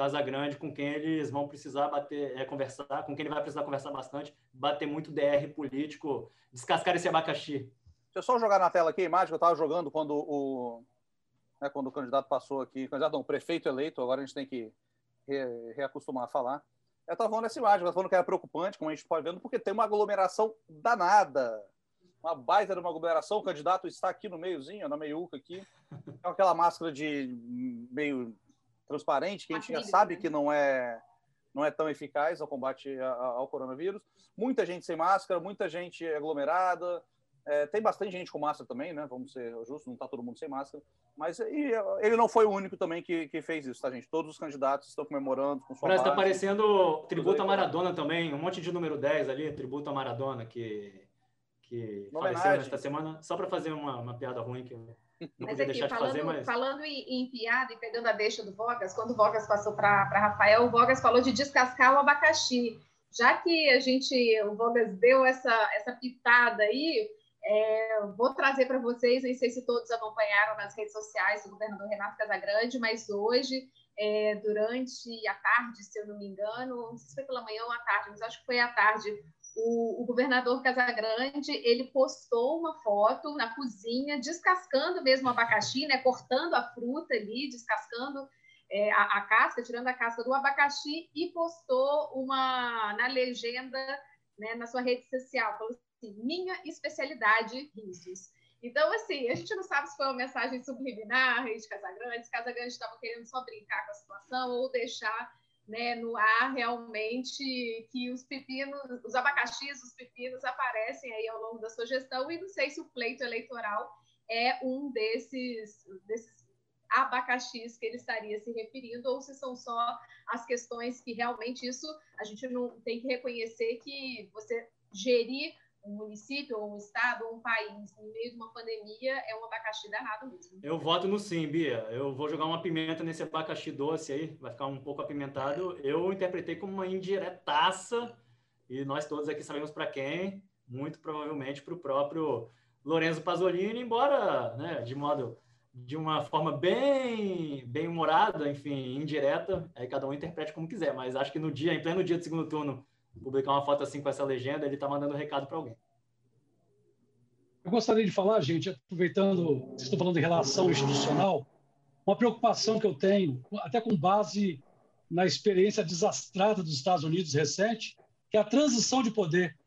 Casa Grande, com quem eles vão precisar bater, é, conversar, com quem ele vai precisar conversar bastante, bater muito DR político, descascar esse abacaxi. Deixa eu só jogar na tela aqui a imagem que eu estava jogando quando o, né, quando o candidato passou aqui, candidato não, prefeito eleito, agora a gente tem que re, reacostumar a falar. Eu estava falando essa imagem, eu falando que era preocupante, como a gente pode ver, porque tem uma aglomeração danada. Uma baita de uma aglomeração, o candidato está aqui no meiozinho, na meiuca aqui, com aquela máscara de meio transparente, que a gente já sabe né? que não é não é tão eficaz ao combate ao coronavírus. Muita gente sem máscara, muita gente aglomerada. É, tem bastante gente com máscara também, né? Vamos ser justos, não está todo mundo sem máscara. Mas e, ele não foi o único também que, que fez isso, tá, gente? Todos os candidatos estão comemorando com sua Parece está aparecendo tributo a Maradona também, um monte de número 10 ali, tributo a Maradona, que, que faleceu nesta semana. Só para fazer uma, uma piada ruim que não mas aqui, falando, fazer, mas... falando em, em, piada e pegando a deixa do Vogas, quando o Vogas passou para Rafael, o Vogas falou de descascar o abacaxi. Já que a gente, o Vogas deu essa, essa pitada aí, é, vou trazer para vocês, não sei se todos acompanharam nas redes sociais do governador Renato Casagrande, mas hoje, é, durante a tarde, se eu não me engano, não sei se foi pela manhã ou à tarde, mas acho que foi à tarde, o, o, governador Casagrande ele postou uma foto na cozinha descascando mesmo o abacaxi, né, cortando a fruta ali, descascando é, a, a, casca, tirando a casca do abacaxi e postou uma na legenda, né, na sua rede social, falou assim: minha especialidade risos. Então, assim, a gente não sabe se foi uma mensagem subliminar de Casagrande, se Casagrande estava querendo só brincar com a situação ou deixar né, no ar realmente que os pepinos, os abacaxis, os pepinos aparecem aí ao longo da sua gestão e não sei se o pleito eleitoral é um desses, desses abacaxis que ele estaria se referindo ou se são só as questões que realmente isso a gente não tem que reconhecer que você gerir um município, ou um estado, ou um país no meio de uma pandemia é um abacaxi danado mesmo. Eu voto no sim, Bia. Eu vou jogar uma pimenta nesse abacaxi doce aí, vai ficar um pouco apimentado. Eu interpretei como uma indiretaça, e nós todos aqui sabemos para quem, muito provavelmente para o próprio Lorenzo Pasolini, embora né, de modo de uma forma bem bem humorada, enfim, indireta, aí cada um interprete como quiser, mas acho que no dia, em pleno dia do segundo turno, publicar uma foto assim com essa legenda, ele está mandando um recado para alguém. Eu gostaria de falar, gente, aproveitando, estão falando de relação institucional, uma preocupação que eu tenho, até com base na experiência desastrada dos Estados Unidos recente, que é a transição de poder.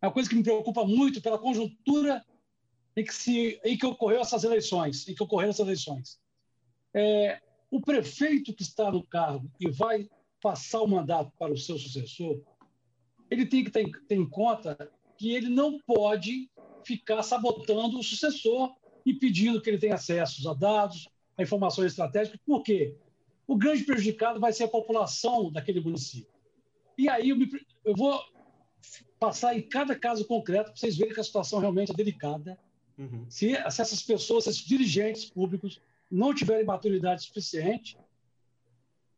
É uma coisa que me preocupa muito pela conjuntura em que, se, em que ocorreu essas eleições, em que ocorreram essas eleições. É, o prefeito que está no cargo e vai passar o mandato para o seu sucessor, ele tem que ter, ter em conta que ele não pode ficar sabotando o sucessor e pedindo que ele tenha acesso a dados, a informações estratégicas. Por quê? O grande prejudicado vai ser a população daquele município. E aí eu, me, eu vou passar em cada caso concreto para vocês verem que a situação realmente é delicada. Uhum. Se, se essas pessoas, esses dirigentes públicos, não tiverem maturidade suficiente,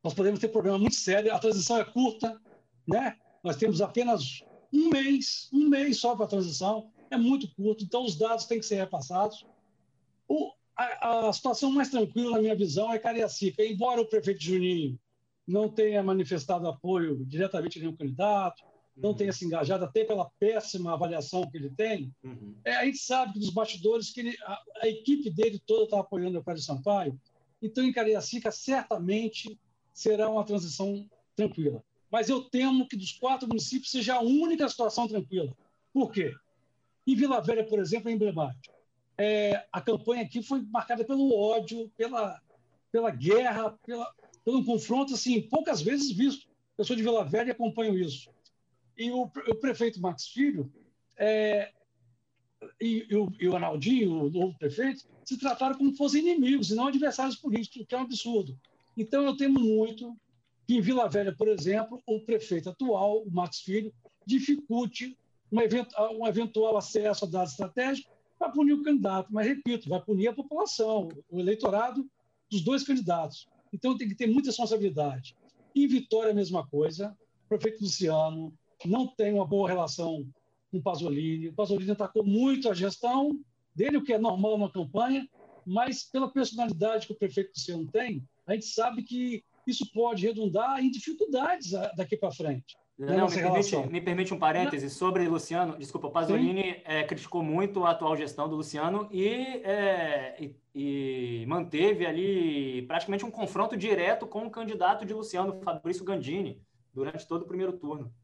nós podemos ter problema muito sério. A transição é curta, né? Nós temos apenas um mês, um mês só para a transição, é muito curto, então os dados têm que ser repassados. O, a, a, situação mais tranquila, na minha visão, é Cariacica. Embora o prefeito Juninho não tenha manifestado apoio diretamente a nenhum candidato, não uhum. tenha se engajado, até pela péssima avaliação que ele tem, uhum. é, a gente sabe que dos bastidores que ele, a, a, equipe dele toda está apoiando o Cláudio Sampaio. Então, em Cariacica, certamente será uma transição tranquila mas eu temo que dos quatro municípios seja a única situação tranquila. Por quê? Em Vila Velha, por exemplo, é emblemático. É, a campanha aqui foi marcada pelo ódio, pela, pela guerra, pela, pelo confronto, assim, poucas vezes visto. Eu sou de Vila Velha e acompanho isso. E o, o prefeito Max Filho é, e, e, o, e o Arnaldinho, o novo prefeito, se trataram como fossem inimigos e não adversários políticos, o que é um absurdo. Então, eu temo muito que em Vila Velha, por exemplo, o prefeito atual, o Max Filho, dificulte um, event, um eventual acesso a dados estratégicos para punir o candidato. Mas, repito, vai punir a população, o eleitorado dos dois candidatos. Então, tem que ter muita responsabilidade. Em Vitória, a mesma coisa. O prefeito Luciano não tem uma boa relação com o Pasolini. O Pasolini atacou muito a gestão dele, o que é normal na campanha, mas pela personalidade que o prefeito Luciano tem, a gente sabe que isso pode redundar em dificuldades daqui para frente. Não, me permite, me permite, um parêntese sobre Luciano. Desculpa, Pasolini é, criticou muito a atual gestão do Luciano e, é, e, e, manteve ali praticamente um confronto direto com o candidato de Luciano, Fabrício Gandini, durante todo o primeiro turno.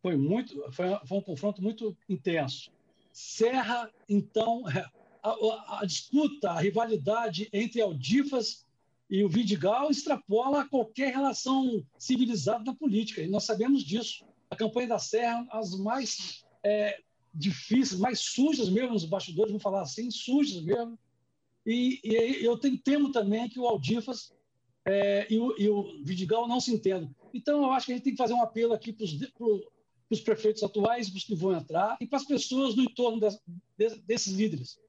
Foi muito, foi, foi um confronto muito intenso. Serra, então, a, a, a disputa, a rivalidade entre Aldifas e o Vidigal extrapola qualquer relação civilizada na política, e nós sabemos disso. A campanha da Serra, as mais é, difíceis, mais sujas mesmo, os bastidores vão falar assim, sujas mesmo. E, e eu tenho, temo também que o Aldifas é, e, o, e, o, Vidigal não se entendam. Então, eu acho que a gente tem que fazer um apelo aqui para os prefeitos atuais, para os que vão entrar, e para as pessoas no entorno de, de, desses líderes.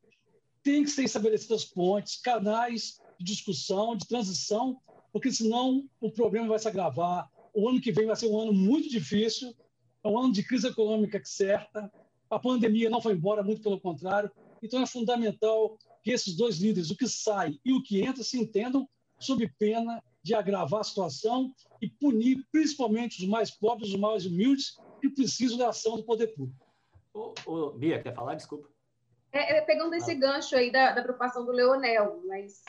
Tem que ser estabelecidas pontes, canais de discussão, de transição, porque senão o problema vai se agravar. O ano que vem vai ser um ano muito difícil, é um ano de crise econômica certa. A pandemia não foi embora, muito pelo contrário. Então é fundamental que esses dois líderes, o que sai e o que entra, se entendam sob pena de agravar a situação e punir principalmente os mais pobres, os mais humildes que precisam da ação do poder público. Ô, ô, Bia, quer falar? Desculpa. É, é, pegando esse ah. gancho aí da, da preocupação do Leonel, mas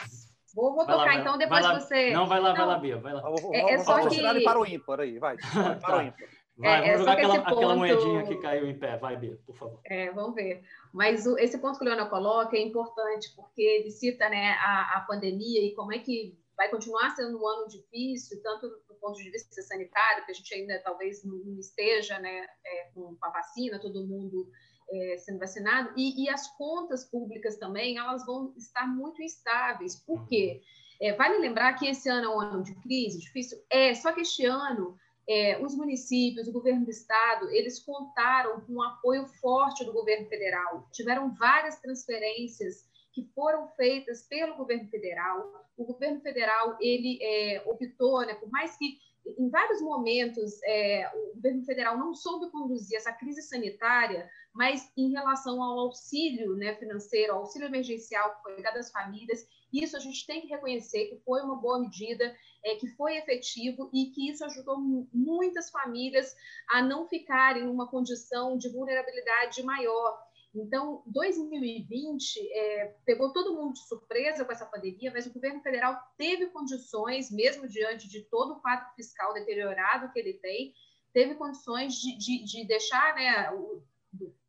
Vou, vou tocar, lá, então, depois lá, você. Não, vai lá, não, vai lá, Bia. Vai lá. É, é só que... para o ímpar aí, vai. Para o ímpar. Vai, é, vamos jogar aquela, ponto... aquela moedinha que caiu em pé. Vai, Bia, por favor. É, vamos ver. Mas o, esse ponto que o Leonel coloca é importante, porque ele cita né, a, a pandemia e como é que vai continuar sendo um ano difícil, tanto do ponto de vista sanitário, que a gente ainda talvez não esteja né, é, com a vacina, todo mundo é, sendo vacinado, e, e, as contas públicas também, elas vão estar muito instáveis. Por quê? É, vale lembrar que esse ano é um ano de crise, difícil? É, só que este ano, é, os municípios, o governo do estado, eles contaram com um apoio forte do governo federal. Tiveram várias transferências que foram feitas pelo governo federal. O governo federal, ele é, optou, né, por mais que em vários momentos é, o governo federal não soube conduzir essa crise sanitária, mas em relação ao auxílio né, financeiro, ao auxílio emergencial que foi dado às famílias, isso a gente tem que reconhecer que foi uma boa medida, é, que foi efetivo e que isso ajudou muitas famílias a não ficarem em uma condição de vulnerabilidade maior. Então, 2020 é, pegou todo mundo de surpresa com essa pandemia, mas o governo federal teve condições, mesmo diante de todo o quadro fiscal deteriorado que ele tem, teve condições de, de, de deixar né, o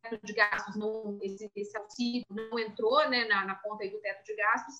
teto de gastos, não, esse, esse, auxílio não entrou né, na, na conta do teto de gastos,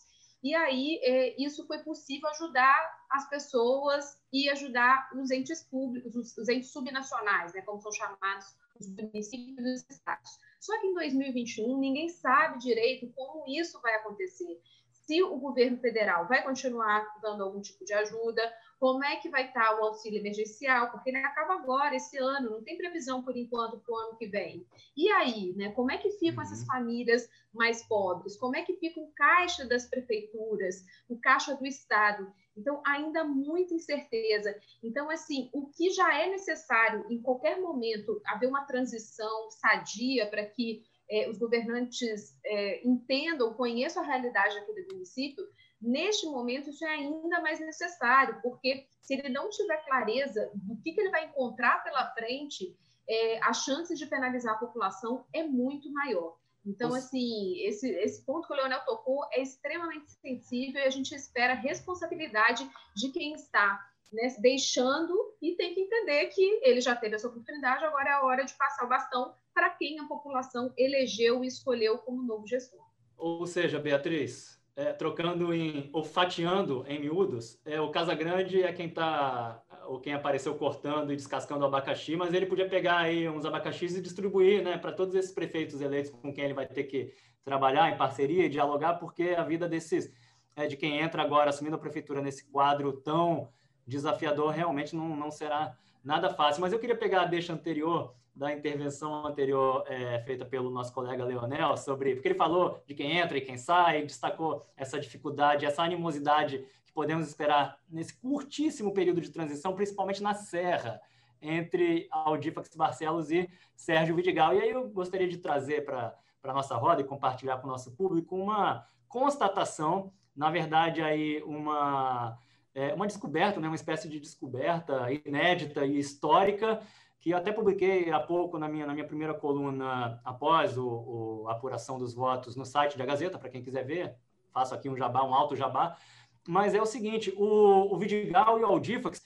e aí é, isso foi possível ajudar as pessoas e ajudar os entes públicos, os, os entes subnacionais, né, como são chamados os municípios e os estados. Só que em 2021 ninguém sabe direito como isso vai acontecer. Se o governo federal vai continuar dando algum tipo de ajuda, como é que vai estar o auxílio emergencial, porque ele acaba agora, esse ano, não tem previsão por enquanto para o ano que vem. E aí, né, como é que ficam uhum. essas famílias mais pobres? Como é que fica o caixa das prefeituras, o caixa do Estado? Então, ainda muita incerteza. Então, assim, o que já é necessário em qualquer momento haver uma transição sadia para que é, os governantes é, entendam, conheçam a realidade daquele município, neste momento isso é ainda mais necessário, porque se ele não tiver clareza do que, que ele vai encontrar pela frente, é, a chance de penalizar a população é muito maior. Então, assim, esse, esse ponto que o Leonel tocou é extremamente sensível e a gente espera a responsabilidade de quem está né, deixando e tem que entender que ele já teve essa oportunidade, agora é a hora de passar o bastão para quem a população elegeu e escolheu como novo gestor. Ou seja, Beatriz, é, trocando em, ou fatiando em miúdos, é, o Casagrande é quem está, ou quem apareceu cortando e descascando o abacaxi, mas ele podia pegar aí uns abacaxis e distribuir, né, para todos esses prefeitos eleitos com quem ele vai ter que trabalhar em parceria e dialogar, porque a vida desses, é, de quem entra agora assumindo a prefeitura nesse quadro tão desafiador, realmente não, não será nada fácil. Mas eu queria pegar a deixa anterior da intervenção anterior é, feita pelo nosso colega Leonel sobre porque ele falou de quem entra e quem sai, destacou essa dificuldade, essa animosidade podemos esperar nesse curtíssimo período de transição, principalmente na Serra, entre Aldifax Barcelos e Sérgio Vidigal. E aí eu gostaria de trazer para a nossa roda e compartilhar com o nosso público uma constatação, na verdade, aí uma, é, uma descoberta, né, uma espécie de descoberta inédita e histórica que eu até publiquei há pouco na minha, na minha primeira coluna, após o, o a apuração dos votos no site da Gazeta, para quem quiser ver, faço aqui um jabá, um alto jabá, mas é o seguinte, o, o Vidigal e o Aldifax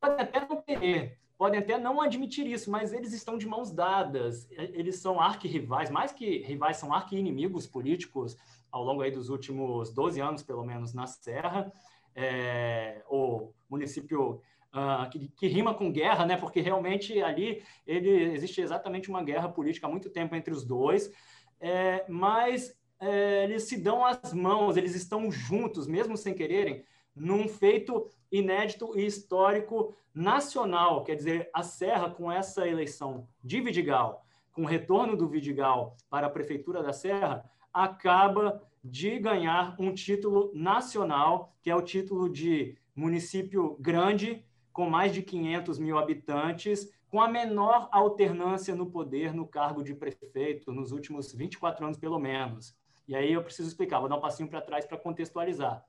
podem até não querer, podem até não admitir isso, mas eles estão de mãos dadas, eles são arquirrivais, mais que rivais, são arqui-inimigos políticos ao longo aí dos últimos 12 anos, pelo menos, na Serra, é, o município uh, que, que, rima com guerra, né? Porque realmente ali ele existe exatamente uma guerra política há muito tempo entre os dois, é, mas é, eles se dão as mãos, eles estão juntos, mesmo sem quererem, num feito inédito e histórico nacional. Quer dizer, a Serra, com essa eleição de Vidigal, com o retorno do Vidigal para a Prefeitura da Serra, acaba de ganhar um título nacional, que é o título de município grande com mais de 500 mil habitantes, com a menor alternância no poder no cargo de prefeito nos últimos 24 anos, pelo menos. E aí eu preciso explicar, vou dar um passinho para trás para contextualizar.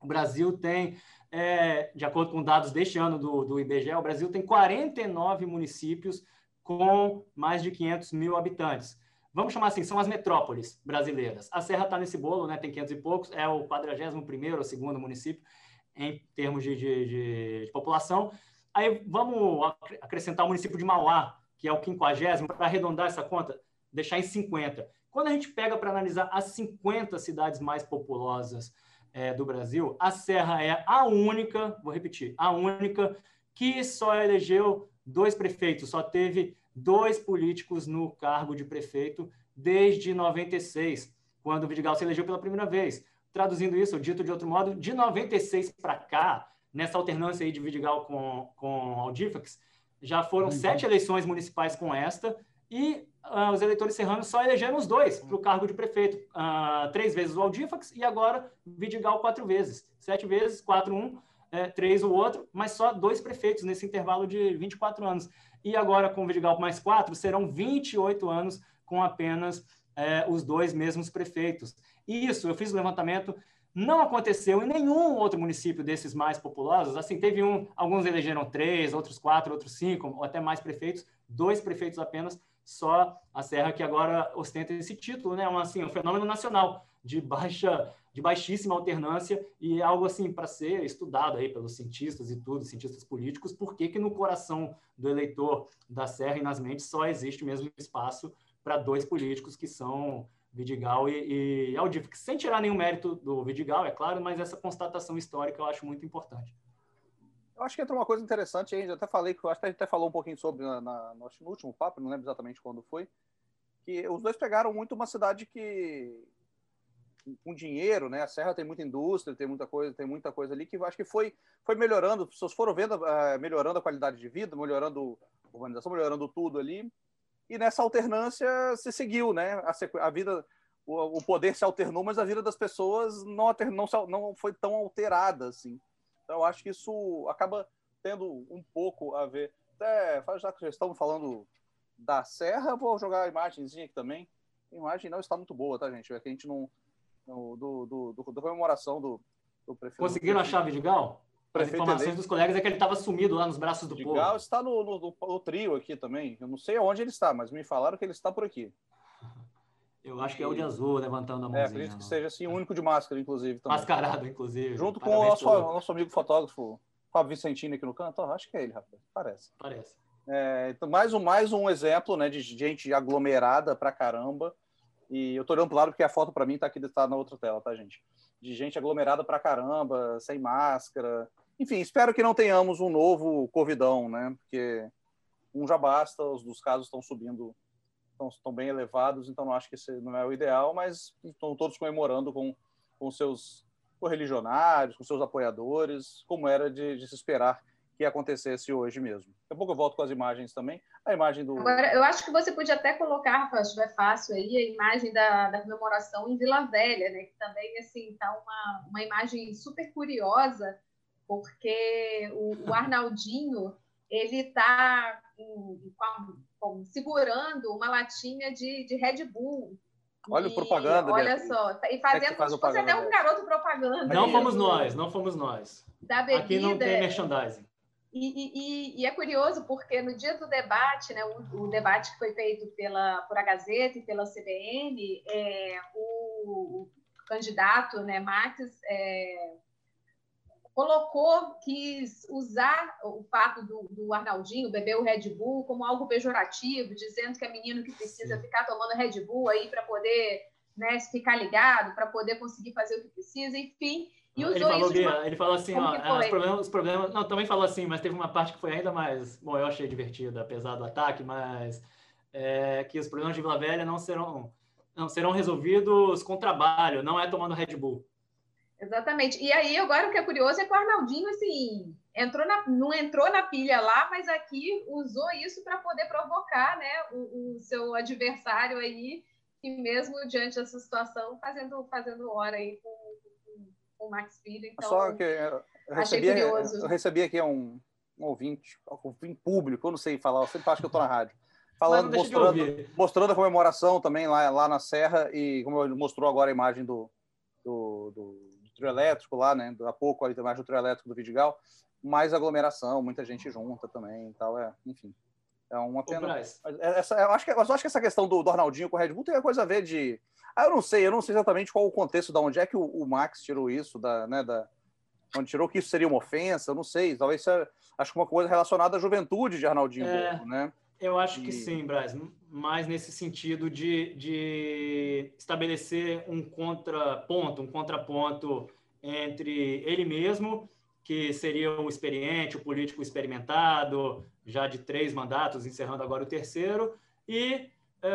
O Brasil tem, é, de acordo com dados deste ano do, do IBGE, o Brasil tem 49 municípios com mais de 500 mil habitantes. Vamos chamar assim, são as metrópoles brasileiras. A Serra está nesse bolo, né, tem 500 e poucos, é o 41º ou segundo município, em termos de, de, de, de população. Aí vamos acrescentar o município de Mauá, que é o 50, para arredondar essa conta, deixar em 50. Quando a gente pega para analisar as 50 cidades mais populosas é, do Brasil, a Serra é a única, vou repetir, a única que só elegeu dois prefeitos, só teve dois políticos no cargo de prefeito desde 96, quando o Vidigal se elegeu pela primeira vez. Traduzindo isso, dito de outro modo, de 96 para cá, nessa alternância aí de Vidigal com, com Aldifax, já foram uhum. sete eleições municipais com esta, e uh, os eleitores serranos só elegeram os dois para o cargo de prefeito. Uh, três vezes o Aldifax e agora Vidigal quatro vezes. Sete vezes, quatro um, é, três o outro, mas só dois prefeitos nesse intervalo de 24 anos. E agora com o Vidigal mais quatro, serão 28 anos com apenas é, os dois mesmos prefeitos. Isso, eu fiz o levantamento, não aconteceu em nenhum outro município desses mais populosos. Assim, teve um, alguns elegeram três, outros quatro, outros cinco, ou até mais prefeitos, dois prefeitos apenas, só a Serra que agora ostenta esse título, né? Um, assim, um fenômeno nacional de baixa, de baixíssima alternância e algo assim para ser estudado aí pelos cientistas e tudo, cientistas políticos, por que que no coração do eleitor da Serra e nas mentes só existe mesmo espaço para dois políticos que são Vidigal e, e Aldiv, sem tirar nenhum mérito do Vidigal, é claro, mas essa constatação histórica eu acho muito importante. Eu acho que entra uma coisa interessante aí, eu até falei, que eu acho que a gente até falou um pouquinho sobre na, na, no último papo, não lembro exatamente quando foi, que os dois pegaram muito uma cidade que com dinheiro, né? A Serra tem muita indústria, tem muita coisa, tem muita coisa ali que eu acho que foi, foi melhorando, as pessoas foram vendo, uh, melhorando a qualidade de vida, melhorando a urbanização, melhorando tudo ali e nessa alternância se seguiu, né? A, a vida, o, o, poder se alternou, mas a vida das pessoas não, alter, não, não foi tão alterada assim. Então, eu acho que isso acaba tendo um pouco a ver. Até, já que já estamos falando da Serra, vou jogar a imagenzinha aqui também. A imagem não está muito boa, tá, gente? É que a gente não. No, do, do, do, do comemoração do, do prefeito. Conseguiram a chave de Gal? As informações eleito. dos colegas é que ele estava sumido lá nos braços do povo. Gal está no, no, no, trio aqui também. Eu não sei onde ele está, mas me falaram que ele está por aqui. Eu acho que é o de azul, levantando a mãozinha. É, acredito que seja assim, o único de máscara, inclusive. Também. Mascarado, inclusive. Junto Parabéns com o nosso, nosso amigo fotógrafo, Fábio Vicentini, aqui no canto. Acho que é ele, rapaz. Parece. Parece. É, então, mais um, mais um exemplo né, de gente aglomerada pra caramba. E eu tô olhando pro lado porque a foto para mim tá aqui tá na outra tela, tá, gente? De gente aglomerada pra caramba, sem máscara. Enfim, espero que não tenhamos um novo covidão, né? Porque um já basta, os dos casos estão subindo, estão, estão bem elevados, então não acho que esse não é o ideal, mas estão todos comemorando com, com seus correligionários, com seus apoiadores, como era de, de se esperar que acontecesse hoje mesmo. Daqui a pouco eu volto com as imagens também. A imagem do. Agora, eu acho que você podia até colocar, Rafael, se estiver fácil aí, a imagem da, da comemoração em Vila Velha, né? Que também, assim, tá uma, uma imagem super curiosa, porque o, o Arnaldinho, ele segurando uma latinha de, de Red Bull. Olha o propaganda. Olha só, tá, e é fazendo como se fosse até um garoto propaganda. Não fomos nós, não fomos nós. Da bebida. Aqui não tem merchandising. E, e, e, é curioso porque no dia do debate, né, o, o, debate que foi feito pela, por a Gazeta e pela CBN, é, o, o, candidato, né, Max, é, colocou, quis usar o fato do, do, Arnaldinho beber o Red Bull como algo pejorativo, dizendo que é menino que precisa Sim. ficar tomando Red Bull aí para poder né, ficar ligado, para poder conseguir fazer o que precisa, enfim. E usou ele falou, isso uma... ele falou assim, ó, os problemas, os problemas, não, também falou assim, mas teve uma parte que foi ainda mais, bom, eu achei divertida, apesar do ataque, mas é, que os problemas de Vila Velha não serão, não serão resolvidos com trabalho, não é tomando Red Bull. Exatamente. E aí, agora o que é curioso é que o Arnaldinho, assim, entrou na, não entrou na pilha lá, mas aqui usou isso para poder provocar, né, o, o, seu adversário aí, e mesmo diante dessa situação, fazendo, fazendo hora aí com, com o Max Filho. Então, Só que eu recebi, eu recebi aqui um, um ouvinte, um público, eu não sei falar, eu sempre acho que eu estou na rádio. Falando, mostrando, mostrando a comemoração também lá, lá na Serra, e como mostrou agora a imagem do, do, do trio elétrico lá, né? Há pouco a imagem do trio elétrico do Vidigal, mais aglomeração, muita gente junta também e tal, é, enfim. É uma pena. É, essa, eu, acho que, eu acho que essa questão do, do Arnaldinho com o Red Bull tem coisa a ver de. Ah, eu não sei, eu não sei exatamente qual o contexto, da onde é que o, o, Max tirou isso, da, né, da, onde tirou que isso seria uma ofensa, eu não sei. Talvez seja, acho que uma coisa relacionada à juventude de Arnaldinho, é, né? Eu acho e... que sim, Braz, mais nesse sentido de, de estabelecer um contraponto, um contraponto entre ele mesmo, que seria o experiente, o político experimentado, já de três mandatos, encerrando agora o terceiro, e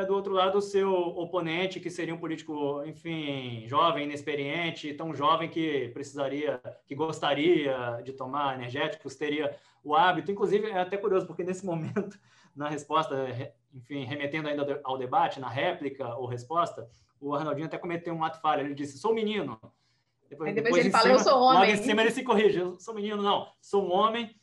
do outro lado o seu oponente, que seria um político, enfim, jovem, inexperiente, tão jovem que precisaria, que gostaria de tomar energéticos, teria o hábito. Inclusive, é até curioso, porque nesse momento na resposta, enfim, remetendo ainda ao debate, na réplica ou resposta, o Arnaldinho até cometeu um ato falho. Ele disse: sou menino. Depois, depois, depois ele fala: eu sou homem. Logo em cima ele se corrige: eu sou menino, não. Sou um homem,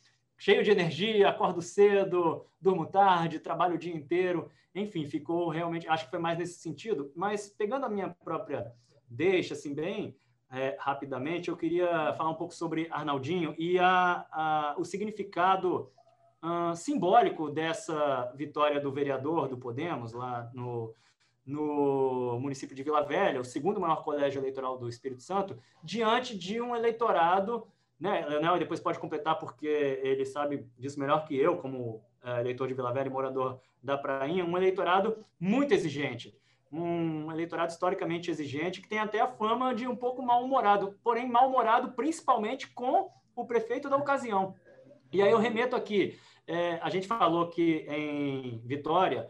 cheio de energia, acordo cedo, durmo tarde, trabalho o dia inteiro. Enfim, ficou realmente. Acho que foi mais nesse sentido. Mas pegando a minha própria deixa, assim, bem. É, rapidamente, eu queria falar um pouco sobre Arnaldinho e a, a, o significado uh, simbólico dessa vitória do vereador do Podemos, lá no, no município de Vila Velha, o segundo maior colégio eleitoral do Espírito Santo, diante de um eleitorado, né, Leonel depois pode completar porque ele sabe disso melhor que eu, como uh, eleitor de Vila Velha e morador da Prainha, um eleitorado muito exigente, um eleitorado historicamente exigente, que tem até a fama de um pouco mal-humorado, porém mal-humorado principalmente com o prefeito da ocasião. E aí eu remeto aqui é, a gente falou que em Vitória,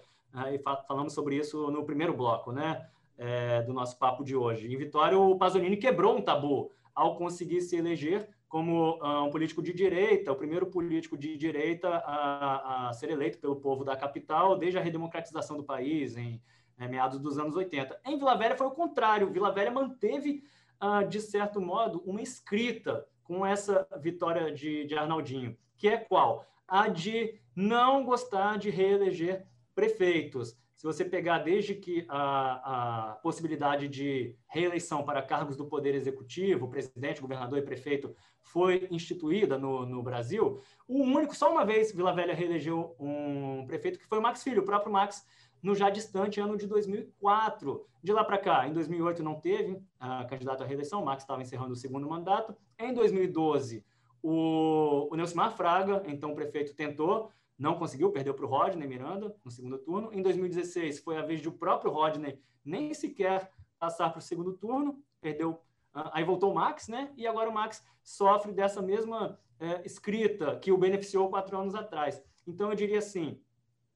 e falamos sobre isso no primeiro bloco, né, é, do nosso papo de hoje. Em Vitória, o Pasolini quebrou um tabu ao conseguir se eleger como uh, um político de direita, o primeiro político de direita a, a, ser eleito pelo povo da capital desde a redemocratização do país, em é, meados dos anos 80. Em Vila Velha foi o contrário. Vila Velha manteve, uh, de certo modo, uma escrita com essa vitória de, de Arnaldinho, que é qual? a de não gostar de reeleger prefeitos. Se você pegar desde que a, a possibilidade de reeleição para cargos do Poder Executivo, presidente, governador e prefeito, foi instituída no, no Brasil, o único, só uma vez, Vila Velha reelegeu um prefeito, que foi o Max Filho, o próprio Max, no já distante ano de 2004. De lá para cá, em 2008 não teve a candidato à reeleição, o Max estava encerrando o segundo mandato. Em 2012, o, o Fraga, então prefeito, tentou não conseguiu, perdeu para o Rodney Miranda no segundo turno. Em 2016 foi a vez de o próprio Rodney nem sequer passar para o segundo turno, perdeu. Uh, aí voltou o Max, né? E agora o Max sofre dessa mesma é, escrita que o beneficiou quatro anos atrás. Então eu diria assim,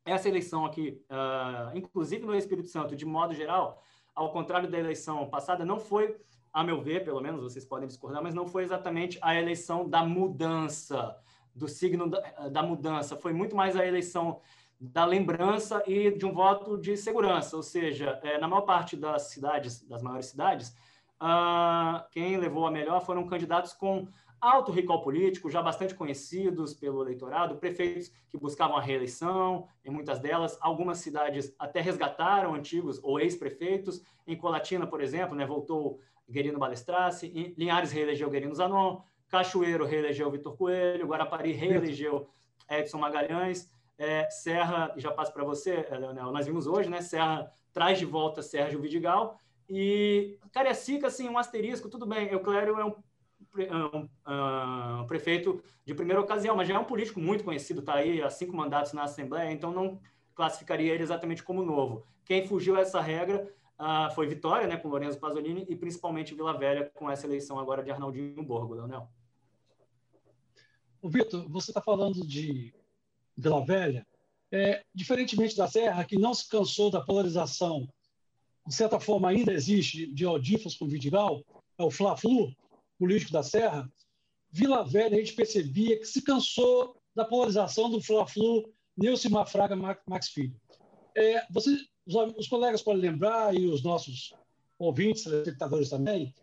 essa eleição aqui, uh, inclusive no Espírito Santo, de modo geral, ao contrário da eleição passada, não foi, a meu ver, pelo menos vocês podem discordar, mas não foi exatamente a eleição da mudança do signo da, da mudança, foi muito mais a eleição da lembrança e de um voto de segurança, ou seja, é, na maior parte das cidades, das maiores cidades, uh, quem levou a melhor foram candidatos com alto recall político, já bastante conhecidos pelo eleitorado, prefeitos que buscavam a reeleição, em muitas delas, algumas cidades até resgataram antigos ou ex-prefeitos, em Colatina, por exemplo, né, voltou Guerino Balestrace, em Linhares reelegeu Guerino Zanon, Cachoeiro reelegeu Vitor Coelho, Guarapari reelegeu Edson Magalhães, é, Serra, já passo para você, é, Leonel, nós vimos hoje, né? Serra traz de volta Sérgio Vidigal e Cariacica, assim, um asterisco, tudo bem, Euclério é um, um, um, prefeito de primeira ocasião, mas já é um político muito conhecido, está aí há cinco mandatos na Assembleia, então não classificaria ele exatamente como novo. Quem fugiu a essa regra uh, foi Vitória, né, com Lorenzo Pasolini, e principalmente Vila Velha, com essa eleição agora de Arnaldinho Borgo, Leonel. Vitor, você está falando de Vila Velha, é, diferentemente da Serra, que não se cansou da polarização, de certa forma ainda existe, de Odifas com Vidigal, é o Fla-Flu político da Serra, Vila Velha a gente percebia que se cansou da polarização do Fla-Flu Nilce Mafraga Max Filho. É, você, os, os, colegas podem lembrar, e os nossos ouvintes, espectadores também,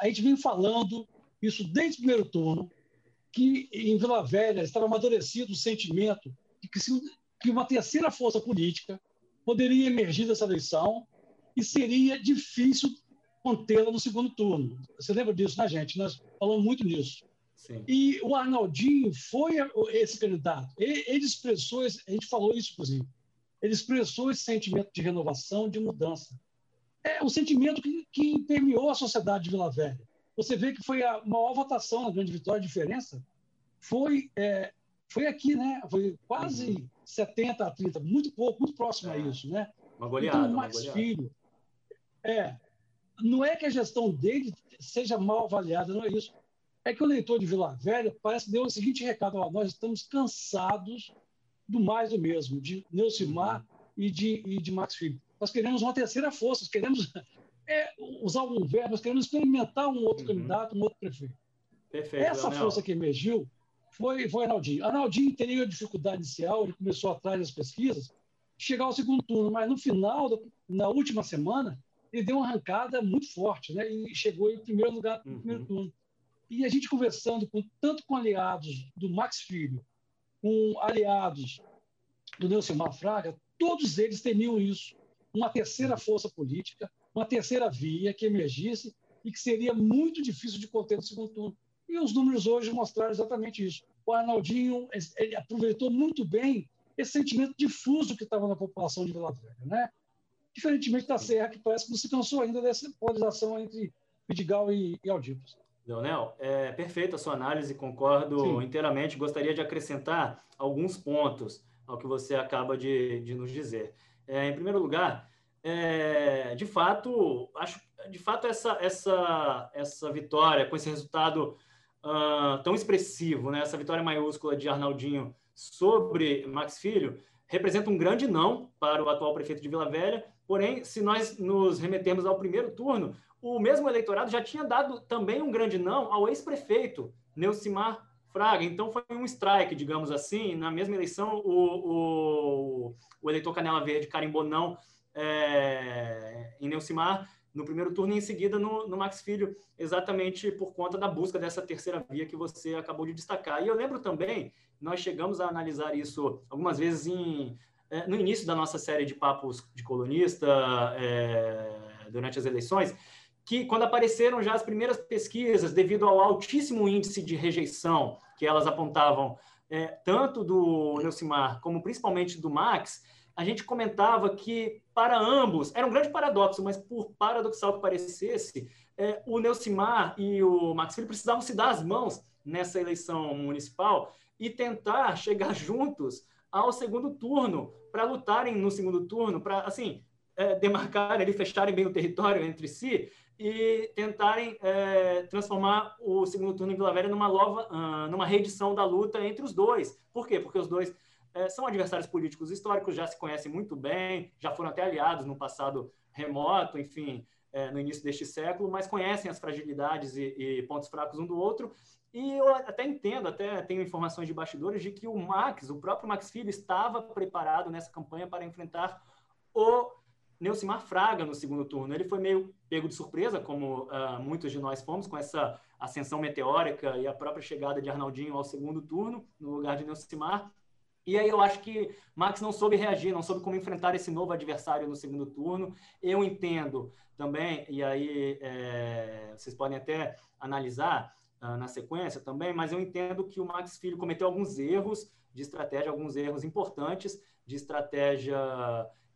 a gente vem falando isso desde o primeiro turno, que em Vila Velha estava amadurecido o sentimento de que, se, que uma terceira força política poderia emergir dessa eleição e seria difícil contê-la no segundo turno. Você lembra disso, né, gente? Nós falamos muito nisso. Sim. E o Arnaldinho foi esse candidato. Ele expressou, a gente falou isso, inclusive, ele expressou esse sentimento de renovação, de mudança. É um sentimento que, que permeou a sociedade de Vila Velha. Você vê que foi a maior votação na grande vitória, a diferença foi é, foi aqui, né? Foi quase uhum. 70 a 30, muito pouco, muito próximo é. a isso, né? Uma goleada. Então, o Max Filho, é, não é que a gestão dele seja mal avaliada, não é isso. É que o leitor de Vila Velha parece que deu o seguinte recado: ó, nós estamos cansados do mais do mesmo, de Neucimar uhum. e, de, e de Max Filho. Nós queremos uma terceira força, nós queremos é, usar um verbo, queremos experimentar um outro uhum. candidato, um outro prefeito. Perfeito, Essa Leonel. força que emergiu foi, foi Arnaldinho. Arnaldinho teria dificuldade inicial, ele começou atrás das pesquisas, chegar ao segundo turno, mas no final, na última semana, ele deu uma arrancada muito forte, né? E chegou em primeiro lugar no uhum. primeiro turno. E a gente conversando com, tanto com aliados do Max Filho, com aliados do Nelson Fraga, todos eles temiam isso. Uma terceira força política, uma terceira via que emergisse e que seria muito difícil de conter no segundo turno. E os números hoje mostraram exatamente isso. O Arnaldinho aproveitou muito bem esse sentimento difuso que estava na população de Vila Velha, né? Diferentemente da Serra, que parece que não se cansou ainda dessa polarização entre Vidigal e, e Aldibos. Leonel, é perfeita a sua análise, concordo Sim. inteiramente. Gostaria de acrescentar alguns pontos ao que você acaba de, de nos dizer. É, em primeiro lugar, é, de fato, acho, de fato essa, essa, essa vitória com esse resultado uh, tão expressivo, né? essa vitória maiúscula de Arnaldinho sobre Max Filho, representa um grande não para o atual prefeito de Vila Velha. Porém, se nós nos remetermos ao primeiro turno, o mesmo eleitorado já tinha dado também um grande não ao ex-prefeito Neucimar Fraga. Então, foi um strike, digamos assim. Na mesma eleição, o, o, o eleitor Canela Verde carimbou não é, em Neucimar no primeiro turno e em seguida no, no, Max Filho, exatamente por conta da busca dessa terceira via que você acabou de destacar. E eu lembro também, nós chegamos a analisar isso algumas vezes em, é, no início da nossa série de papos de colunista, é, durante as eleições, que quando apareceram já as primeiras pesquisas, devido ao altíssimo índice de rejeição que elas apontavam, é, tanto do Neucimar como principalmente do Max, a gente comentava que para ambos era um grande paradoxo, mas por paradoxal que parecesse, é, o Neucimar e o Max Filho precisavam se dar as mãos nessa eleição municipal e tentar chegar juntos ao segundo turno, para lutarem no segundo turno, para, assim, é, demarcarem, ali, fecharem bem o território entre si e tentarem é, transformar o segundo turno em Vila Velha numa nova, uh, numa reedição da luta entre os dois. Por quê? Porque os dois é, são adversários políticos históricos, já se conhecem muito bem, já foram até aliados no passado remoto, enfim, é, no início deste século, mas conhecem as fragilidades e, e, pontos fracos um do outro. E eu até entendo, até tenho informações de bastidores de que o Max, o próprio Max Filho, estava preparado nessa campanha para enfrentar o Neucimar Fraga no segundo turno. Ele foi meio pego de surpresa, como uh, muitos de nós fomos, com essa ascensão meteórica e a própria chegada de Arnaldinho ao segundo turno, no lugar de Neucimar. E aí eu acho que Max não soube reagir, não soube como enfrentar esse novo adversário no segundo turno. Eu entendo também, e aí é, vocês podem até analisar uh, na sequência também, mas eu entendo que o Max Filho cometeu alguns erros de estratégia, alguns erros importantes de estratégia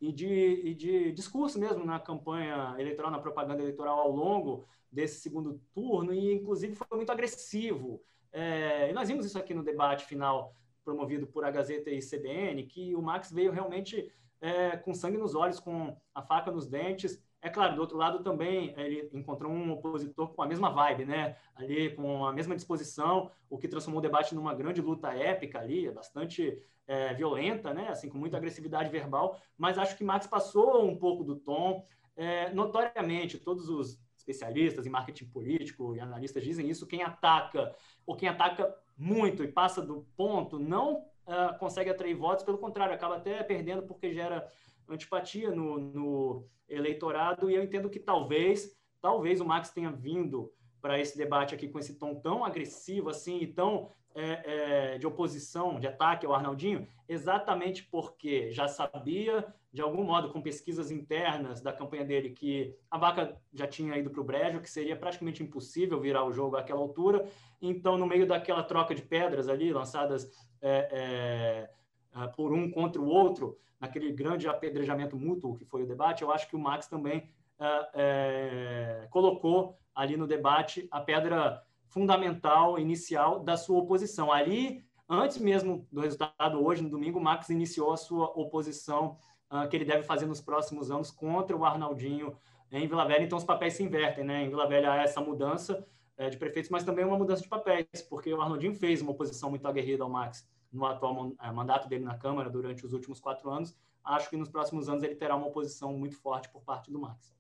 e de, e de discurso mesmo na campanha eleitoral, na propaganda eleitoral ao longo desse segundo turno, e inclusive foi muito agressivo. É, e nós vimos isso aqui no debate final promovido por a Gazeta e CBN, que o Max veio realmente é, com sangue nos olhos, com a faca nos dentes. É claro, do outro lado também ele encontrou um opositor com a mesma vibe, né? Ali com a mesma disposição, o que transformou o debate numa grande luta épica ali, bastante é, violenta, né? Assim, com muita agressividade verbal. Mas acho que Max passou um pouco do tom. É, notoriamente, todos os especialistas em marketing político e analistas dizem isso. Quem ataca ou quem ataca muito e passa do ponto não uh, consegue atrair votos, pelo contrário, acaba até perdendo porque gera antipatia no, no eleitorado. E eu entendo que talvez, talvez o Max tenha vindo para esse debate aqui com esse tom tão agressivo assim e tão é, é, de oposição, de ataque ao Arnaldinho, exatamente porque já sabia, de algum modo, com pesquisas internas da campanha dele, que a vaca já tinha ido para o brejo, que seria praticamente impossível virar o jogo àquela altura. Então, no meio daquela troca de pedras ali, lançadas é, é por um contra o outro, naquele grande apedrejamento mútuo que foi o debate, eu acho que o Max também é, é, colocou ali no debate a pedra fundamental, inicial da sua oposição. Ali, antes mesmo do resultado hoje, no domingo, Max iniciou a sua oposição uh, que ele deve fazer nos próximos anos contra o Arnaldinho em Vila Velha. Então, os papéis se invertem, né? Em Vila Velha há essa mudança é, de prefeitos, mas também uma mudança de papéis, porque o Arnaldinho fez uma oposição muito aguerrida ao Max no atual é, mandato dele na Câmara durante os últimos quatro anos. Acho que nos próximos anos ele terá uma oposição muito forte por parte do Max.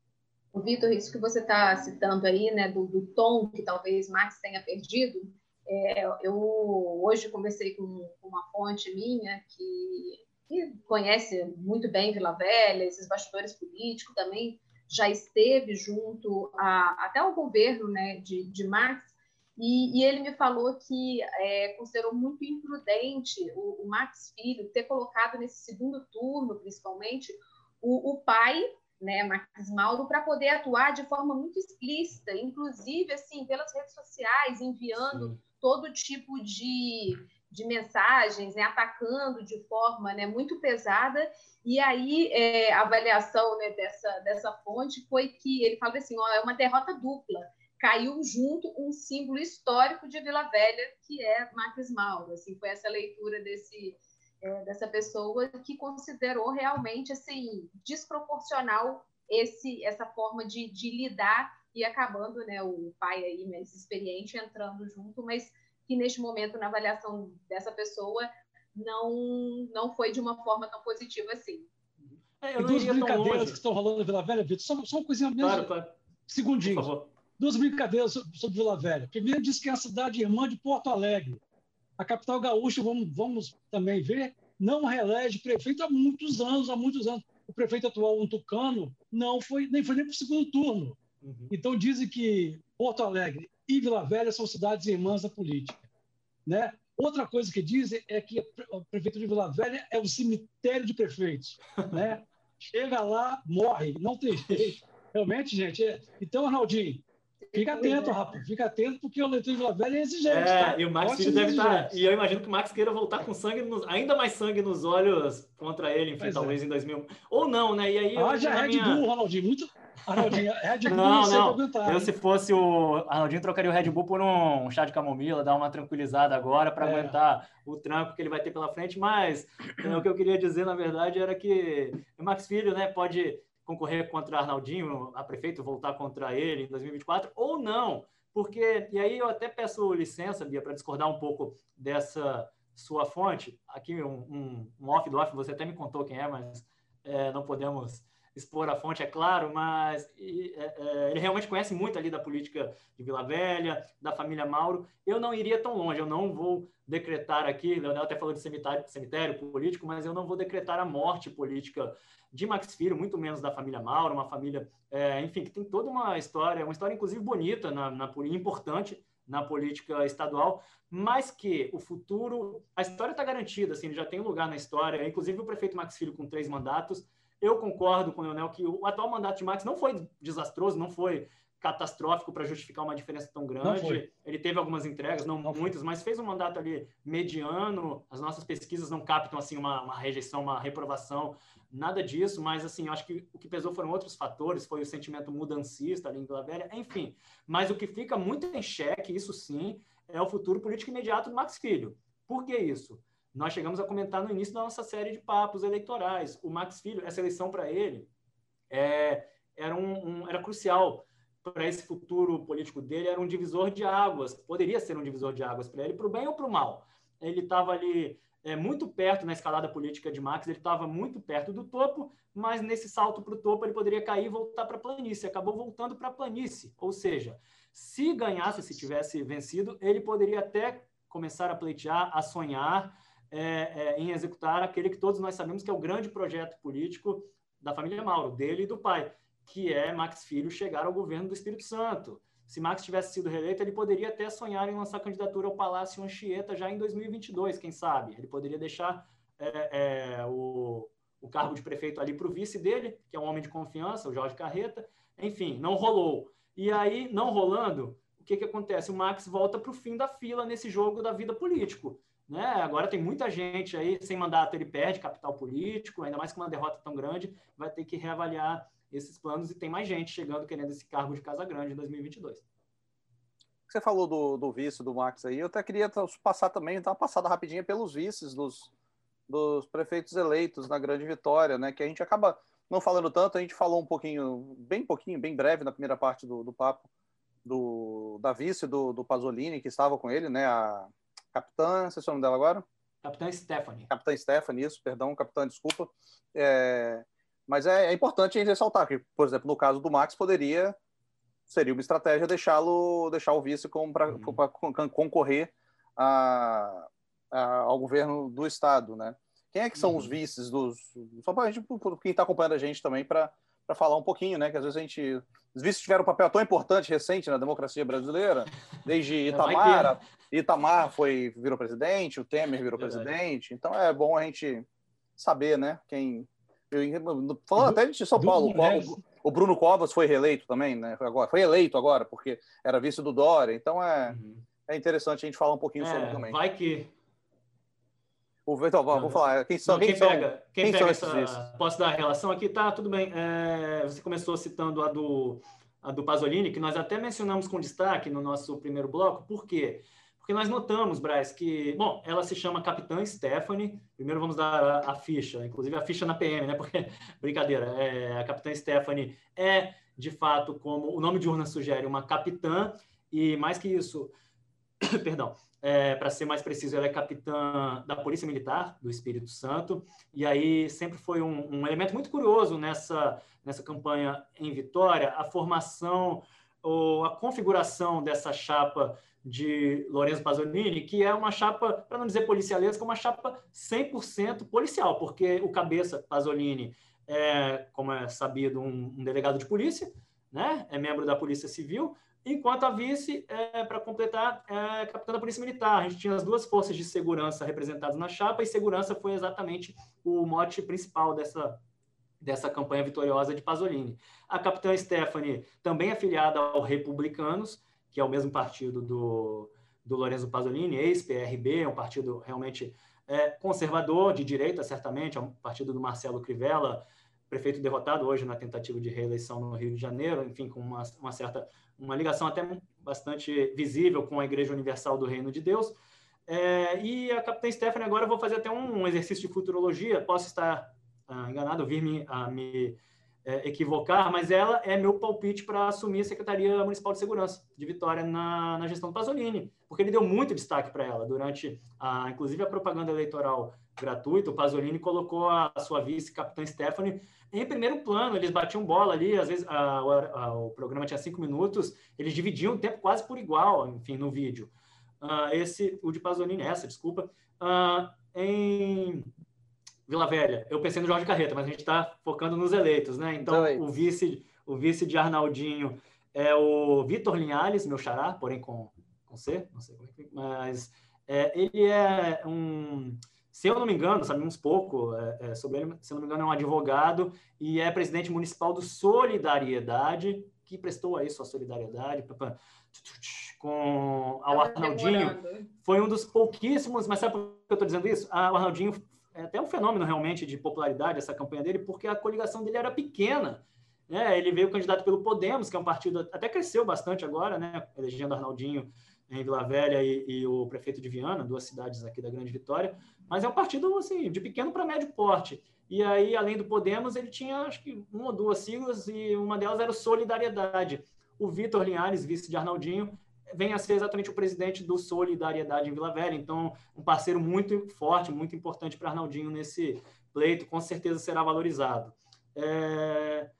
O Vitor, isso que você está citando aí, né, do, do, tom que talvez Max tenha perdido, é, eu hoje conversei com, com, uma fonte minha que, que conhece muito bem Vila Velha, esses bastidores políticos também, já esteve junto a, até ao governo né, de, de Max, e, e, ele me falou que é, considerou muito imprudente o, o, Max Filho ter colocado nesse segundo turno, principalmente, o, o pai né, Marcos Mauro, para poder atuar de forma muito explícita, inclusive assim pelas redes sociais, enviando Sim. todo tipo de, de mensagens, né, atacando de forma né, muito pesada. E aí é, a avaliação né, dessa, dessa fonte foi que ele falou assim: ó, é uma derrota dupla. Caiu junto um símbolo histórico de Vila Velha, que é Marcos Mauro. Assim, foi essa leitura desse, é, dessa pessoa que considerou realmente assim desproporcional esse essa forma de, de lidar e acabando né o pai aí mais experiente entrando junto mas que neste momento na avaliação dessa pessoa não não foi de uma forma tão positiva assim é, eu duas brincadeiras que estão rolando na Vila Velha, Vitor, só, só uma coisinha mesmo. Claro, claro. Segundinho. Duas brincadeiras sobre Vila Velha. Primeiro, diz que é a cidade irmã de Porto Alegre. A capital gaúcha, vamos, vamos também ver, não reelege prefeito há muitos anos, há muitos anos. O prefeito atual, um tucano, não foi nem foi nem para o segundo turno. Uhum. Então dizem que Porto Alegre e Vila Velha são cidades irmãs da política, né? Outra coisa que dizem é que a prefeitura de Vila Velha é um cemitério de prefeitos, né? Chega lá, morre, não tem jeito. Realmente, gente. É... Então, Arnaldinho, Fica atento, rapaz. Fica atento, porque o leitor de Vila Velha é exigente. É, tá? e o Max Filho deve estar. Tá, e eu imagino que o Max queira voltar com sangue, nos, ainda mais sangue nos olhos contra ele, enfim, pois talvez é. em 2000. Ou não, né? E aí. Ah, já é minha... de burro, Ronaldinho. Muito. Arnaldinho, Red Bull não, não. Aguentar, eu, se fosse o Arnaldinho, trocaria o Red Bull por um chá de camomila, dar uma tranquilizada agora para é. aguentar o tranco que ele vai ter pela frente. Mas é, o que eu queria dizer, na verdade, era que o Max Filho né, pode concorrer contra Arnaldinho, a prefeito voltar contra ele em 2024, ou não. Porque, e aí eu até peço licença, Bia, para discordar um pouco dessa sua fonte. Aqui um, um, um off do off, você até me contou quem é, mas é, não podemos expor a fonte, é claro, mas é, é, ele realmente conhece muito ali da política de Vila Velha, da família Mauro. Eu não iria tão longe, eu não vou decretar aqui, Leonel até falou de cemitério, cemitério político, mas eu não vou decretar a morte política de Max Filho, muito menos da família Mauro, uma família, é, enfim, que tem toda uma história, uma história inclusive bonita, na, na, importante na política estadual, mas que o futuro, a história está garantida, assim, já tem um lugar na história, inclusive o prefeito Max Filho com três mandatos, eu concordo com o Leonel que o atual mandato de Max não foi desastroso, não foi catastrófico para justificar uma diferença tão grande. Ele teve algumas entregas, não, não muitas, mas fez um mandato ali mediano. As nossas pesquisas não captam assim uma, uma, rejeição, uma reprovação, nada disso. Mas assim, eu acho que o que pesou foram outros fatores, foi o sentimento mudancista ali em Vila Velha, enfim. Mas o que fica muito em xeque, isso sim, é o futuro político imediato do Max Filho. Por que isso? Nós chegamos a comentar no início da nossa série de papos eleitorais. O Max Filho, essa eleição para ele é, era, um, um, era crucial para esse futuro político dele, era um divisor de águas, poderia ser um divisor de águas para ele, para o bem ou para o mal. Ele estava ali é, muito perto na escalada política de Max, ele estava muito perto do topo, mas nesse salto para o topo ele poderia cair e voltar para a planície. Acabou voltando para a planície, ou seja, se ganhasse, se tivesse vencido, ele poderia até começar a pleitear, a sonhar, é, é, em executar aquele que todos nós sabemos que é o grande projeto político da família Mauro, dele e do pai, que é Max Filho chegar ao governo do Espírito Santo. Se Max tivesse sido reeleito, ele poderia até sonhar em lançar candidatura ao Palácio Anchieta já em 2022, quem sabe? Ele poderia deixar é, é, o, o cargo de prefeito ali para o vice dele, que é um homem de confiança, o Jorge Carreta. Enfim, não rolou. E aí, não rolando, o que, que acontece? O Max volta para o fim da fila nesse jogo da vida político. Né? Agora tem muita gente aí sem mandato, ele perde capital político, ainda mais com uma derrota tão grande, vai ter que reavaliar esses planos e tem mais gente chegando querendo esse cargo de Casa Grande em 2022. Você falou do, do vice do Max aí, eu até queria passar também, dar uma passada rapidinha pelos vices dos, dos prefeitos eleitos na Grande Vitória, né? Que a gente acaba não falando tanto, a gente falou um pouquinho, bem pouquinho, bem breve na primeira parte do, do papo do, da vice do, do Pasolini, que estava com ele, né? A, capitã, se é o nome dela agora? Capitã Stephanie. Capitã Stephanie, isso, perdão, capitã, desculpa. É, mas é, é, importante ressaltar que, por exemplo, no caso do Max, poderia seria uma estratégia deixá-lo deixar o vice para uhum. concorrer a, a, ao governo do estado, né? Quem é que são uhum. os vices dos só para a gente, quem está acompanhando a gente também para para falar um pouquinho, né? Que às vezes a gente. Os vices tiveram um papel tão importante recente na democracia brasileira, desde Itamar. Itamar foi, virou presidente, o Temer virou Verdade. presidente. Então é bom a gente saber, né? Quem. Eu, falando até de São Paulo, o, o, Bruno Covas foi reeleito também, né? Foi, agora, foi eleito agora, porque era vice do Dória. Então é, uhum. é interessante a gente falar um pouquinho é, sobre também. Vai que o, então, vamos falar. Quem são, não, quem, quem são, pega, quem, quem pega são essa, Posso dar a relação aqui? Tá, tudo bem. É, você começou citando a do, a do Pasolini, que nós até mencionamos com destaque no nosso primeiro bloco. Por quê? Porque nós notamos, Braz, que, bom, ela se chama Capitã Stephanie. Primeiro vamos dar a, a ficha, inclusive a ficha na PM, né? Porque, brincadeira, é, a Capitã Stephanie é, de fato, como o nome de urna sugere, uma capitã, e mais que isso, perdão, é, para ser mais preciso, ela é capitã da Polícia Militar do Espírito Santo, e aí sempre foi um, um, elemento muito curioso nessa, nessa campanha em Vitória, a formação ou a configuração dessa chapa de Lorenzo Pasolini, que é uma chapa, para não dizer policialesca, uma chapa 100% policial, porque o cabeça Pasolini é, como é sabido, um, um delegado de polícia, né? é membro da Polícia Civil, enquanto a vice, é, para completar, é capitã da Polícia Militar. A gente tinha as duas forças de segurança representadas na chapa, e segurança foi exatamente o mote principal dessa, dessa campanha vitoriosa de Pasolini. A capitã Stephanie, também afiliada ao Republicanos, que é o mesmo partido do, do Lorenzo Pasolini, ex-PRB, é um partido realmente é, conservador, de direita, certamente, é um partido do Marcelo Crivella, prefeito derrotado hoje na tentativa de reeleição no Rio de Janeiro, enfim, com uma, uma certa uma ligação até bastante visível com a Igreja Universal do Reino de Deus. É, e a capitã Stephanie, agora eu vou fazer até um, exercício de futurologia, posso estar ah, enganado, vir me, a me é, equivocar, mas ela é meu palpite para assumir a Secretaria Municipal de Segurança de Vitória na, na gestão do Pasolini, porque ele deu muito destaque para ela durante, a, inclusive, a propaganda eleitoral gratuita. O Pasolini colocou a, sua vice, capitã Stephanie, em primeiro plano. Eles batiam bola ali, às vezes a, a, o programa tinha cinco minutos, eles dividiam o tempo quase por igual, enfim, no vídeo. Uh, esse, o de Pasolini, essa, desculpa. Uh, em Vila Velha. Eu pensei no Jorge Carreta, mas a gente está focando nos eleitos, né? Então, o vice, o vice de Arnaldinho é o Vitor Linhares, meu xará, porém com, com C, não sei como é que, mas é, ele é um, se eu não me engano, sabemos pouco é, é, sobre ele, se eu não me engano, é um advogado e é presidente municipal do Solidariedade, que prestou aí sua solidariedade com ao Arnaldinho. Foi um dos pouquíssimos, mas sabe por que eu estou dizendo isso? Ah, o Arnaldinho é até um fenômeno realmente de popularidade essa campanha dele, porque a coligação dele era pequena. Né? Ele veio candidato pelo Podemos, que é um partido até cresceu bastante agora, né? elegendo Arnaldinho em Vila Velha e, e, o prefeito de Viana, duas cidades aqui da Grande Vitória, mas é um partido assim de pequeno para médio porte. E aí, além do Podemos, ele tinha acho que uma ou duas siglas e uma delas era o Solidariedade. O Vitor Linhares, vice de Arnaldinho, vem a ser exatamente o presidente do Solidariedade em Vila Velha. Então, um parceiro muito forte, muito importante para Arnaldinho nesse pleito, com certeza será valorizado. É...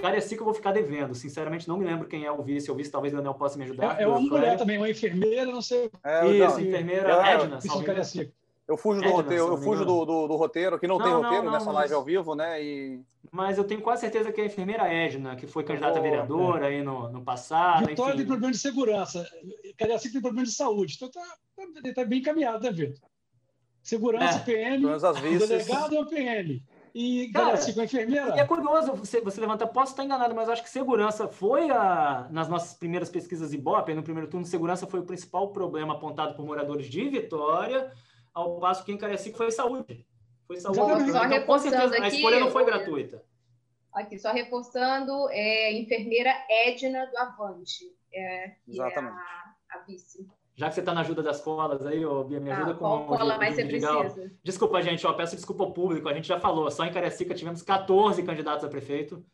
Cariacica eu vou ficar devendo. Sinceramente, não me lembro quem é o vice. O vice talvez o Daniel possa me ajudar. É, é uma mulher também, uma enfermeira, não sei. É, Isso, não, enfermeira eu, Edna. Eu fujo do Edna, roteiro, eu fujo do, do, do, roteiro, que não, não tem roteiro não, nessa live ao vivo, né? E... Mas eu tenho quase certeza que é a enfermeira Edna, que foi candidata a vereadora é. aí no, no passado. Vitória tem problema de segurança. Cariacica tem problema de saúde. Então tá, tá, tá bem encaminhado, né, Vitor? Segurança, é. PM, o delegado é o PM. E Cara, Cariacica, a enfermeira. E é curioso você, você levantar, posso estar enganado, mas acho que segurança foi a, nas nossas primeiras pesquisas Ibope, no primeiro turno, segurança foi o principal problema apontado por moradores de Vitória, ao passo que em Cariacica foi saúde. Foi saúde. Só então, com certeza, aqui, a escolha não foi gratuita. Aqui, só reforçando, é enfermeira Edna do Avante, é, Exatamente. É a, a vice. Já que você está na ajuda das colas aí, ô, Bia, me ajuda ah, com qual cola mais você precisa? Desculpa, gente, ó, peço desculpa ao público, a gente já falou, só em Cariacica tivemos 14 candidatos a prefeito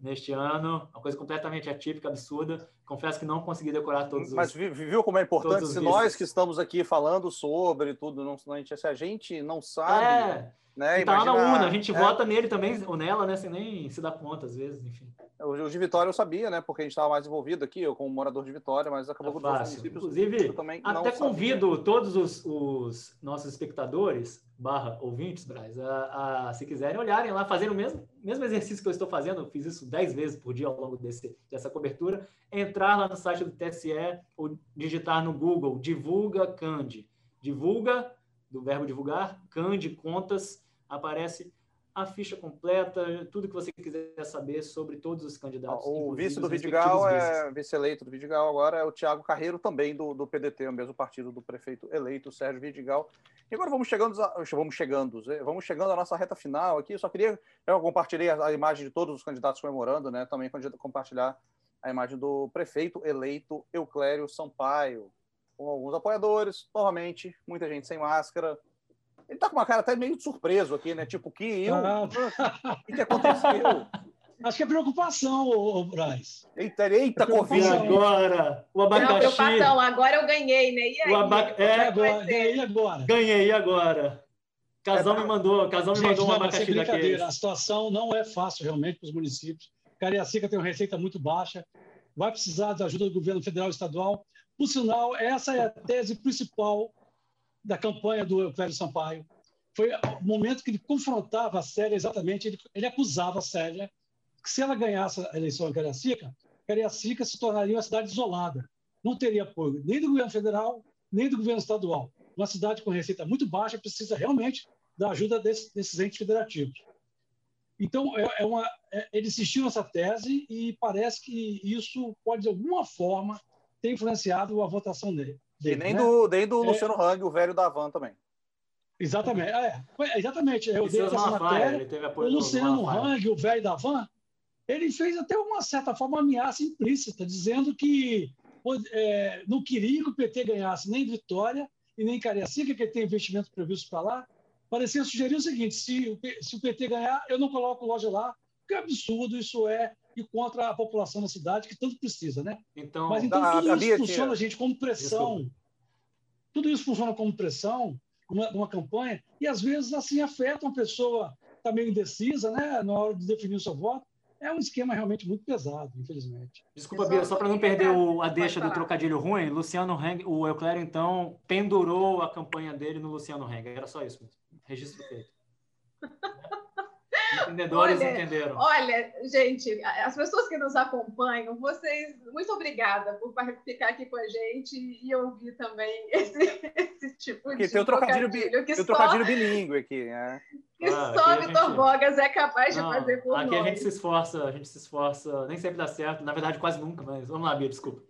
neste ano, uma coisa completamente atípica, absurda. Confesso que não consegui decorar todos Mas os Mas viu como é importante? Se nós que estamos aqui falando sobre tudo, não, se a gente não sabe... É né? tá lá na urna, a gente é. vota nele também, ou nela, né? Sem nem se dar conta, às vezes, enfim. O, o de Vitória eu sabia, né? Porque a gente estava mais envolvido aqui, eu como morador de Vitória, mas acabou é fácil. Inclusive, até convido sabia. todos os, os, nossos espectadores, barra ouvintes, Braz, a, a, se quiserem olharem lá, fazendo o mesmo, mesmo exercício que eu estou fazendo, eu fiz isso dez vezes por dia ao longo desse, dessa cobertura, entrar lá no site do TSE ou digitar no Google, divulga Cande. Divulga, do verbo divulgar, Cande Contas, aparece a ficha completa, tudo que você quiser saber sobre todos os candidatos. O vice do Vidigal é vice-eleito do Vidigal agora é o Tiago Carreiro, também do, do PDT, o mesmo partido do prefeito eleito, Sérgio Vidigal. E agora vamos chegando, a, vamos chegando, vamos chegando à nossa reta final aqui. Eu só queria, eu compartilhei a, a imagem de todos os candidatos comemorando, né? Também compartilhar a imagem do prefeito eleito Euclério Sampaio, com alguns apoiadores, novamente, muita gente sem máscara, ele tá com uma cara até meio surpreso aqui, né? Tipo, que eu. Ah. O que, que aconteceu? Acho que é preocupação, ô, Braz. Eita, eita, é Covid. agora? O abacaxi. Não, preocupação, agora eu ganhei, né? E aí? O abac... é, agora, ganhei agora. Ganhei agora. Casal é, me mandou, Casal me mandou um abacaxi daquele. A situação não é fácil realmente para os municípios. Cariacica tem uma receita muito baixa, vai precisar da ajuda do governo federal e estadual. Por sinal, essa é a tese principal da campanha do Eufélio Sampaio. Foi o momento que ele confrontava a Célia exatamente, ele, ele acusava a Célia que se ela ganhasse a eleição em Cariacica, Cariacica se tornaria uma cidade isolada. Não teria apoio nem do governo federal, nem do governo estadual. Uma cidade com receita muito baixa precisa realmente da ajuda desse, desses entes federativos. Então, é, é uma, é, ele insistiu nessa tese e parece que isso pode, de alguma forma, ter influenciado a votação dele. E nem, né? do, nem do é. Luciano Hang, o velho da Van também. Exatamente. É, exatamente. Eu dei essa matéria. o Luciano Hang, o velho da van, ele fez até uma certa forma uma ameaça implícita, dizendo que é, não queria que o PT ganhasse nem Vitória e nem Cariacica, que tem investimento previsto para lá. Parecia sugerir o seguinte: se o, se o PT ganhar, eu não coloco loja lá, porque é absurdo isso é e contra a população da cidade, que tanto precisa, né? Então, Mas então tudo isso funciona, gente, como pressão. Desculpa. Tudo isso funciona como pressão, uma, uma campanha, e às vezes assim afeta uma pessoa que está meio indecisa, né, na hora de definir o seu voto. É um esquema realmente muito pesado, infelizmente. Desculpa, Bia, só para não perder o, a deixa do trocadilho ruim, Luciano Heng, o Euclério, então, pendurou a campanha dele no Luciano Heng. Era só isso mesmo. Registro feito. Entendedores olha, entenderam. Olha, gente, as pessoas que nos acompanham, vocês, muito obrigada por ficar aqui com a gente e ouvir também esse, esse tipo de tem o trocadilho, trocadilho, que tem o trocadilho bilíngue aqui, né? Que ah, só Vitor gente... Bogas é capaz de Não, fazer por aqui nós. a gente se esforça, a gente se esforça, nem sempre dá certo, na verdade quase nunca, mas vamos lá, Bia, desculpa.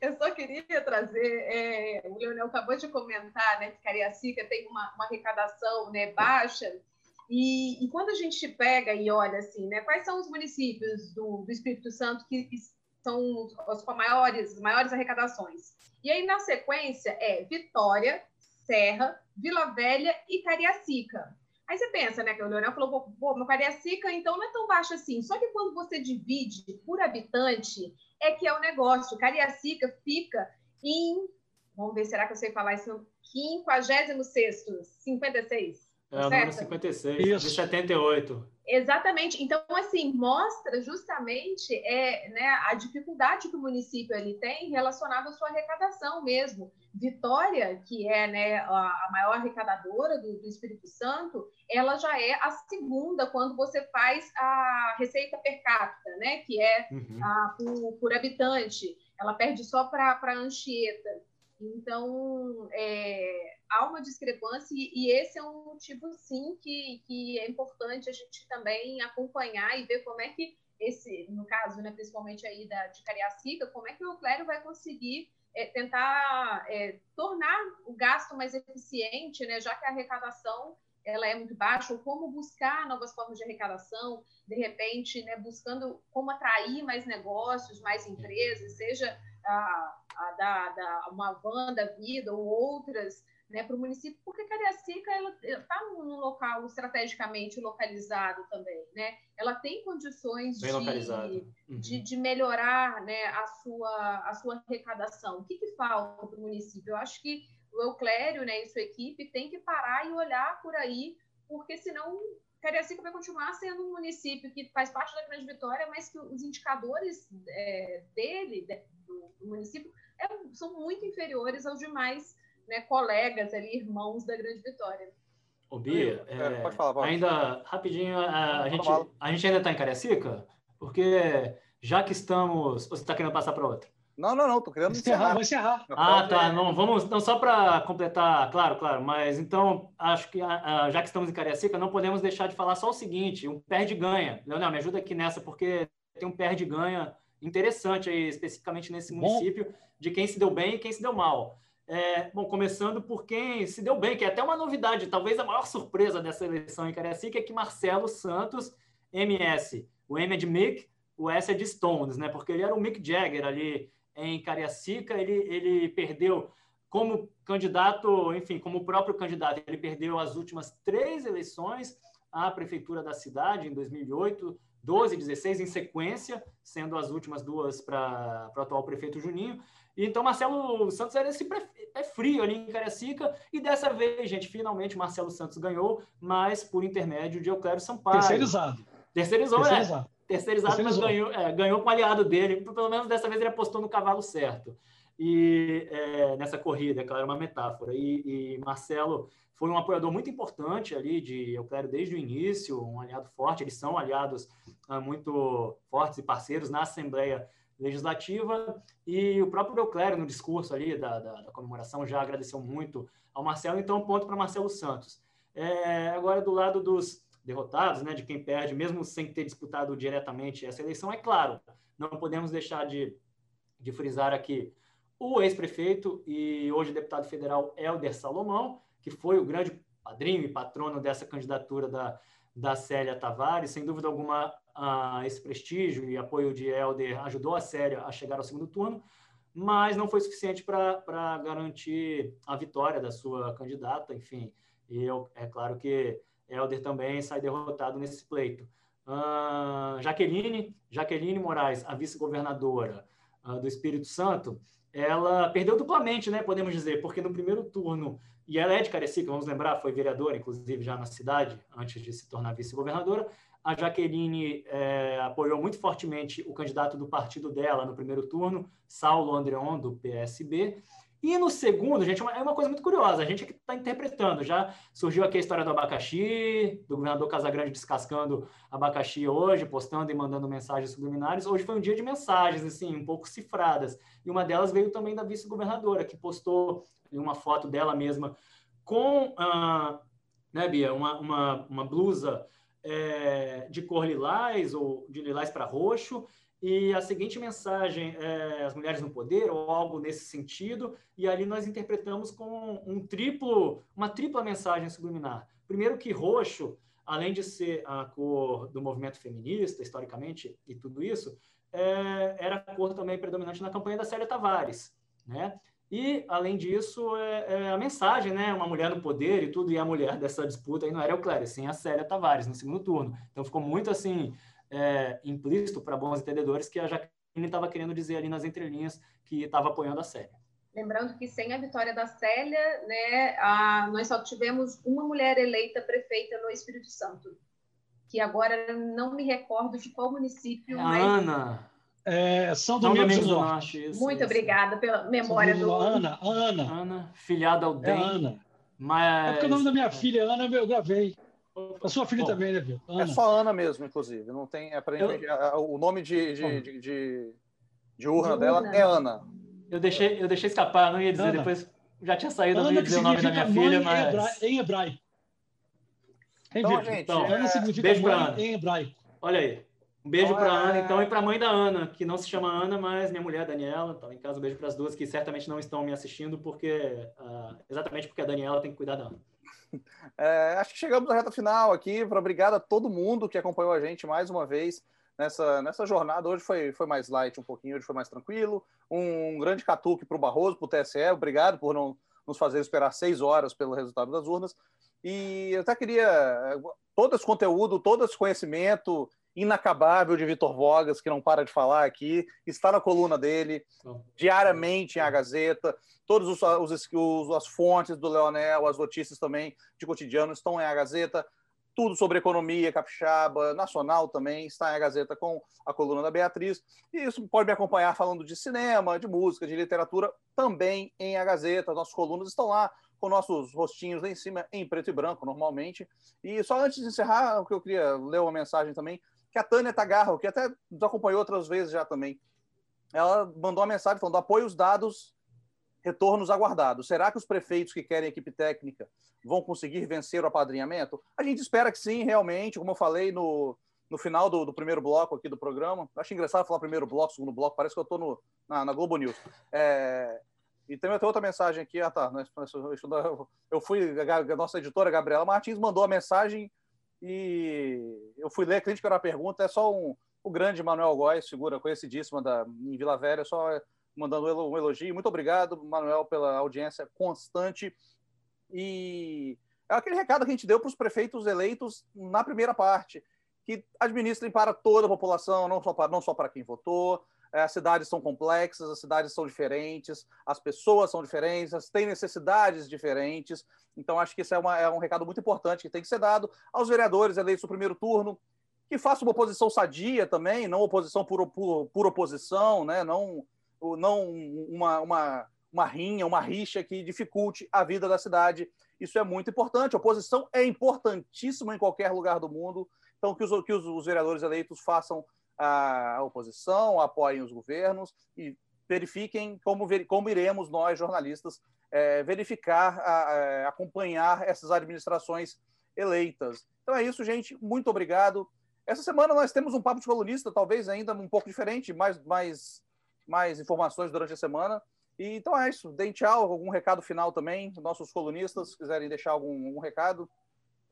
Eu só queria trazer, é, o Leonel acabou de comentar, né, que Cariacica tem uma, uma arrecadação né, baixa, e, e, quando a gente pega e olha assim, né, quais são os municípios do, do Espírito Santo que são os, os com maiores, maiores arrecadações? E aí, na sequência, é Vitória, Serra, Vila Velha e Cariacica. Aí você pensa, né, que o Leonel falou, pô, meu Cariacica, então não é tão baixo assim. Só que quando você divide por habitante, é que é o negócio. Cariacica fica em, vamos ver, será que eu sei falar isso? 56, 56. É o número 56, Isso. de 78. Exatamente. Então, assim, mostra justamente é, né, a dificuldade que o município ele tem relacionado à sua arrecadação mesmo. Vitória, que é né, a maior arrecadadora do, do, Espírito Santo, ela já é a segunda quando você faz a receita per capita, né, que é uhum. a, por, por habitante. Ela perde só para Anchieta. Então, é, há uma discrepância e esse é um motivo, sim, que, que é importante a gente também acompanhar e ver como é que esse, no caso, né, principalmente aí da, de Cariacica, como é que o Clério vai conseguir é, tentar é, tornar o gasto mais eficiente, né, já que a arrecadação ela é muito baixa, ou como buscar novas formas de arrecadação, de repente, né, buscando como atrair mais negócios, mais empresas, seja a, a da, da uma van da vida ou outras né, para o município, porque Cariacica está num local estrategicamente localizado também, né? Ela tem condições de, uhum. de, de, melhorar né, a, sua, a sua arrecadação. O que, que falta para o município? Eu acho que o Euclério né, e sua equipe tem que parar e olhar por aí, porque senão Cariacica vai continuar sendo um município que faz parte da Grande Vitória, mas que os indicadores é, dele, do, do município, é, são muito inferiores aos demais né, colegas ali, irmãos da Grande Vitória. Ô, Bia, é, é, pode falar, pode. ainda rapidinho, a, a gente, a gente ainda está em Cariacica? Porque já que estamos. Você está querendo passar para outra? Não, não, não, tô querendo encerrar. Vou encerrar. Ah, tá. Não, vamos, não só para completar, claro, claro, mas então acho que já que estamos em Cariacica, não podemos deixar de falar só o seguinte: um perde-ganha. Leonel, me ajuda aqui nessa, porque tem um perde-ganha interessante aí, especificamente nesse município, Bom. de quem se deu bem e quem se deu mal. É, bom, começando por quem se deu bem, que é até uma novidade, talvez a maior surpresa dessa eleição em Cariacica é que Marcelo Santos, MS, o M é de Mick, o S é de Stones, né? Porque ele era o Mick Jagger ali em Cariacica, ele, ele perdeu como candidato, enfim, como próprio candidato, ele perdeu as últimas três eleições à prefeitura da cidade em 2008, 12 e 16 em sequência, sendo as últimas duas para o atual prefeito Juninho. Então, Marcelo Santos era esse é frio ali em Cariacica. E dessa vez, gente, finalmente Marcelo Santos ganhou, mas por intermédio de Euclério Sampaio. Terceirizado. Terceirizou, Terceirizado. é. Terceirizado, Terceirizou. mas ganhou, é, ganhou com o aliado dele. Pelo menos dessa vez ele apostou no cavalo certo. E é, nessa corrida, é claro, uma metáfora. E, e, Marcelo foi um apoiador muito importante ali de Euclério desde o início, um aliado forte. Eles são aliados ah, muito fortes e parceiros na Assembleia legislativa e o próprio Euclério, no discurso ali da, da, da, comemoração, já agradeceu muito ao Marcelo, então ponto para Marcelo Santos. É, agora, do lado dos derrotados, né, de quem perde, mesmo sem ter disputado diretamente essa eleição, é claro, não podemos deixar de, de frisar aqui o ex-prefeito e hoje deputado federal Helder Salomão, que foi o grande padrinho e patrono dessa candidatura da, da Célia Tavares. Sem dúvida alguma, uh, esse prestígio e apoio de Helder ajudou a Célia a chegar ao segundo turno, mas não foi suficiente para garantir a vitória da sua candidata. Enfim, e eu, é claro que Helder também sai derrotado nesse pleito. Jaqueline, Jaqueline Moraes, a vice-governadora uh, do Espírito Santo, ela perdeu duplamente, né, podemos dizer, porque no primeiro turno, e ela é de Carecica, vamos lembrar, foi vereadora, inclusive, já na cidade, antes de se tornar vice-governadora. A Jaqueline é, apoiou muito fortemente o candidato do partido dela no primeiro turno, Saulo Andreon, do PSB, e no segundo, gente, é, é uma coisa muito curiosa, a gente aqui está interpretando. Já surgiu aqui a história do abacaxi, do governador Casagrande descascando abacaxi hoje, postando e mandando mensagens subliminares. Hoje foi um dia de mensagens, assim, um pouco cifradas. E uma delas veio também da vice-governadora, que postou uma foto dela mesma com, ah, né, Bia, uma, uma, uma blusa é, de cor lilás ou de lilás para roxo e a seguinte mensagem é as mulheres no poder ou algo nesse sentido e ali nós interpretamos com um triplo uma tripla mensagem subliminar. Primeiro que roxo além de ser a cor do movimento feminista historicamente e tudo isso é, era a cor também predominante na campanha da Célia Tavares né? E além disso é, é, a mensagem né? Uma mulher no poder e tudo e a mulher dessa disputa aí não era o Clério sim a Célia Tavares no segundo turno. Então ficou muito assim é, implícito para bons entendedores que a Jaqueline estava querendo dizer ali nas entrelinhas que estava apoiando a Célia. Lembrando que sem a vitória da Célia, né, a, nós só tivemos uma mulher eleita prefeita no Espírito Santo, que agora não me recordo de qual município. É mas... Ana. É, São Domingos, do Norte. Norte isso, Muito isso. obrigada pela memória do. Ana, Ana. Ana, filhada ao DEM. É Ana. Mas... É porque o nome da minha filha, Ana, eu gravei. A sua filha Bom, também, né, Viu? É só Ana mesmo, inclusive. Não tem. É pra gente, eu... o nome de, de, de, de, de urna de dela é Ana. Eu deixei, eu deixei escapar, não ia dizer, Ana. depois já tinha saído, não ia dizer o nome da minha filha, mas. Em hebraico. Então, gente, então, Ana significa beijo mãe Ana. em hebraico. Olha aí. Um beijo para Ana, então, e para a mãe da Ana, que não se chama Ana, mas minha mulher, Daniela. Então, em casa, um beijo para as duas, que certamente não estão me assistindo, porque uh, exatamente porque a Daniela tem que cuidar da Ana. É, acho que chegamos à reta final aqui. Obrigado a todo mundo que acompanhou a gente mais uma vez nessa, nessa jornada. Hoje foi, foi mais light um pouquinho, hoje foi mais tranquilo. Um grande catuque para o Barroso, para o TSE. Obrigado por não nos fazer esperar seis horas pelo resultado das urnas. E eu até queria todo esse conteúdo, todo esse conhecimento inacabável de Vitor Vogas, que não para de falar aqui, está na coluna dele, diariamente em A Gazeta. Todas os, os, os, as fontes do Leonel, as notícias também de cotidiano estão em A Gazeta. Tudo sobre economia capixaba, nacional também, está em A Gazeta com a coluna da Beatriz. E isso pode me acompanhar falando de cinema, de música, de literatura, também em A Gazeta. Nossas colunas estão lá, com nossos rostinhos lá em cima, em preto e branco, normalmente. E só antes de encerrar, o que eu queria ler uma mensagem também que a Tânia Tagarro, que até nos acompanhou outras vezes já também, ela mandou uma mensagem falando: apoio os dados, retornos aguardados. Será que os prefeitos que querem equipe técnica vão conseguir vencer o apadrinhamento? A gente espera que sim, realmente, como eu falei no, no final do, do primeiro bloco aqui do programa. Acho engraçado falar primeiro bloco, segundo bloco, parece que eu estou na, na Globo News. É, e tem até outra mensagem aqui. Ah, tá. Eu fui, a nossa editora, Gabriela Martins, mandou a mensagem e eu fui ler a crítica era a pergunta, é só um, o grande Manuel Góes, figura conhecidíssima da, em Vila Velha, só mandando um elogio. Muito obrigado, Manuel, pela audiência constante. E é aquele recado que a gente deu para os prefeitos eleitos na primeira parte, que administrem para toda a população, não só para, não só para quem votou, as cidades são complexas, as cidades são diferentes, as pessoas são diferentes, têm necessidades diferentes. Então, acho que isso é, uma, é um recado muito importante que tem que ser dado aos vereadores eleitos no primeiro turno, que façam uma oposição sadia também, não oposição por, por, por oposição, né? não, não uma, uma, uma rinha, uma rixa que dificulte a vida da cidade. Isso é muito importante. A oposição é importantíssima em qualquer lugar do mundo. Então, que os, que os, os vereadores eleitos façam a oposição, apoiem os governos e verifiquem como, como iremos nós, jornalistas, é, verificar, a, a, acompanhar essas administrações eleitas. Então é isso, gente. Muito obrigado. Essa semana nós temos um papo de colunista, talvez ainda um pouco diferente, mais, mais, mais informações durante a semana. E, então é isso. Deem tchau, algum recado final também, nossos colunistas, quiserem deixar algum, algum recado.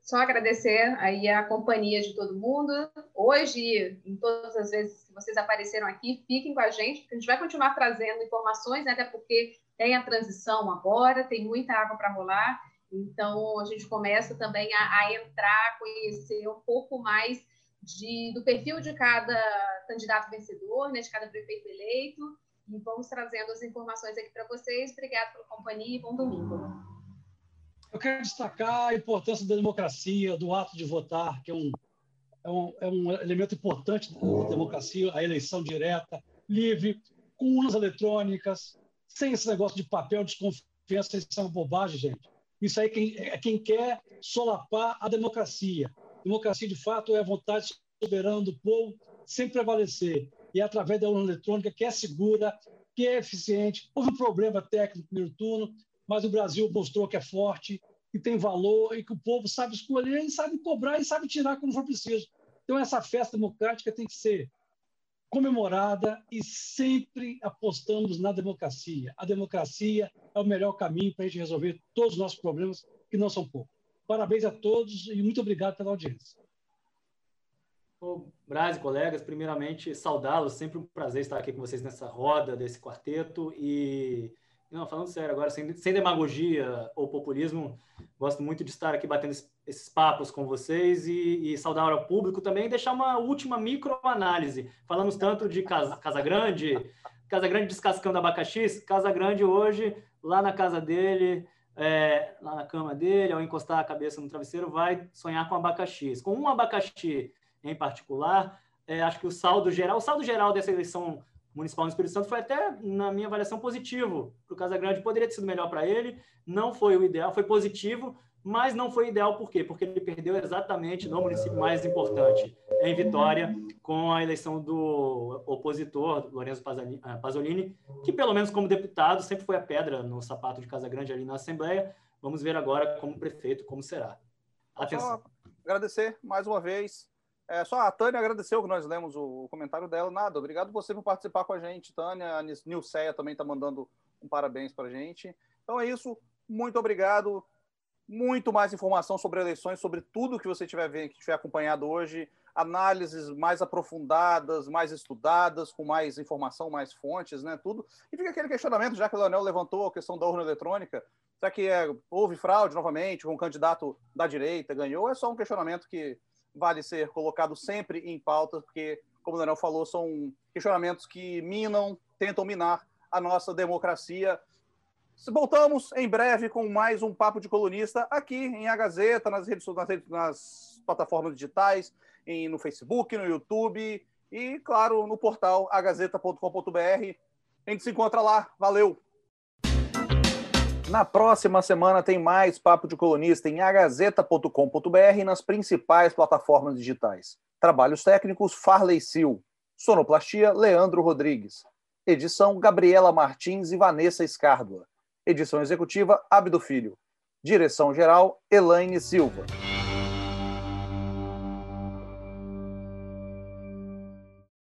Só agradecer aí a companhia de todo mundo. Hoje, em todas as vezes que vocês apareceram aqui, fiquem com a gente, porque a gente vai continuar trazendo informações, né? até porque tem a transição agora, tem muita água para rolar. Então, a gente começa também a, a entrar, conhecer um pouco mais de, do perfil de cada candidato vencedor, né, de cada prefeito eleito, e vamos trazendo as informações aqui para vocês. Obrigado pela companhia e bom domingo. Eu quero destacar a importância da democracia, do ato de votar, que é um, é um, é um elemento importante da democracia, a eleição direta, livre, com urnas eletrônicas, sem esse negócio de papel, desconfiança, isso é uma bobagem, gente. Isso aí é quem, é quem quer solapar a democracia. Democracia, de fato, é a vontade soberana do povo sem prevalecer. E é através da urna eletrônica que é segura, que é eficiente. Houve um problema técnico no primeiro turno, mas o Brasil mostrou que é forte, que tem valor e que o povo sabe escolher e sabe cobrar e sabe tirar quando for preciso. Então, essa festa democrática tem que ser comemorada e sempre apostamos na democracia. A democracia é o melhor caminho para a gente resolver todos os nossos problemas, que não são poucos. Parabéns a todos e muito obrigado pela audiência. Ô, Braz e colegas, primeiramente saudá-los, sempre um prazer estar aqui com vocês nessa roda desse quarteto e não, falando sério agora, sem, sem demagogia ou populismo, gosto muito de estar aqui batendo esses papos com vocês e, e saudar ao público também e deixar uma última microanálise. Falamos tanto de Casa, casa Grande, Casa Grande descascando abacaxi, Casa Grande hoje, lá na casa dele, é, lá na cama dele, ao encostar a cabeça no travesseiro, vai sonhar com abacaxi. Com um abacaxi em particular, é, acho que o saldo geral, o saldo geral dessa eleição municipal no Espírito Santo foi até, na minha avaliação, positivo para o Casagrande. Poderia ter sido melhor para ele, não foi o ideal, foi positivo, mas não foi ideal por quê? Porque ele perdeu exatamente no município mais importante, em Vitória, com a eleição do opositor, Lourenço ah, Pasolini, que pelo menos como deputado sempre foi a pedra no sapato de Casagrande ali na Assembleia. Vamos ver agora como prefeito como será. Atenção. Só agradecer mais uma vez é, só a Tânia agradeceu que nós lemos o comentário dela. Nada, obrigado você por participar com a gente, Tânia. A Nilceia também está mandando um parabéns para a gente. Então é isso. Muito obrigado. Muito mais informação sobre eleições, sobre tudo que você tiver vendo, que tiver acompanhado hoje. Análises mais aprofundadas, mais estudadas, com mais informação, mais fontes, né? Tudo. E fica aquele questionamento, já que o Leonel levantou a questão da urna eletrônica. Será que é, houve fraude novamente? Um candidato da direita ganhou? É só um questionamento que vale ser colocado sempre em pauta, porque, como o Daniel falou, são questionamentos que minam, tentam minar a nossa democracia. Voltamos em breve com mais um Papo de Colunista aqui em A Gazeta, nas redes nas, redes, nas plataformas digitais, em, no Facebook, no YouTube e, claro, no portal agazeta.com.br. A gente se encontra lá. Valeu! Na próxima semana tem mais Papo de Colunista em agazeta.com.br e nas principais plataformas digitais. Trabalhos técnicos Farley Sil. Sonoplastia Leandro Rodrigues. Edição Gabriela Martins e Vanessa Escárdua. Edição executiva Abdo Filho. Direção geral Elaine Silva.